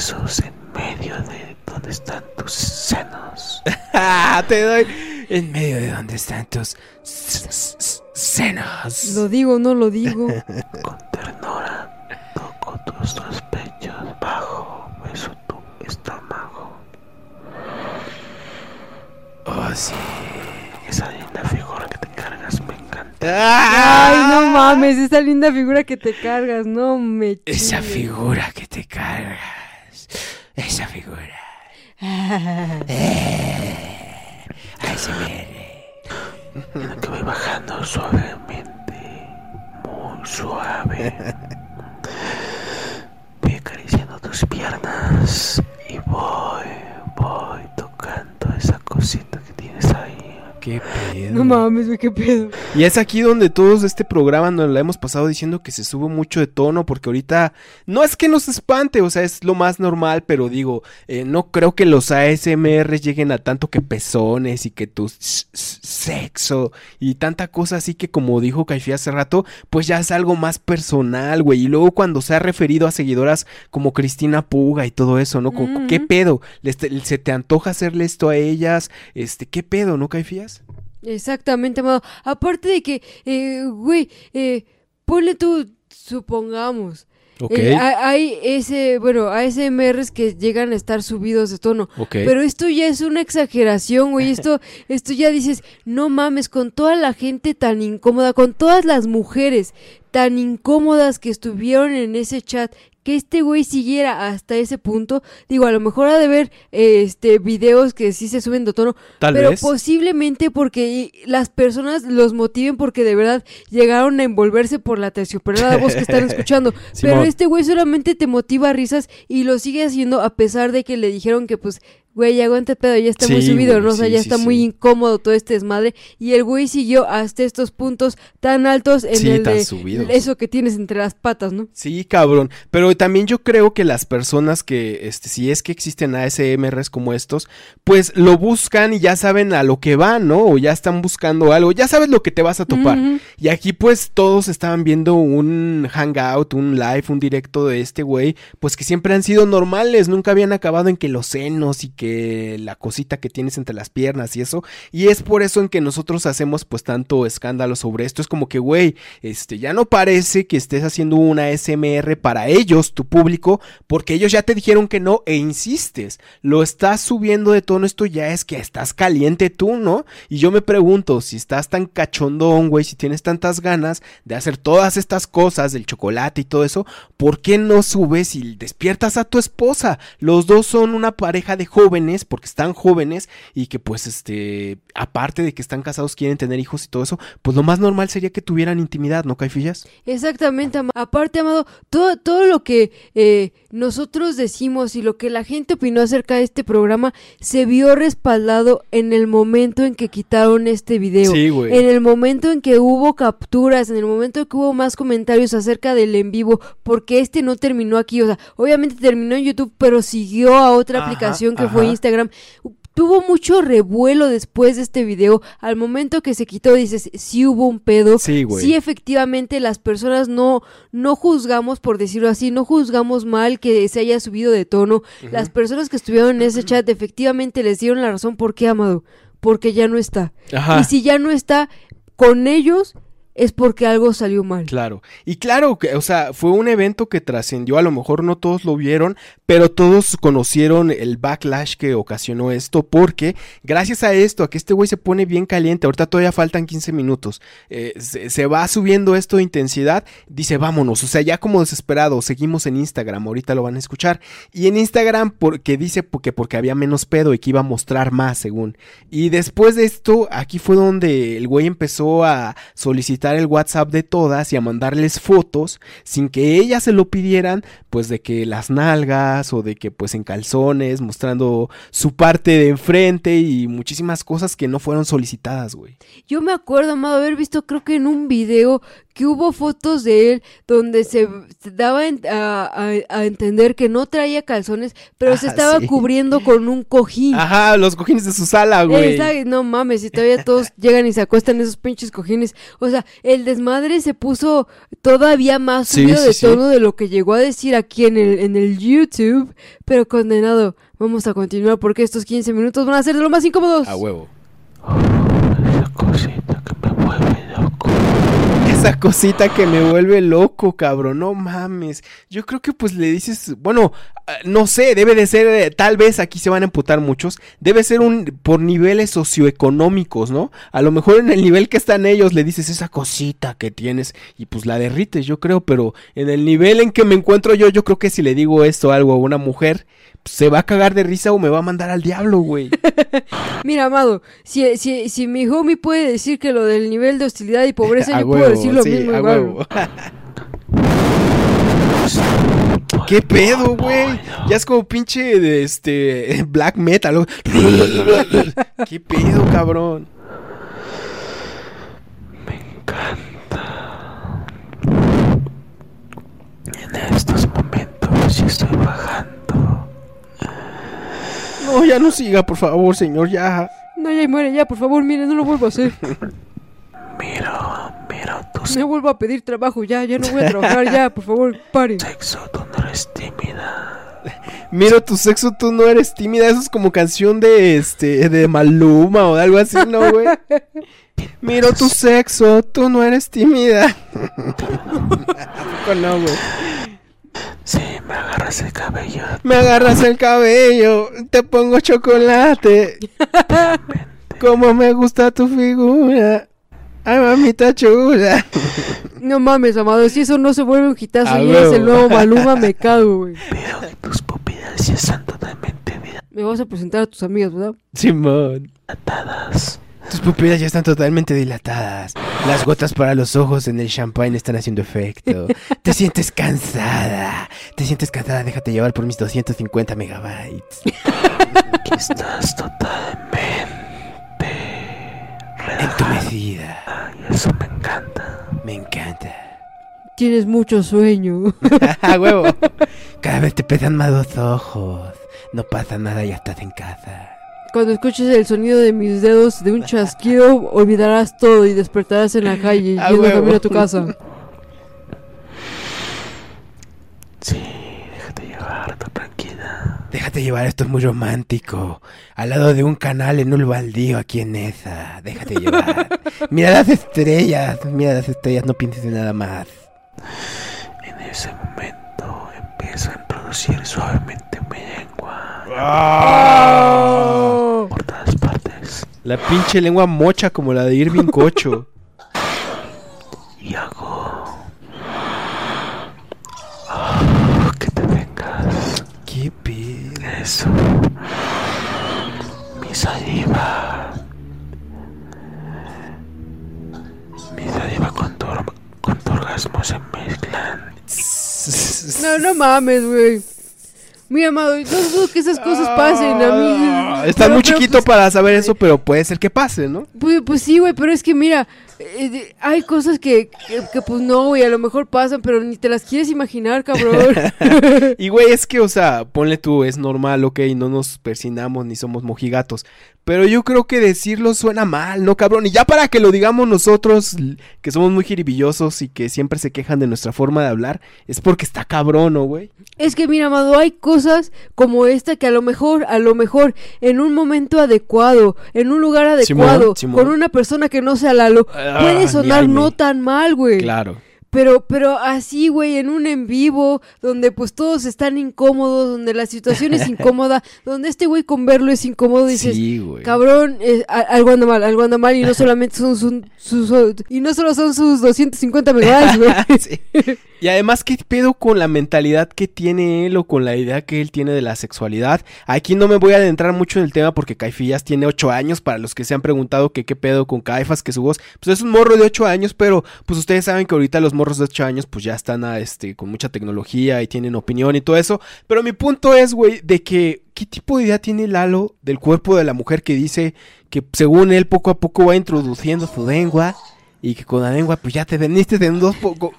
Besos en medio de donde están tus senos. <laughs>
Te doy en medio de donde están tus senos.
Lo digo, no lo digo. <laughs>
Con ternura toco tus dos pechos bajo, beso tu estómago.
Oh, sí.
Esa linda figura que te cargas me encanta.
Ay, no mames, esa linda figura que te cargas, no me
Esa figura que te cargas. Esa figura. <laughs> Ay, se me...
En la que voy bajando suavemente, muy suave. Voy acariciando las piernas y voy, voy tocando esa cosita que tienes ahí.
Qué pedo.
No mames, güey, qué pedo.
Y es aquí donde todos este programa nos la hemos pasado diciendo que se sube mucho de tono, porque ahorita no es que nos espante, o sea, es lo más normal, pero digo, eh, no creo que los ASMR lleguen a tanto que pezones y que tu sexo y tanta cosa así que como dijo Caifi hace rato, pues ya es algo más personal, güey. Y luego cuando se ha referido a seguidoras como Cristina Puga y todo eso, ¿no? Como. ¿Qué pedo? ¿Les te- ¿Se te antoja hacerle esto a ellas? Este, ¿qué pedo, no, Caifías?
Exactamente, amado. Aparte de que, eh, güey, eh, ponle tú, supongamos.
Ok,
eh, ha- hay ese, bueno, ASMRs que llegan a estar subidos de tono.
ok.
Pero esto ya es una exageración, güey. <laughs> Esto, esto ya dices, no mames, con toda la gente tan incómoda, con todas las mujeres tan incómodas que estuvieron en ese chat, que este güey siguiera hasta ese punto. Digo, a lo mejor ha de ver este videos que sí se suben de tono,
Tal
pero
vez.
posiblemente porque las personas los motiven porque de verdad llegaron a envolverse por la terciopelada voz que están <laughs> escuchando. Pero este güey solamente te motiva a risas y lo sigue haciendo a pesar de que le dijeron que pues, güey, ya aguanta pedo, ya está muy subido,
sí,
ya
sí,
está muy incómodo todo este desmadre. Y el güey siguió hasta estos puntos tan altos en el
tan
de
subidos.
eso que tienes entre las patas, ¿no?
Sí, cabrón. Pero también yo creo que las personas que, este, si es que existen ASMRs como estos, pues lo buscan y ya saben a lo que van, ¿no? O ya están buscando algo, ya sabes lo que te vas a topar. Y aquí pues todos estaban viendo un hangout, un live, un directo de este güey, pues que siempre han sido normales, nunca habían acabado en que los senos y que la cosita que tienes entre las piernas y eso. Y es por eso en que nosotros hacemos pues tanto escándalo sobre esto. Es como que, güey, este, ya no parece que estés haciendo una SMR para ellos, tu público, porque ellos ya te dijeron que no e insistes. Lo estás subiendo de tono, esto ya es que estás caliente tú, ¿no? Y yo me pregunto, si estás tan cachondón, güey, si tienes tantas ganas de hacer todas estas cosas, del chocolate y todo eso, ¿por qué no subes y despiertas a tu esposa? Los dos son una pareja de jóvenes, porque están jóvenes, y que pues este, aparte de que están casados, quieren tener hijos y todo eso, pues lo más normal sería que tuvieran intimidad, ¿no, Caifillas?
Exactamente, aparte, Amado, todo, todo lo que eh, nosotros decimos y lo que la gente opinó acerca de este programa se vio respaldado en el momento en que quitaron este video.
Sí, güey.
En el momento en que hubo capturas, en el momento en que hubo más comentarios acerca del en vivo, porque este no terminó aquí, o sea, obviamente terminó en YouTube, pero siguió a otra
Ajá,
aplicación que fue. Instagram. Tuvo mucho revuelo después de este video. Al momento que se quitó, dices, sí hubo un pedo.
Sí, güey.
Sí, efectivamente, las personas no, no juzgamos, por decirlo así, no juzgamos mal que se haya subido de tono. Las personas que estuvieron en ese chat efectivamente les dieron la razón. ¿Por qué, Amado? Porque ya no está.
Ajá.
Y si ya no está con ellos, es porque algo salió mal.
Claro. Y claro, que, o sea, fue un evento que trascendió, a lo mejor no todos lo vieron, pero todos conocieron el backlash que ocasionó esto, porque gracias a esto, a que este güey se pone bien caliente, ahorita todavía faltan 15 minutos, eh, se, se va subiendo esto de intensidad, dice vámonos, o sea, ya como desesperado, seguimos en Instagram, ahorita lo van a escuchar, y en Instagram porque dice que porque había menos pedo y que iba a mostrar más, según. Y después de esto, aquí fue donde el güey empezó a solicitar el WhatsApp de todas y a mandarles fotos sin que ellas se lo pidieran, pues de que las nalgas o de que pues en calzones, mostrando su parte de enfrente y muchísimas cosas que no fueron solicitadas, güey.
Yo me acuerdo, Amado, haber visto, creo que en un video que hubo fotos de él donde se, se daba en- a, a- a entender que no traía calzones, pero se estaba
sí.
cubriendo con un cojín.
Ajá, los cojines de su sala, güey.
Esa- no mames, y todavía todos <laughs> llegan y se acuestan esos pinches cojines. O sea, el desmadre se puso todavía más subido
sí,
de
sí.
tono de lo que llegó a decir aquí en el, en el YouTube. Pero condenado, vamos a continuar porque estos 15 minutos van a ser de lo más incómodos.
A huevo.
Esa cosita que me vuelve loco.
Esa cosita que me vuelve loco, cabrón, no mames. Yo creo que pues le dices, bueno, ah, no sé, debe de ser, eh, tal vez aquí se van a emputar muchos, debe ser un por niveles socioeconómicos, ¿no? A lo mejor en el nivel que están ellos le dices esa cosita que tienes y pues la derrites, yo creo, pero en el nivel en que me encuentro yo, yo creo que si le digo esto algo a una mujer, se va a cagar de risa o me va a mandar al diablo, güey. <laughs>
Mira, amado, si, si, si mi homie puede decir que lo del nivel de hostilidad y pobreza, <laughs>
A
yo puedo decir lo
sí,
mismo
a huevo. <laughs> ¿Qué pedo, güey? Ya es como pinche de este black metal. ¿Qué pedo, cabrón?
Me encanta. En estos momentos yo estoy bajando.
No, ya no siga, por favor, señor, ya.
No, ya muere, ya, por favor, mire, no lo vuelvo a hacer. <laughs>
Miro, miro tu
No vuelvo a pedir trabajo, ya, ya no voy a trabajar, ya, por favor, pare.
sexo, tú no eres tímida.
Miro tu sexo, tú no eres tímida. Eso es como canción de este de Maluma o de algo así, ¿no, güey? <laughs> Miro tu sexo, tú no eres tímida. <laughs> ¿A poco no, güey?
Sí, me agarras el cabello.
Me agarras el cabello, te pongo chocolate. Como me gusta tu figura. Ay, mamita chula.
No mames, amado, si eso no se vuelve un hitazo y es el nuevo Maluma, me cago, güey.
Veo que tus pupilas ya están totalmente
Me vas a presentar a tus amigas, ¿verdad?
Simón.
dilatadas.
Tus pupilas ya están totalmente dilatadas. Las gotas para los ojos en el champagne están haciendo efecto. Te sientes cansada. Te sientes cansada. Déjate llevar por mis 250 megabytes.
Que estás totalmente relajada.
Entumecida.
Y eso me encanta.
Me encanta.
Tienes mucho sueño. <laughs>
A huevo. Cada vez te pesan más los ojos. No pasa nada, ya estás en casa.
Cuando escuches el sonido de mis dedos de un chasquido, olvidarás todo y despertarás en la calle yendo camino a tu casa. <laughs>
Sí, déjate llevar, está tranquila.
Déjate llevar, esto es muy romántico. Al lado de un canal en un baldío aquí en esa. Déjate llevar. <laughs> Mira las estrellas. Mira las estrellas, no pienses en nada más.
En ese momento empiezo a introducir suavemente mi lengua
Oh.
Por todas partes.
La pinche lengua mocha como la de Irving Cocho. <laughs>
Y hago. Ah, que te vengas.
Qué pedo.
Eso. Mi saliva. Mi saliva con tu, con tu orgasmo se mezclan.
No, no mames, güey. Mi amado, no dudo que esas cosas pasen a mí.
Ah, Estás
Pero-
muy
pero,
chiquito
pues,
para saber eso, pero puede ser que pase, ¿no?
Pues, pues sí, güey, pero es que mira, eh, hay cosas que, que, que, pues no, güey, a lo mejor pasan, pero ni te las quieres imaginar, cabrón. <laughs>
Y güey, es que, o sea, ponle tú, es normal, ok, no nos persinamos ni somos mojigatos. Pero yo creo que decirlo suena mal, ¿no, cabrón? Y ya para que lo digamos nosotros, que somos muy jiribillosos y que siempre se quejan de nuestra forma de hablar, es porque está cabrón, ¿no, güey?
Es que mira, amado, hay cosas como esta que a lo mejor, a lo mejor, en un momento adecuado, en un lugar adecuado,
Simón, Simón.
con una persona que no sea Lalo,
Ah,
puede sonar no tan mal, güey.
Claro.
Pero, pero así, güey, en un en vivo, donde pues todos están incómodos, donde la situación es <laughs> incómoda, donde este güey con verlo es incómodo, dices,
Sí,
cabrón, eh, algo anda mal, algo anda mal, y no solamente son sus, sus- y no solo son sus 250 megabytes, güey. <laughs>
Sí. Y además, ¿qué pedo con la mentalidad que tiene él o con la idea que él tiene de la sexualidad? Aquí no me voy a adentrar mucho en el tema porque Caifillas tiene 8 años. Para los que se han preguntado que qué pedo con Caifas, que su voz, pues es un morro de 8 años, pero pues ustedes saben que ahorita los morros de 8 años pues ya están este, con mucha tecnología y tienen opinión y todo eso. Pero mi punto es, güey, de que, ¿qué tipo de idea tiene Lalo del cuerpo de la mujer que dice que según él poco a poco va introduciendo su lengua? Y que con la lengua, pues ya te veniste de un dos poco.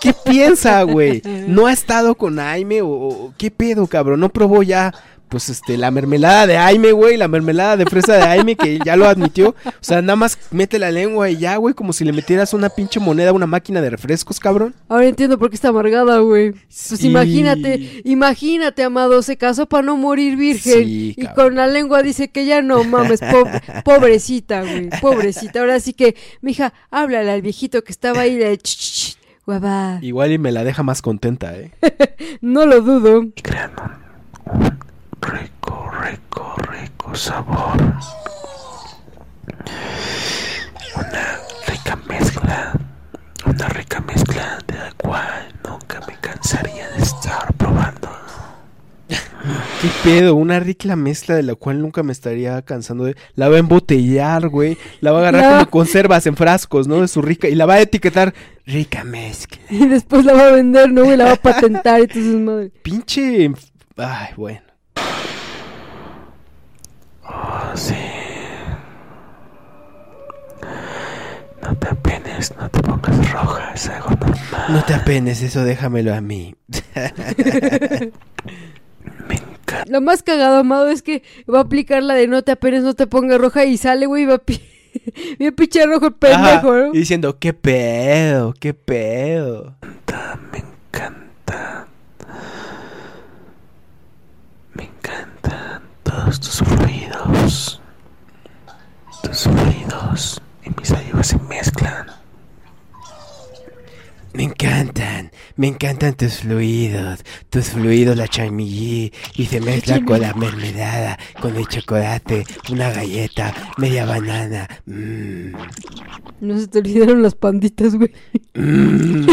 ¿Qué, piensa, güey? ¿No ha estado con Aime o qué pedo, cabrón? ¿No probó ya, pues, este, la mermelada de Aime, güey? La mermelada de fresa de Aime, que ya lo admitió. O sea, nada más mete la lengua y ya, güey, como si le metieras una pinche moneda a una máquina de refrescos, cabrón.
Ahora entiendo por qué está amargada, güey. Pues
Sí.
imagínate, imagínate, amado, se casó para no morir virgen.
Sí,
y con la lengua dice que ya no mames, po- pobrecita, güey, pobrecita. Ahora sí que, mija, háblale al viejito que estaba ahí de ch, ch, ch, guabá.
Igual y me la deja más contenta, ¿eh? <laughs>
No lo dudo.
Y crean un rico, rico, rico sabor. Una rica mezcla. Una rica mezcla de la cual nunca me cansaría de estar probando.
¿Qué pedo? Una rica mezcla de la cual nunca me estaría cansando de... La va a embotellar, güey. La va a agarrar como conservas en frascos, ¿no? De su rica... Y la va a etiquetar Rica mezcla.
Y después la va a vender, ¿no, güey? La va a patentar y entonces madre.
Pinche. Ay, bueno.
No te apenes, no te pongas roja, es algo normal.
No te apenes, eso déjamelo a mí. <laughs>
Me encanta.
Lo más cagado, amado, es que va a aplicar la de no te apenes, no te pongas roja y sale, güey, y va a, pi va a pichar rojo el pendejo,
Ajá,
¿no?
Y diciendo, ¿qué pedo? ¿Qué pedo?
Me encanta. Me encantan todos tus Tus fluidos y mis saliva se mezclan.
Me encantan, me encantan tus fluidos, tus fluidos, la chamillí, y se mezcla con la mermelada, con el chocolate, una galleta, media banana. Mmm.
No se te olvidaron las panditas, güey.
Mm.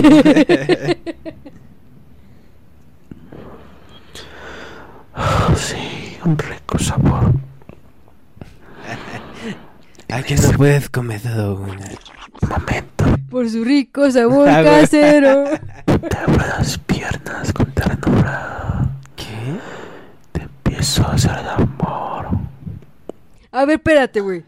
Oh, <laughs> sí, un rico sabor.
¿A que no puedes comer todo?
Un momento,
Por su rico sabor
Ah,
casero.
te abro las piernas con ternura.
¿Qué?
Te empiezo a hacer el amor.
A ver, espérate, güey.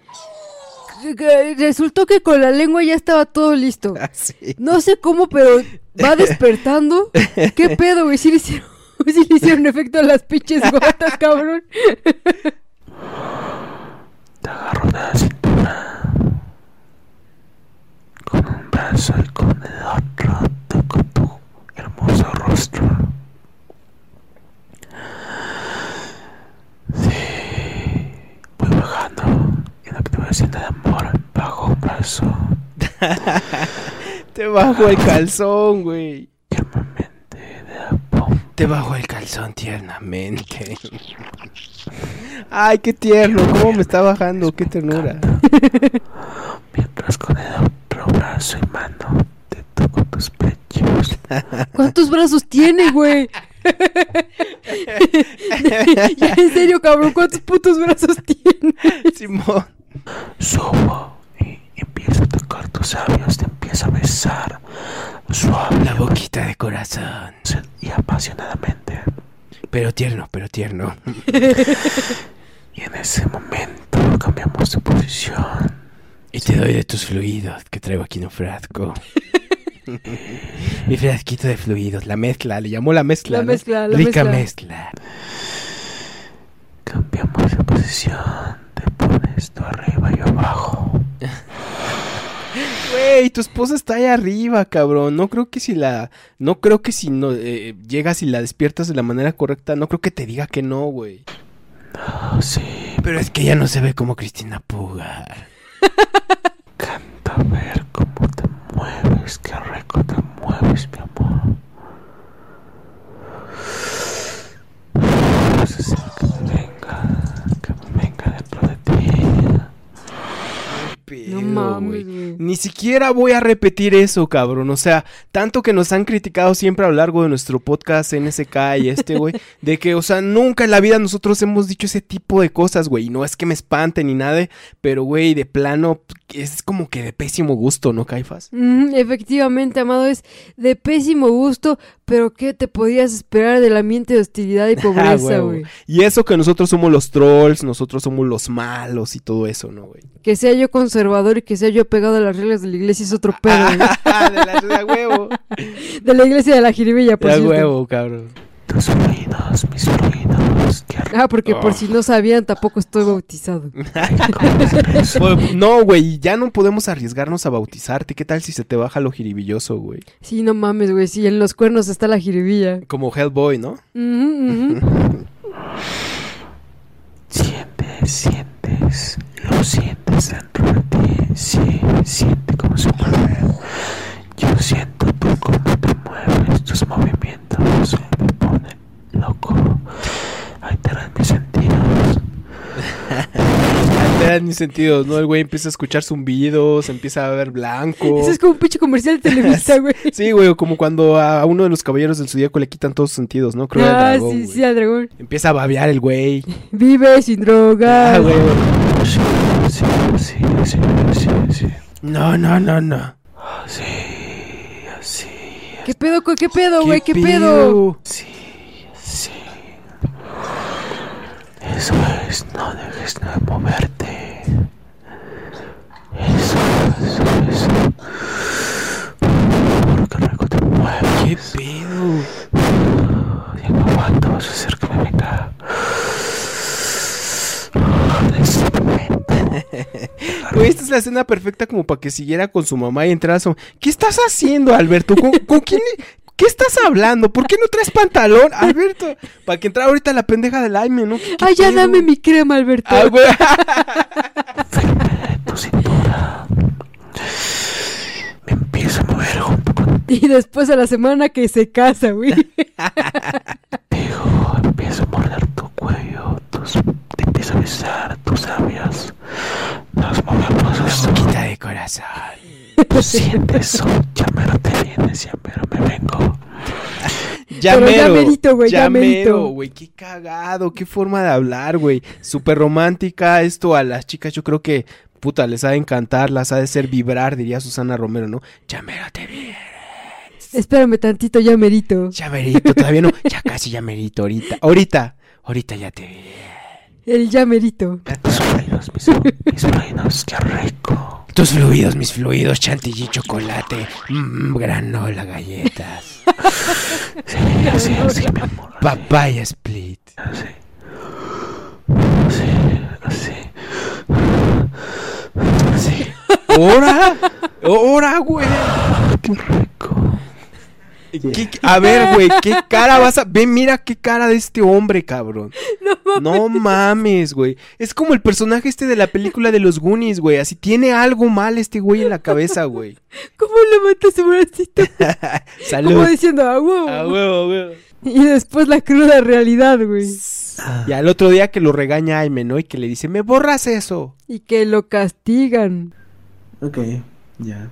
Resultó que con la lengua ya estaba todo listo.
Así.
No sé cómo, pero va <laughs> despertando. ¿Qué pedo, güey? Sí le hicieron, <laughs> sí le hicieron efecto a las pinches gotas, cabrón.
Te agarro de la cintura. Con un brazo y con el otro toco tu hermoso rostro. Sí, voy bajando. En lo que te voy haciendo el amor, bajo un brazo. <laughs>
Te bajo el calzón, güey.
La.
Te bajo el calzón tiernamente. Ay, qué tierno, cómo me está bajando, qué ternura.
Mientras con el otro brazo y mano te toco tus pechos. <laughs>
¿Cuántos brazos tiene, güey? <laughs> ya, en serio, cabrón, ¿cuántos putos brazos tiene?
Simón.
Subo y empiezo a tocar tus labios, te empiezo a besar suave
La boquita de corazón.
y apasionadamente.
Pero tierno, pero tierno. <laughs>
Y en ese momento cambiamos de posición.
Y te doy de tus fluidos que traigo aquí en un frasco. Mi frasquito de fluidos, la mezcla, le llamó la mezcla.
La
¿no?
mezcla, la
Rica
mezcla.
mezcla.
Cambiamos de posición, te pones tú arriba y yo abajo. <laughs>
Güey, tu esposa está ahí arriba, cabrón. No creo que si la. No creo que si no eh, llegas y la despiertas de la manera correcta, no creo que te diga que no, güey.
Oh, sí,
Pero es que ella no se ve como Cristina Puga.
Encanta ver cómo te mueves, qué rico te mueves, mi amor me venga, que me venga dentro de ti.
No
Pedo, güey.
güey.
Ni siquiera voy a repetir eso, cabrón. O sea, tanto que nos han criticado siempre a lo largo de nuestro podcast NSK y este, güey. <laughs> de que, o sea, nunca en la vida nosotros hemos dicho ese tipo de cosas, güey. Y no es que me espante ni nada, pero, güey, de plano, es como que de pésimo gusto, ¿no, Caifas?
Mm, efectivamente, amado, es de pésimo gusto, pero ¿qué te podías esperar del ambiente de hostilidad y <laughs>
Ah,
pobreza, güey?
Y eso que nosotros somos los trolls, nosotros somos los malos y todo eso, ¿no, güey?
Que sea yo conservador y que sea yo pegado a las reglas de la iglesia es otro pedo, güey. <laughs>
de la de huevo. <laughs>
De la iglesia de la jiribilla, por
De
cierto.
huevo, cabrón.
Tus fluidos, mis rico.
Ah, porque por si no sabían, tampoco estoy bautizado.
No, güey, ya no podemos arriesgarnos a bautizarte. ¿Qué tal si se te baja lo jiribilloso, güey?
Sí, no mames, güey, sí, en los cuernos está la jiribilla.
Como Hellboy, ¿no?
Ujú, ujú. <laughs>
Sientes, sientes, lo sientes dentro de ti. Sí, siente cómo se mueve. Yo siento tú cómo te mueves, tus movimientos loco. Alteran mis sentidos.
Alteran mis sentidos, ¿no? El güey empieza a escuchar zumbidos, empieza a ver blanco.
Eso es como un pinche comercial de Televisa, <laughs> güey.
Sí, güey, como cuando a uno de los caballeros del zodíaco le quitan todos sus sentidos, ¿no? Creo
Ah,
dragón,
sí,
güey.
sí, al dragón.
Empieza a babear el güey. <laughs>
Vive sin drogas.
Ah, güey.
Sí, sí, sí, sí, sí, sí.
No, no, no, no.
Sí.
¿Qué pedo, co- qué pedo, güey? ¿Qué, pedo?
Sí, sí. Eso es, no dejes de moverte. Eso, eso, eso. Por qué rico te mueves.
¿Qué pedo?
Ya no aguanto, vas a hacer que me venga.
Güey, esta es la escena perfecta como para que siguiera con su mamá y entrara a su... ¿Qué estás haciendo, Alberto? ¿Con, con quién? ¿Qué estás hablando? ¿Por qué no traes pantalón, <laughs> Alberto? Para que entrara ahorita la pendeja del Aime, ¿no? ¿Qué- qué
Ay, ya
pedo?
dame mi crema, Alberto.
Ah, güey.
De <laughs> tu cintura. Me empiezo a mover junto contigo.
Y después a la semana que se casa, güey. <laughs>
Empiezo a morder tu cuello. Tus, te empiezo a besar tus labios. Nos movemos.
Quita de corazón. <laughs>
Sientes eso. Ya mero te vienes, ya mero me vengo.
Ya
Pero ya
mero,
merito, güey, ya
ya
merito.
güey. Qué cagado, qué forma de hablar, güey. Súper romántica. Esto a las chicas yo creo que, puta, les ha de encantar, las ha de ser vibrar, diría Susana Romero, ¿no? Ya mero te vi.
Espérame tantito, ya merito.
Ya merito, todavía no. Ya casi ya merito, ahorita. Ahorita, ahorita ya te vi.
El ya merito.
Tus fluidos, mis, mis qué rico.
Tus fluidos, mis fluidos, chantilly, chocolate, mmm, granola, galletas,
Sí, así, así, mi amor.
papaya split.
Así. Así, así. Así.
¿Hora? ¿Hora, güey?
Qué rico.
¿Qué- qué- a ver, güey, ¿qué <laughs> cara vas a...? Ve, mira qué cara de este hombre, cabrón. <laughs> No mames, güey. Es como el personaje este de la película de los Goonies, güey. Así tiene algo mal este güey en la cabeza, güey. <laughs>
¿Cómo levanta su bracito? Como
Salud.
diciendo, ah, huevo.
A huevo, a huevo.
Y después la cruda realidad, güey.
Y al otro día que lo regaña Aime, ¿no? Y que le dice, me borras eso.
Y que lo castigan.
Ok, ya.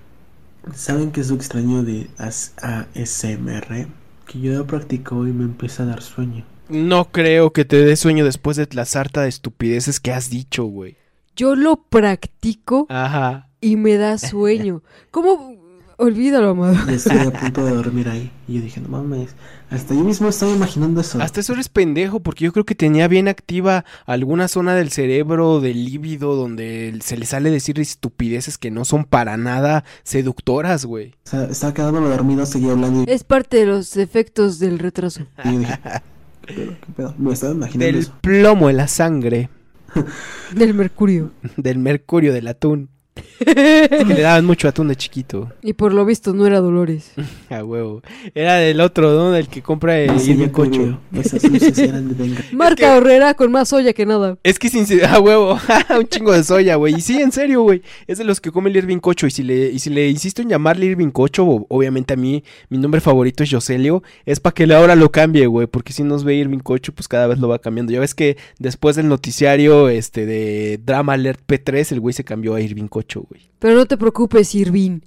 ¿Saben qué es lo extraño de as- ASMR? Que yo lo practico y me empieza a dar sueño.
No creo que te dé sueño después de la sarta de estupideces que has dicho, güey.
Yo lo practico
Ajá.
y me da sueño. ¿Cómo? Olvídalo, amado.
Estoy a <laughs> punto de dormir ahí. Y yo dije, no mames. Hasta yo mismo estaba imaginando eso.
Hasta eso eres pendejo, porque yo creo que tenía bien activa alguna zona del cerebro, del líbido, donde se le sale decir estupideces que no son para nada seductoras, güey.
O sea, estaba quedándome dormido, seguía hablando. Y
Es parte de los efectos del retraso. <laughs>
y yo dije, ¿qué pedo? ¿Qué pedo? Me estaba imaginando
Del
eso.
plomo en la sangre,
Del mercurio. <laughs>
del mercurio, del atún. Que le daban mucho atún de chiquito. <laughs>
Y por lo visto no era Dolores. <laughs>
A huevo. Era del otro, ¿no? Del que compra el
Sí. Esas luces <laughs> eran de venga.
Marca Horrera con más soya que nada.
Es que sin a huevo, un chingo de soya, güey. Y sí, en serio, güey. Es de los que come el Irving Cocho. Y si le, y si le insisto en llamarle Irving Cocho, obviamente a mí, mi nombre favorito es Joselio, es para que le ahora lo cambie, güey. Porque si nos ve Irving Cocho, pues cada vez lo va cambiando. Ya ves que después del noticiario este de Drama Alert P3, el güey se cambió a Irving Cocho, güey.
Pero no te preocupes, Irvin.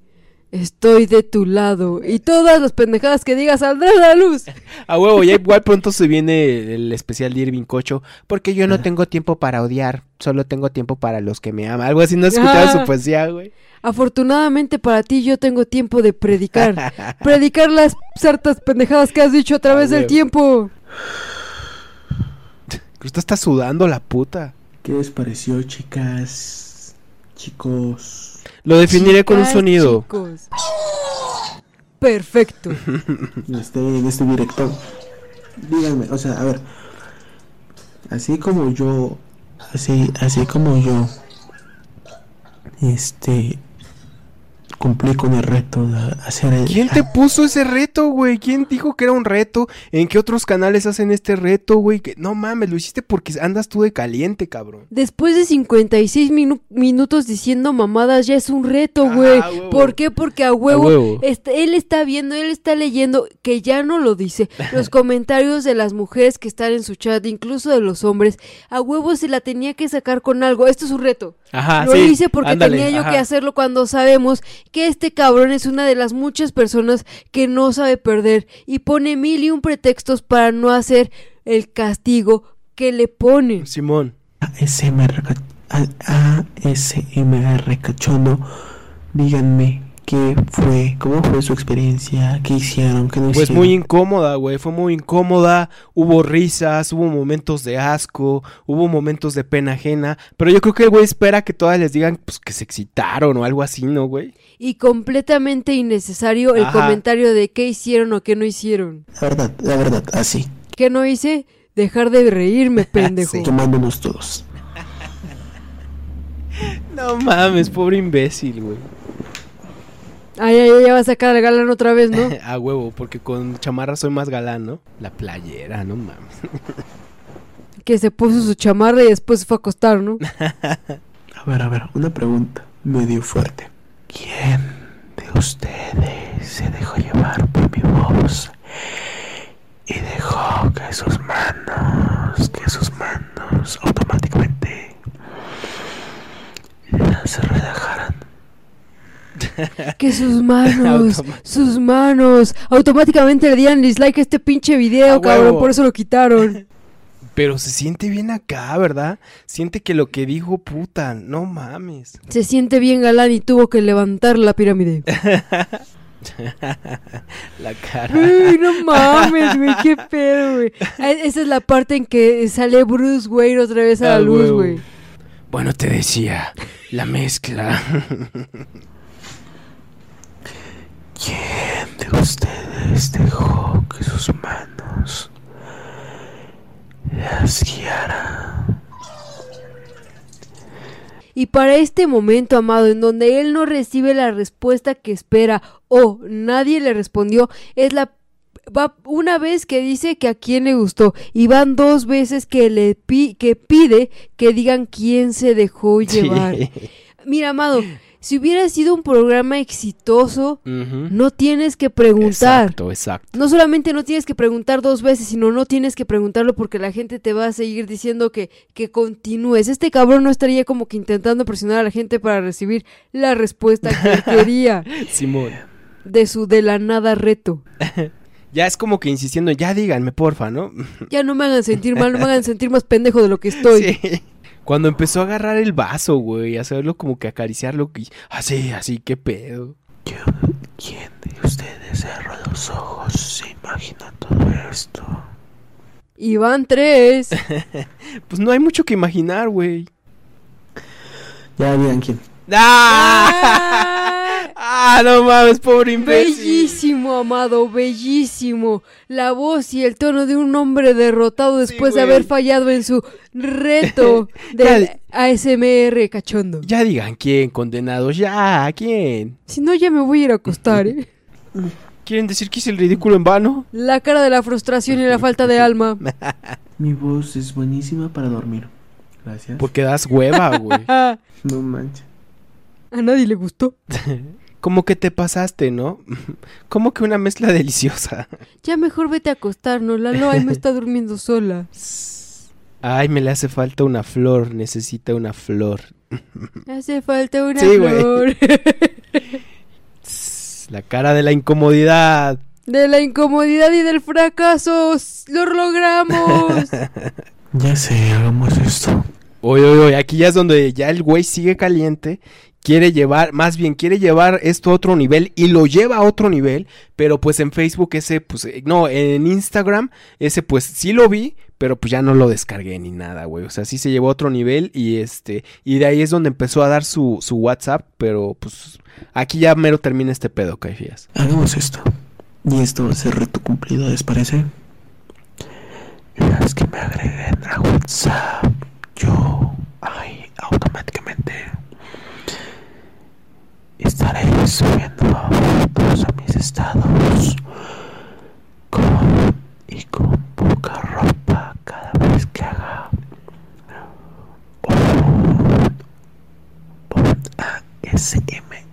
Estoy de tu lado. Y todas las pendejadas que digas saldrán a la luz. <laughs>
A huevo, ya igual pronto se viene el especial de Irving Cocho. Porque yo no tengo tiempo para odiar, solo tengo tiempo para los que me aman. Algo así, no has escuchado
Ah.
su poesía, güey.
Afortunadamente para ti yo tengo tiempo de predicar. <laughs> predicar las sartas pendejadas que has dicho a través
Ah,
del tiempo.
Justo está sudando la puta.
¿Qué les pareció, chicas? Chicos.
Lo definiré con un sonido.
chicos. Perfecto.
en <laughs> este, en este directo. Díganme, o sea, a ver. Así como yo. Así, así como yo. Este. Cumplí con el reto de hacer el.
¿Quién te <laughs> puso ese reto, güey? ¿Quién dijo que era un reto? ¿En qué otros canales hacen este reto, güey? Que- No mames, lo hiciste porque andas tú de caliente, cabrón.
Después de 56 minu- minutos diciendo mamadas, ya es un reto,
Ah,
güey.
huevo.
¿Por qué? Porque a huevo,
A huevo.
él está viendo, él está leyendo, que ya no lo dice. <laughs> Los comentarios de las mujeres que están en su chat, incluso de los hombres, a huevo se la tenía que sacar con algo. Esto es un reto.
Ajá,
lo
sí,
hice porque
ándale,
tenía yo
ajá.
que hacerlo cuando sabemos que este cabrón es una de las muchas personas que no sabe perder y pone mil y un pretextos para no hacer el castigo que le ponen.
Simón.
ASMR, ASMR cachondo. Díganme, ¿Qué fue? ¿Cómo fue su experiencia? ¿Qué hicieron? ¿Qué no
Pues
hicieron?
muy incómoda, güey. Fue muy incómoda. Hubo risas, hubo momentos de asco, hubo momentos de pena ajena. Pero yo creo que el güey espera que todas les digan pues, que se excitaron o algo así, ¿no, güey?
Y completamente innecesario el
Ajá.
comentario de qué hicieron o qué no hicieron.
La verdad, la verdad, así.
¿Qué no hice? Dejar de reírme, <laughs> pendejo.
Sí.
Tomándonos todos. <laughs>
No mames, pobre imbécil, güey.
Ay, ay, ay, ya va a sacar al galán otra vez, ¿no? <laughs>
A huevo, porque con chamarra soy más galán, ¿no? La playera, no mames. <laughs>
que se puso su chamarra y después se fue a acostar, ¿no? <laughs>
A ver, a ver, una pregunta medio fuerte. ¿Quién de ustedes se dejó llevar por mi voz y dejó que sus manos, que sus manos automáticamente se relajaran? <laughs>
Que sus manos, sus manos, automáticamente le dieran dislike a este pinche video, cabrón,
huevo.
por eso lo quitaron. <laughs>
Pero se siente bien acá, ¿verdad? Siente que lo que dijo, puta, no mames.
Se siente bien galán y tuvo que levantar la pirámide. <laughs>
La cara.
Uy, no mames, güey, qué pedo, güey. Esa es la parte en que sale Bruce Wayne otra vez a la luz, güey.
Bueno, te decía, la mezcla.
¿Quién de ustedes dejó que sus manos las guiaran?
Y para este momento, amado, en donde él no recibe la respuesta que espera o nadie le respondió, es la va una vez que dice que a quién le gustó y van dos veces que le pi- que pide que digan quién se dejó llevar.
Sí.
Mira, amado, si hubiera sido un programa exitoso, no tienes que preguntar.
Exacto, exacto.
No solamente no tienes que preguntar dos veces, sino no tienes que preguntarlo porque la gente te va a seguir diciendo que, que continúes. Este cabrón no estaría como que intentando presionar a la gente para recibir la respuesta que quería <laughs>
Simón.
de su de la nada reto. <laughs>
Ya es como que insistiendo, ya díganme, porfa, ¿no?
Ya no me hagan sentir mal, no me hagan sentir más pendejo de lo que estoy. <laughs>
Sí. Cuando empezó a agarrar el vaso, güey, a hacerlo como que acariciarlo, y así, así, qué pedo.
Yo- ¿Quién de ustedes cerró los ojos se imagina todo esto?
Y van tres. <laughs>
Pues no hay mucho que imaginar, güey.
Ya digan quién.
¡Ah! ¡Ah, no mames, pobre imbécil!
Bellísimo, amado, bellísimo. La voz y el tono de un hombre derrotado después de haber fallado en su reto <laughs> del ASMR cachondo.
Ya digan quién, condenados, ya, ¿quién?
Si no, ya me voy a ir a acostar, ¿eh? <laughs>
¿Quieren decir que hice el ridículo en vano?
La cara de la frustración y la falta de alma. <laughs>
Mi voz es buenísima para dormir. Gracias.
Porque das hueva, güey.
No manches.
Nadie le gustó. <laughs>
Como que te pasaste, ¿no? <laughs> Como que una mezcla deliciosa. <laughs>
Ya mejor vete a acostarnos, Lalo, ahí me está durmiendo sola.
Ay, me le hace falta una flor, necesita una flor.
Hace falta una
Sí,
flor.
La cara de la incomodidad.
De la incomodidad y del fracaso, ¡lo logramos!
Ya sé, hagamos esto.
Oye, oye, oye, aquí ya es donde ya el güey sigue caliente. Quiere llevar, más bien quiere llevar esto a otro nivel y lo lleva a otro nivel, pero pues en Facebook ese, pues, eh, no, en Instagram ese pues sí lo vi, pero pues ya no lo descargué ni nada, güey. O sea, sí se llevó a otro nivel y este, y de ahí es donde empezó a dar su, su WhatsApp, pero pues aquí ya mero termina este pedo, Caifías.
Hagamos esto. Y esto va a ser reto cumplido, ¿les parece? Las que me agreguen a WhatsApp, yo ahí automáticamente estaré subiendo fotos a mis estados con y con poca ropa cada vez que haga un, un ASMR. <laughs>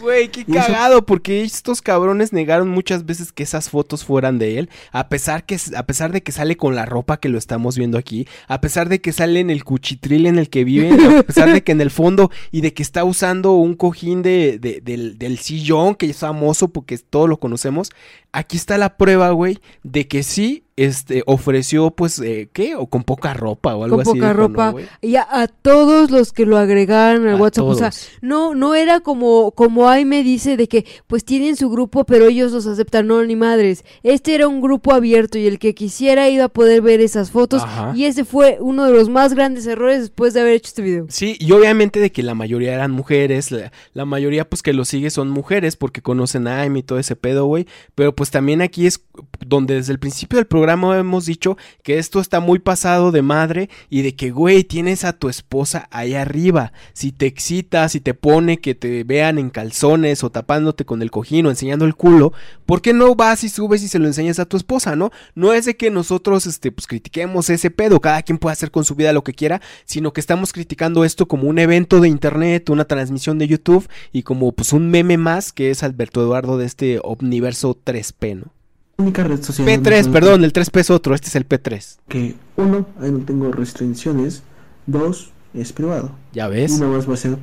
Güey, qué cagado, porque estos cabrones negaron muchas veces que esas fotos fueran de él, a pesar que a pesar de que sale con la ropa que lo estamos viendo aquí, a pesar de que sale en el cuchitril en el que viven, a <laughs> pesar de que en el fondo y de que está usando un cojín de, de- del, del sillón que es famoso porque todos lo conocemos, aquí está la prueba, güey, de que sí este, ofreció, pues, eh, ¿qué? O con poca ropa o algo
Con
así.
poca
dijo, ¿no,
ropa. y a, a todos los que lo agregaron al
A
WhatsApp. O sea, no, no era como, como ahí me dice de que pues tienen su grupo, pero ellos los aceptan, no, ni madres. Este era un grupo abierto y el que quisiera iba a poder ver esas fotos.
Ajá.
Y ese fue uno de los más grandes errores después de haber hecho este video.
Sí, y obviamente de que la mayoría eran mujeres, la, la mayoría pues que lo sigue son mujeres porque conocen a Amy y todo ese pedo, güey. Pero pues también aquí es donde desde el principio del programa hemos dicho que esto está muy pasado de madre y de que, güey, tienes a tu esposa ahí arriba. Si te excita, si te pone que te vean en calzones o tapándote con el cojín o enseñando el culo, ¿por qué no vas y subes y se lo enseñas a tu esposa, no? No es de que nosotros, este, pues critiquemos ese pedo, cada quien puede hacer con su vida lo que quiera, sino que estamos criticando esto como un evento de internet, una transmisión de YouTube y como pues un meme más que es Alberto Eduardo de este Omniverso 3P, ¿no?
Única red social donde
P3,
puedo-
perdón, el 3P es otro, este es el P3.
Que uno, ahí no tengo restricciones. Dos, es privado.
¿Ya
Y
ves?
nada más va a ser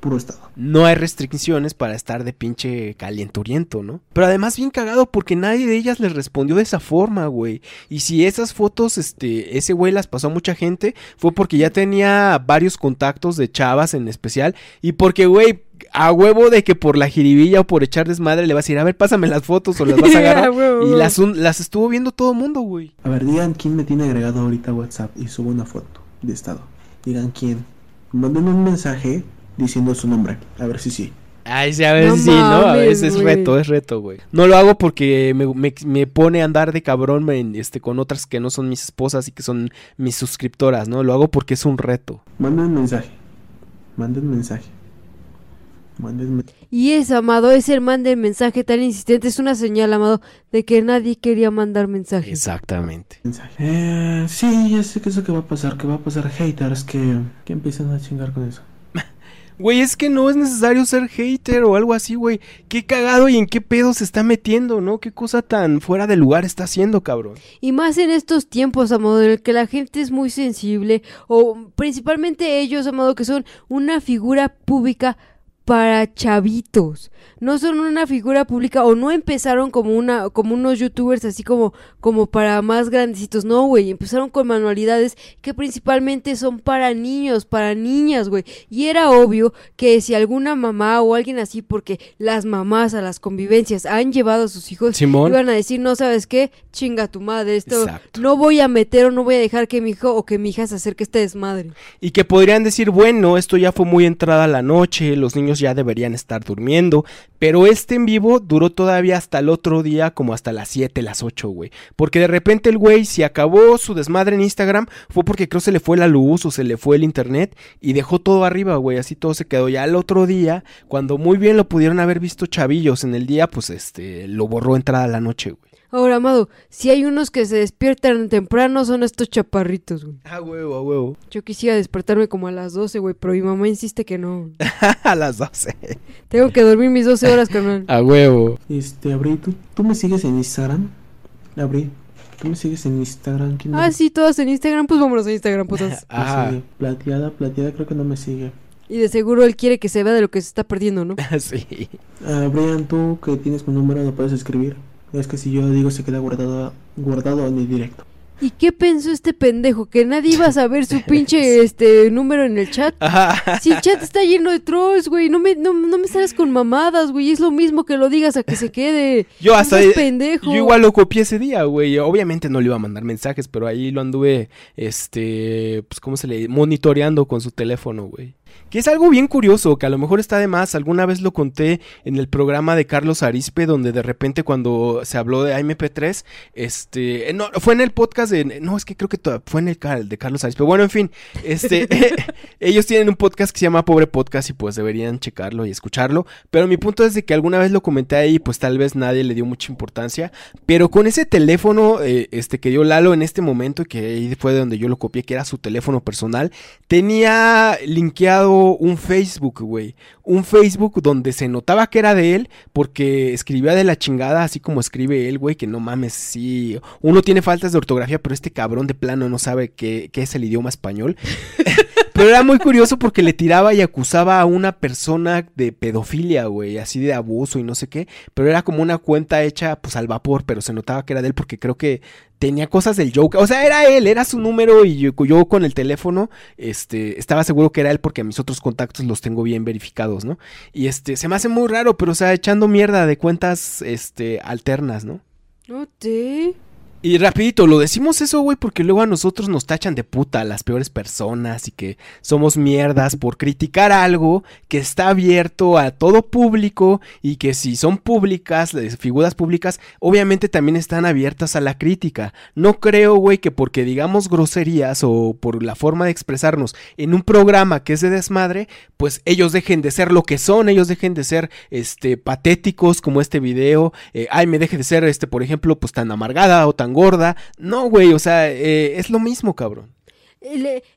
puro estado.
No hay restricciones para estar de pinche calienturiento, ¿no? Pero además bien cagado porque nadie de ellas les respondió de esa forma, güey. Y si esas fotos, este, ese güey las pasó a mucha gente, fue porque ya tenía varios contactos de chavas en especial. Y porque, güey, a huevo de que por la jiribilla o por echar desmadre le vas a decir, a ver, pásame las fotos o las vas a <laughs> agarrar. Y las, un- las estuvo viendo todo el mundo, güey.
A ver, digan quién me tiene agregado ahorita a WhatsApp y subo una foto de estado. Digan quién. Manden un mensaje diciendo su nombre. A ver si sí.
Ay, sí, a veces
No
sí, ¿no? A veces es reto, es reto, güey. No lo hago porque me, me- me pone a andar de cabrón me- este, con otras que no son mis esposas y que son mis suscriptoras, ¿no? Lo hago porque es un reto.
Manden mensaje. Manden mensaje.
Y es, amado, ese man del mensaje tan insistente es una señal, amado, de que nadie quería mandar mensajes.
Exactamente.
mensaje. Eh, sí, ya sé que eso que va a pasar. Que va a pasar haters que, que empiezan a chingar con eso. <laughs>
Güey, es que no es necesario ser hater o algo así, güey. Qué cagado y en qué pedo se está metiendo, ¿no? Qué cosa tan fuera de lugar está haciendo, cabrón.
Y más en estos tiempos, amado, en el que la gente es muy sensible, o principalmente ellos, amado, que son una figura pública para chavitos. No son una figura pública o no empezaron como una como unos youtubers así como como para más grandecitos, no, güey, empezaron con manualidades que principalmente son para niños, para niñas, güey. Y era obvio que si alguna mamá o alguien así porque las mamás a las convivencias han llevado a sus hijos
Simón.
iban a decir, "No sabes qué, chinga tu madre, esto
Exacto.
no voy a meter o no voy a dejar que mi hijo o que mi hija se acerque a este desmadre."
Y que podrían decir, bueno, esto ya fue muy entrada la noche, los niños ya deberían estar durmiendo, pero este en vivo duró todavía hasta el otro día, como hasta las 7, las 8, güey. Porque de repente el güey, si acabó su desmadre en Instagram, fue porque creo se le fue la luz o se le fue el internet y dejó todo arriba, güey. Así todo se quedó. Ya el otro día, cuando muy bien lo pudieron haber visto chavillos en el día, pues este, lo borró entrada la noche, güey.
Ahora, amado, si hay unos que se despiertan temprano son estos chaparritos, güey.
A huevo, a huevo.
Yo quisiera despertarme como a las 12, güey, pero mi mamá insiste que no. <laughs>
a las 12.
Tengo que dormir mis 12 horas, <laughs> carnal.
A huevo.
Este, Abril, ¿tú, ¿tú me sigues en Instagram? Abril, ¿tú me sigues en Instagram? ¿Quién
Ah, sí, todas en Instagram, pues vámonos a Instagram, putas. <laughs>
sigue? Plateada, plateada creo que no me sigue.
Y de seguro él quiere que se vea de lo que se está perdiendo, ¿no?
sí.
Ah, Brian, tú que tienes mi número lo puedes escribir. Es que si yo digo se queda guardado, guardado en el directo.
¿Y qué pensó este pendejo? ¿Que nadie iba a saber su <laughs> pinche este número en el chat?
Ajá.
Si el chat está lleno de trolls, güey, no me, no, no me sales con mamadas, güey. Es lo mismo que lo digas a que se quede.
Yo
No
hasta
seas pendejo.
yo igual lo copié ese día, güey. Obviamente no le iba a mandar mensajes, pero ahí lo anduve este, pues cómo se le monitoreando con su teléfono, güey. Que es algo bien curioso, que a lo mejor está de más. Alguna vez lo conté en el programa de Carlos Arispe, donde de repente cuando se habló de AMP3, este, eh, no, fue en el podcast de, no, es que creo que fue en el, de Carlos Arispe. Bueno, en fin, este, <laughs> <laughs> ellos tienen un podcast que se llama Pobre Podcast y pues deberían checarlo y escucharlo. Pero mi punto es de que alguna vez lo comenté ahí, pues tal vez nadie le dio mucha importancia. Pero con ese teléfono, eh, este, que dio Lalo en este momento, que ahí fue de donde yo lo copié, que era su teléfono personal, tenía linkeado un Facebook, güey. Un Facebook donde se notaba que era de él, porque escribía de la chingada, así como escribe él, güey, que no mames, sí. Uno tiene faltas de ortografía, pero este cabrón de plano no sabe qué, qué es el idioma español. <laughs> Pero era muy curioso porque le tiraba y acusaba a una persona de pedofilia, güey, así de abuso y no sé qué. Pero era como una cuenta hecha, pues al vapor, pero se notaba que era de él porque creo que tenía cosas del Joker. O sea, era él, era su número y yo, con el teléfono, este, estaba seguro que era él porque mis otros contactos los tengo bien verificados, ¿no? Y este, se me hace muy raro, pero o sea, echando mierda de cuentas, este, alternas, ¿no?
No.
Y rapidito, lo decimos eso, güey, porque luego a nosotros nos tachan de puta las peores personas y que somos mierdas por criticar algo que está abierto a todo público y que si son públicas, figuras públicas, obviamente también están abiertas a la crítica. No creo, güey, que porque digamos groserías o por la forma de expresarnos en un programa que es de desmadre, pues ellos dejen de ser lo que son, ellos dejen de ser, este, patéticos como este video, eh, ay, me deje de ser, este, por ejemplo, pues tan amargada o tan gorda. No, güey, o sea, eh, es lo mismo, cabrón.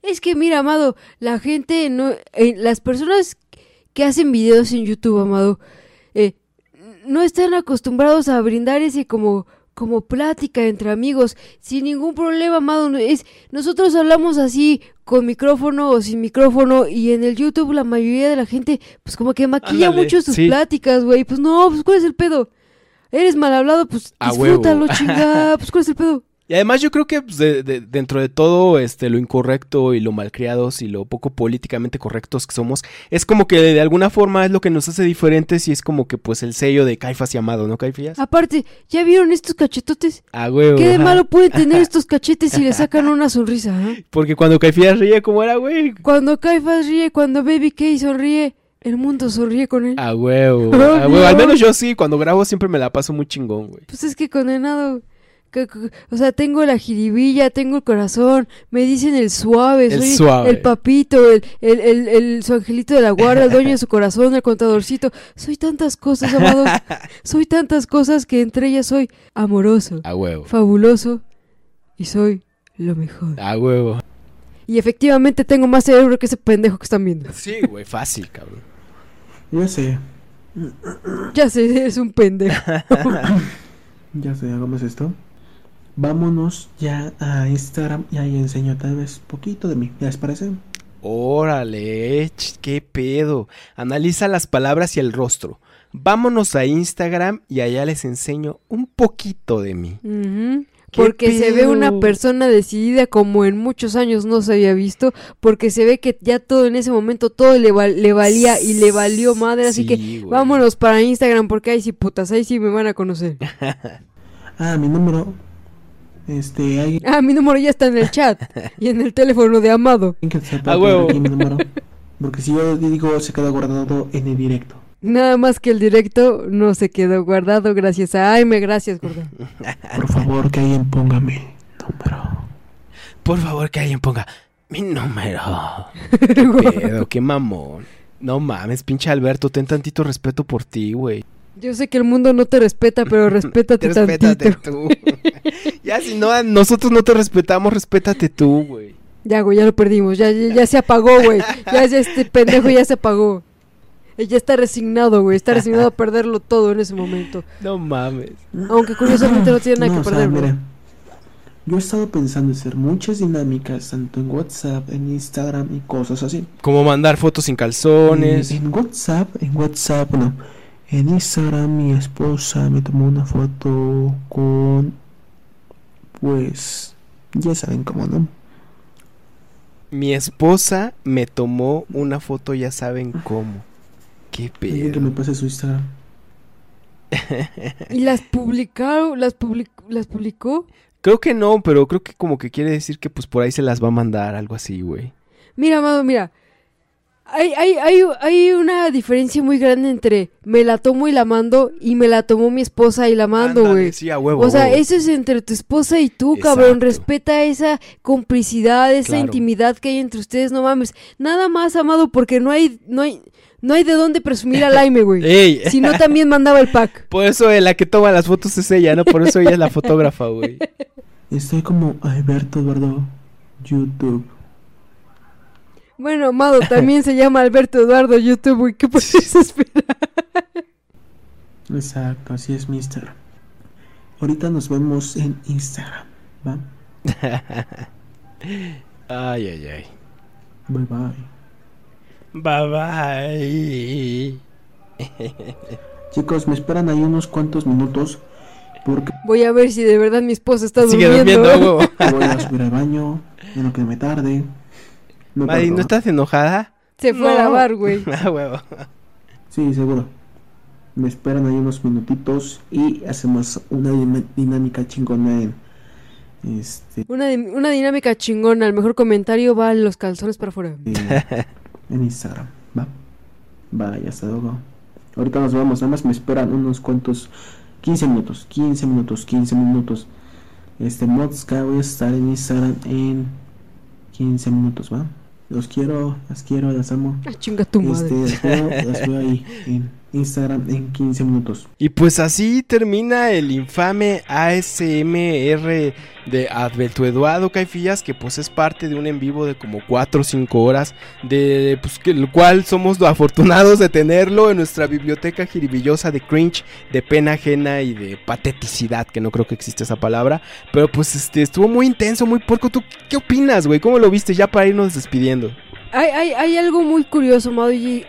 Es que mira, Amado, la gente no, eh, las personas que hacen videos en YouTube, Amado, eh, no están acostumbrados a brindar ese como como plática entre amigos, sin ningún problema, Amado. Es, nosotros hablamos así con micrófono o sin micrófono y en el YouTube la mayoría de la gente pues como que maquilla
Ándale,
mucho sus
sí.
pláticas, güey. Pues no, pues ¿cuál es el pedo? Eres mal hablado, pues
A
disfrútalo,
huevo.
chingada, <laughs> pues ¿cuál es el pedo?
Y además yo creo que pues, de- de- dentro de todo este lo incorrecto y lo malcriados y lo poco políticamente correctos que somos, es como que de alguna forma es lo que nos hace diferentes y es como que pues el sello de Caifas y Amado, ¿no, Caifías?
Aparte, ¿ya vieron estos cachetotes?
Ah, huevo.
¿Qué de malo <laughs> pueden tener estos cachetes si le <laughs> sacan una sonrisa? ah?
Porque cuando Caifías ríe, ¿cómo era, güey?
Cuando Caifas ríe, cuando Baby K sonríe, el mundo sonríe con él.
A huevo. <laughs> A huevo. Al
no.
menos yo sí, cuando grabo siempre me la paso muy chingón, güey.
Pues es que condenado. o sea, tengo la jiribilla, tengo el corazón, me dicen el suave,
El
soy
suave.
el papito, el, el, el, el- su angelito de la guarda, el dueño de su <laughs> corazón, el contadorcito. Soy tantas cosas, amado. <laughs> soy tantas cosas que entre ellas soy amoroso,
A huevo.
fabuloso y soy lo mejor.
A huevo.
Y efectivamente tengo más cerebro que ese pendejo que están viendo.
Sí, güey, fácil, cabrón.
Ya sé,
Ya sé, eres un pendejo. <laughs>
ya sé, hagamos esto. Vámonos ya a Instagram y ahí enseño tal vez poquito de mí. ¿Ya les parece?
Órale, qué pedo. Analiza las palabras y el rostro. Vámonos a Instagram y allá les enseño un poquito de mí. ¿Qué
Porque se ve una persona decidida como en muchos años no se había visto, porque se ve que ya todo en ese momento todo le, val- le valía y le valió madre, así
Sí,
que
güey.
vámonos para Instagram porque ahí sí putas, ahí sí me van a conocer. <laughs>
Ah, mi número. Este, hay
Ah, mi número ya está en el chat <laughs> y en el teléfono de Amado.
alguien que se
A
puede
huevo.
mi número. Porque si yo digo, se queda guardado en el directo.
Nada más que el directo no se quedó guardado gracias a Aime, gracias, gordo. <laughs>
Por favor, que alguien ponga mi número.
Por favor, que alguien ponga mi número. <laughs> Qué pedo, qué mamón. No mames, pinche Alberto, ten tantito respeto por ti, güey.
Yo sé que el mundo no te respeta, pero <laughs> respétate
Respétate
tantito.
tú. ya si no, nosotros no te respetamos, respétate tú, güey.
Ya, güey, ya lo perdimos. Ya, ya, ya se apagó, güey. Ya, ya este pendejo ya se apagó. Él ya está resignado, güey. Está resignado a <laughs> perderlo todo en ese momento.
No mames.
Aunque curiosamente no tiene nada
No,
que
o sea,
perder, güey.
mira, yo he estado pensando en hacer muchas dinámicas, tanto en WhatsApp, en Instagram y cosas así.
Como mandar fotos sin calzones.
En, en WhatsApp, en WhatsApp, no. En Instagram mi esposa me tomó una foto con, pues, ya saben cómo, ¿no?
Mi esposa me tomó una foto, ya saben cómo. Qué
Alguien que me
pedo.
pase su Instagram.
Y las publicaron, las, public- las publicó.
Creo que no, pero creo que como que quiere decir que pues por ahí se las va a mandar, algo así, güey.
Mira, amado, mira. Hay, hay, hay, hay una diferencia muy grande entre me la tomo y la mando y me la tomó mi esposa y la mando, güey.
Sí, a huevo.
O sea,
huevo.
eso es entre tu esposa y tú, cabrón. Respeta esa complicidad, esa
Claro.
intimidad que hay entre ustedes, no mames. Nada más, amado, porque no hay, no hay, no hay de dónde presumir al Aime, güey. <laughs>
Ey,
Si no, también mandaba el pack. <laughs>
por eso eh, la que toma las fotos es ella, ¿no? Por eso ella es la fotógrafa, güey. <laughs>
Estoy como Alberto Eduardo YouTube.
Bueno, amado, también se llama Alberto Eduardo YouTube, güey. ¿Qué puedes esperar?
Exacto, así es mi Instagram. Ahorita nos vemos en Instagram, ¿va?
Ay, ay, ay.
Bye bye.
Bye bye. <laughs>
Chicos, me esperan ahí unos cuantos minutos porque
Voy a ver si de verdad mi esposa está
Sigue
durmiendo.
durmiendo, huevo. <laughs>
voy a subir al baño, no que me tarde. No
Mari, ¿no estás enojada?
Se fue a lavar, güey. <laughs>
Ah, huevo.
Sí, seguro. Me esperan ahí unos minutitos y hacemos una dinámica chingona en este
Una, di- una dinámica chingona. El mejor comentario va los calzones para afuera.
eh, en Instagram, ¿va? Vaya, hasta luego. Ahorita nos vamos, nada más me esperan unos cuantos 15 minutos, 15 minutos, 15 minutos. Este Modska voy a estar en Instagram en 15 minutos, ¿va? Los quiero, las quiero, las amo.
Ah, chinga tu madre.
Este, las veo, las veo ahí en Instagram en 15 minutos.
Y pues así termina el infame ASMR de Advelto Eduardo Caifillas, que pues es parte de un en vivo de como 4 o 5 horas, de pues que el cual somos afortunados de tenerlo en nuestra biblioteca jiribillosa de cringe, de pena ajena y de pateticidad, que no creo que existe esa palabra, pero pues este estuvo muy intenso, muy porco. ¿Tú qué opinas, güey? ¿Cómo lo viste ya para irnos despidiendo?
Hay, hay, hay algo muy curioso, Mado, y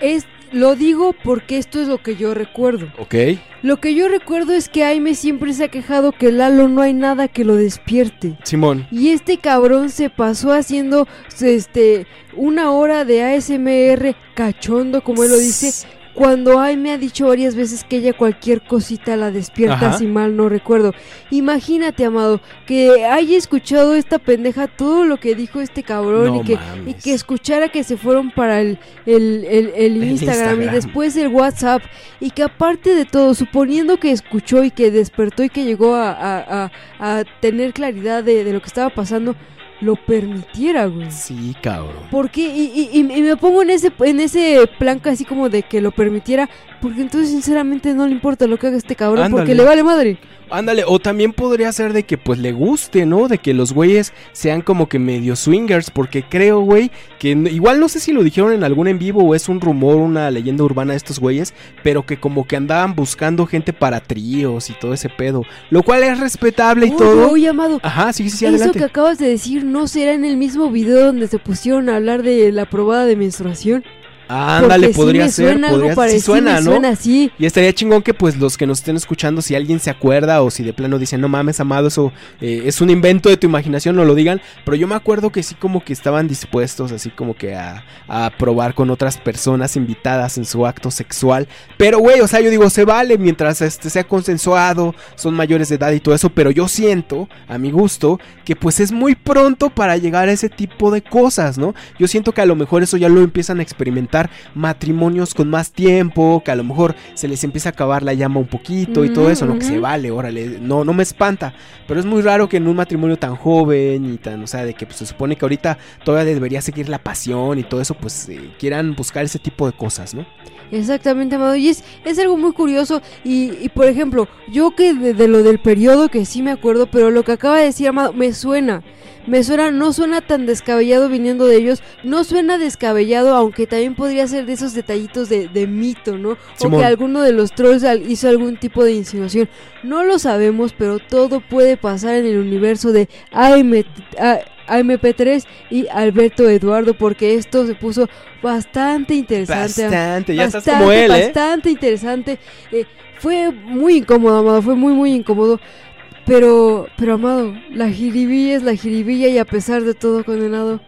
es, lo digo porque esto es lo que yo recuerdo.
¿Ok?
Lo que yo recuerdo es que Aime siempre se ha quejado que Lalo no hay nada que lo despierte.
Simón.
Y este cabrón se pasó haciendo este una hora de ASMR cachondo, como él lo dice, cuando Ay me ha dicho varias veces que ella cualquier cosita la despierta,
Ajá.
si mal no recuerdo. Imagínate, amado, que haya escuchado esta pendeja todo lo que dijo este cabrón
No
y, que, y que escuchara que se fueron para el, el, el- Instagram, y después el WhatsApp y que aparte de todo, suponiendo que escuchó y que despertó y que llegó a, a- a- a tener claridad de, de lo que estaba pasando, lo permitiera, güey.
Sí, cabrón.
¿Por qué? Y, y- y- y me pongo en ese, en ese plan así como de que lo permitiera, porque entonces sinceramente no le importa lo que haga este cabrón, porque le vale madre.
Ándale, o también podría ser de que pues le guste, ¿no? De que los güeyes sean como que medio swingers, porque creo, güey, que igual no sé si lo dijeron en algún en vivo o es un rumor, una leyenda urbana de estos güeyes, pero que como que andaban buscando gente para tríos y todo ese pedo, lo cual es respetable y todo.
oye, amado,
Ajá, sí, sí, sí,
Eso
adelante.
que acabas de decir no será en el mismo video donde se pusieron a hablar de la probada de menstruación.
Ándale,
sí
podría ser,
suena
podría
algo
sí suena,
me
¿no?
suena así.
Y estaría chingón que pues los que nos estén escuchando, si alguien se acuerda o si de plano dicen, no mames, amado, eso eh, es un invento de tu imaginación, no lo digan. Pero yo me acuerdo que sí como que estaban dispuestos así como que a, a probar con otras personas invitadas en su acto sexual. Pero güey, o sea, yo digo, se vale mientras este sea consensuado, son mayores de edad y todo eso. Pero yo siento, a mi gusto, que pues es muy pronto para llegar a ese tipo de cosas, ¿no? Yo siento que a lo mejor eso ya lo empiezan a experimentar matrimonios con más tiempo, que a lo mejor se les empieza a acabar la llama un poquito y todo eso, ¿no? Que se vale, órale, no, no me espanta, pero es muy raro que en un matrimonio tan joven y tan, o sea, de que pues, se supone que ahorita todavía debería seguir la pasión y todo eso, pues eh, quieran buscar ese tipo de cosas, ¿no?
Exactamente, amado. Y es, es algo muy curioso. Y, y, por ejemplo, yo que de, de lo del periodo, que sí me acuerdo, pero lo que acaba de decir, amado, me suena. Me suena, no suena tan descabellado viniendo de ellos. No suena descabellado, aunque también podría ser de esos detallitos de, de mito, ¿no? O que alguno de los trolls hizo algún tipo de insinuación. No lo sabemos, pero todo puede pasar en el universo de AM, A- AMP3 y Alberto Eduardo, porque esto se puso bastante interesante.
Bastante, ya estás
Bastante,
como él, ¿eh?
Bastante interesante. Eh, fue muy incómodo, Amado. Fue muy, muy incómodo. Pero, pero, Amado, la jiribilla es la jiribilla y a pesar de todo, condenado,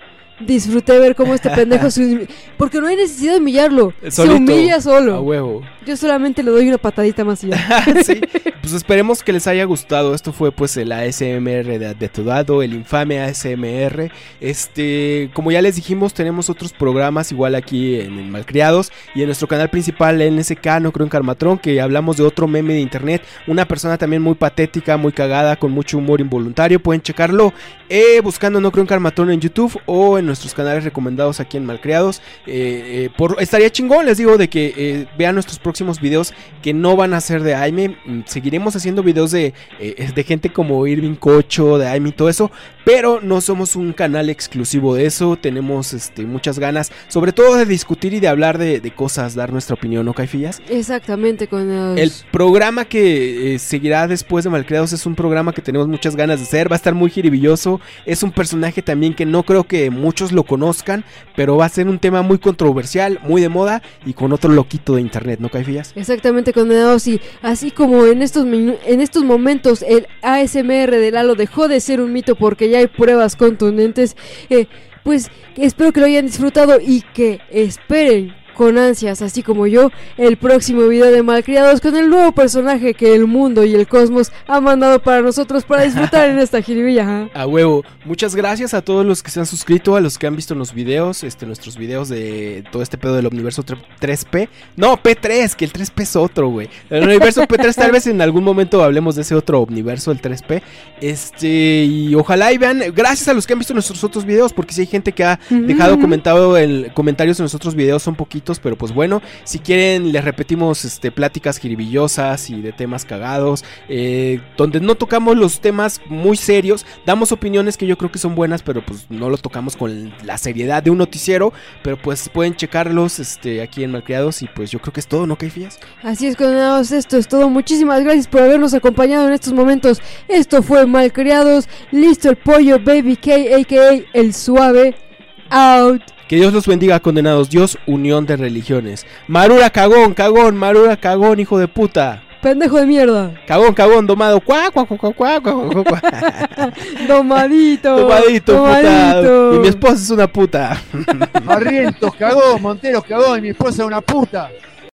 disfruté ver cómo este pendejo <laughs> se humi- Porque no hay necesidad de humillarlo. Se humilla
A
solo.
huevo.
Yo solamente le doy una patadita más y ya. <laughs>
sí, <laughs> pues esperemos que les haya gustado. Esto fue pues el ASMR de, de Todado, el infame ASMR. Este, como ya les dijimos, tenemos otros programas igual aquí en, en Malcriados y en nuestro canal principal NSK, no creo en Carmatrón, que hablamos de otro meme de internet, una persona también muy patética, muy cagada, con mucho humor involuntario. Pueden checarlo eh, buscando no creo en Carmatrón en YouTube o en nuestros canales recomendados aquí en Malcriados. Eh, eh, por, estaría chingón, les digo, de que eh, vean nuestros próximos videos que no van a ser de Aime. Mm, Seguiremos haciendo videos de, de gente como Irving Cocho, de Amy, todo eso, pero no somos un canal exclusivo de eso, tenemos este, muchas ganas, sobre todo de discutir y de hablar de, de cosas, dar nuestra opinión, ¿no, Caifillas?
Exactamente, con los...
El programa que seguirá después de Malcriados es un programa que tenemos muchas ganas de hacer, va a estar muy jiribilloso, es un personaje también que no creo que muchos lo conozcan, pero va a ser un tema muy controversial, muy de moda y con otro loquito de internet, ¿no, Caifillas?
Exactamente, condenados. Y así como en estos, en estos momentos el ASMR de Lalo dejó de ser un mito porque ya hay pruebas contundentes, eh, pues espero que lo hayan disfrutado y que esperen con ansias, así como yo, el próximo video de Malcriados con el nuevo personaje que el mundo y el cosmos han mandado para nosotros para disfrutar en esta jiribilla. ajá.
A huevo. Muchas gracias a todos los que se han suscrito, a los que han visto los videos, este, nuestros videos de todo este pedo del universo tre- 3P. No, P3, que el 3P es otro, güey. El universo P3, <laughs> tal vez en algún momento hablemos de ese otro universo, el 3P. Este, y ojalá y vean, gracias a los que han visto nuestros otros videos, porque si hay gente que ha dejado comentado en comentarios en los otros videos, son poquitos, pero pues bueno, si quieren les repetimos este pláticas jiribillosas y de temas cagados, eh, donde no tocamos los temas muy serios, damos opiniones que yo creo que son buenas, pero pues no lo tocamos con la seriedad de un noticiero, pero pues pueden checarlos este aquí en Malcriados y pues yo creo que es todo, ¿no, Caifías?
Así es, condenados, esto es todo. Muchísimas gracias por habernos acompañado en estos momentos. Esto fue Malcriados. Listo el pollo, Baby K, a.k.a. El Suave. Out.
Que Dios los bendiga, condenados. Dios, unión de religiones. Marura cagón, cagón, Marura cagón, hijo de puta.
Pendejo de mierda.
Cagón, cagón, domado. Cuá, cuá, cuá, cuá, cuá, cuá, cuá, cuá. <laughs>
Domadito.
Tomadito, puta. Y mi esposa es una puta.
Barrientos, cagó, Monteros, cagó, y mi esposa es una puta.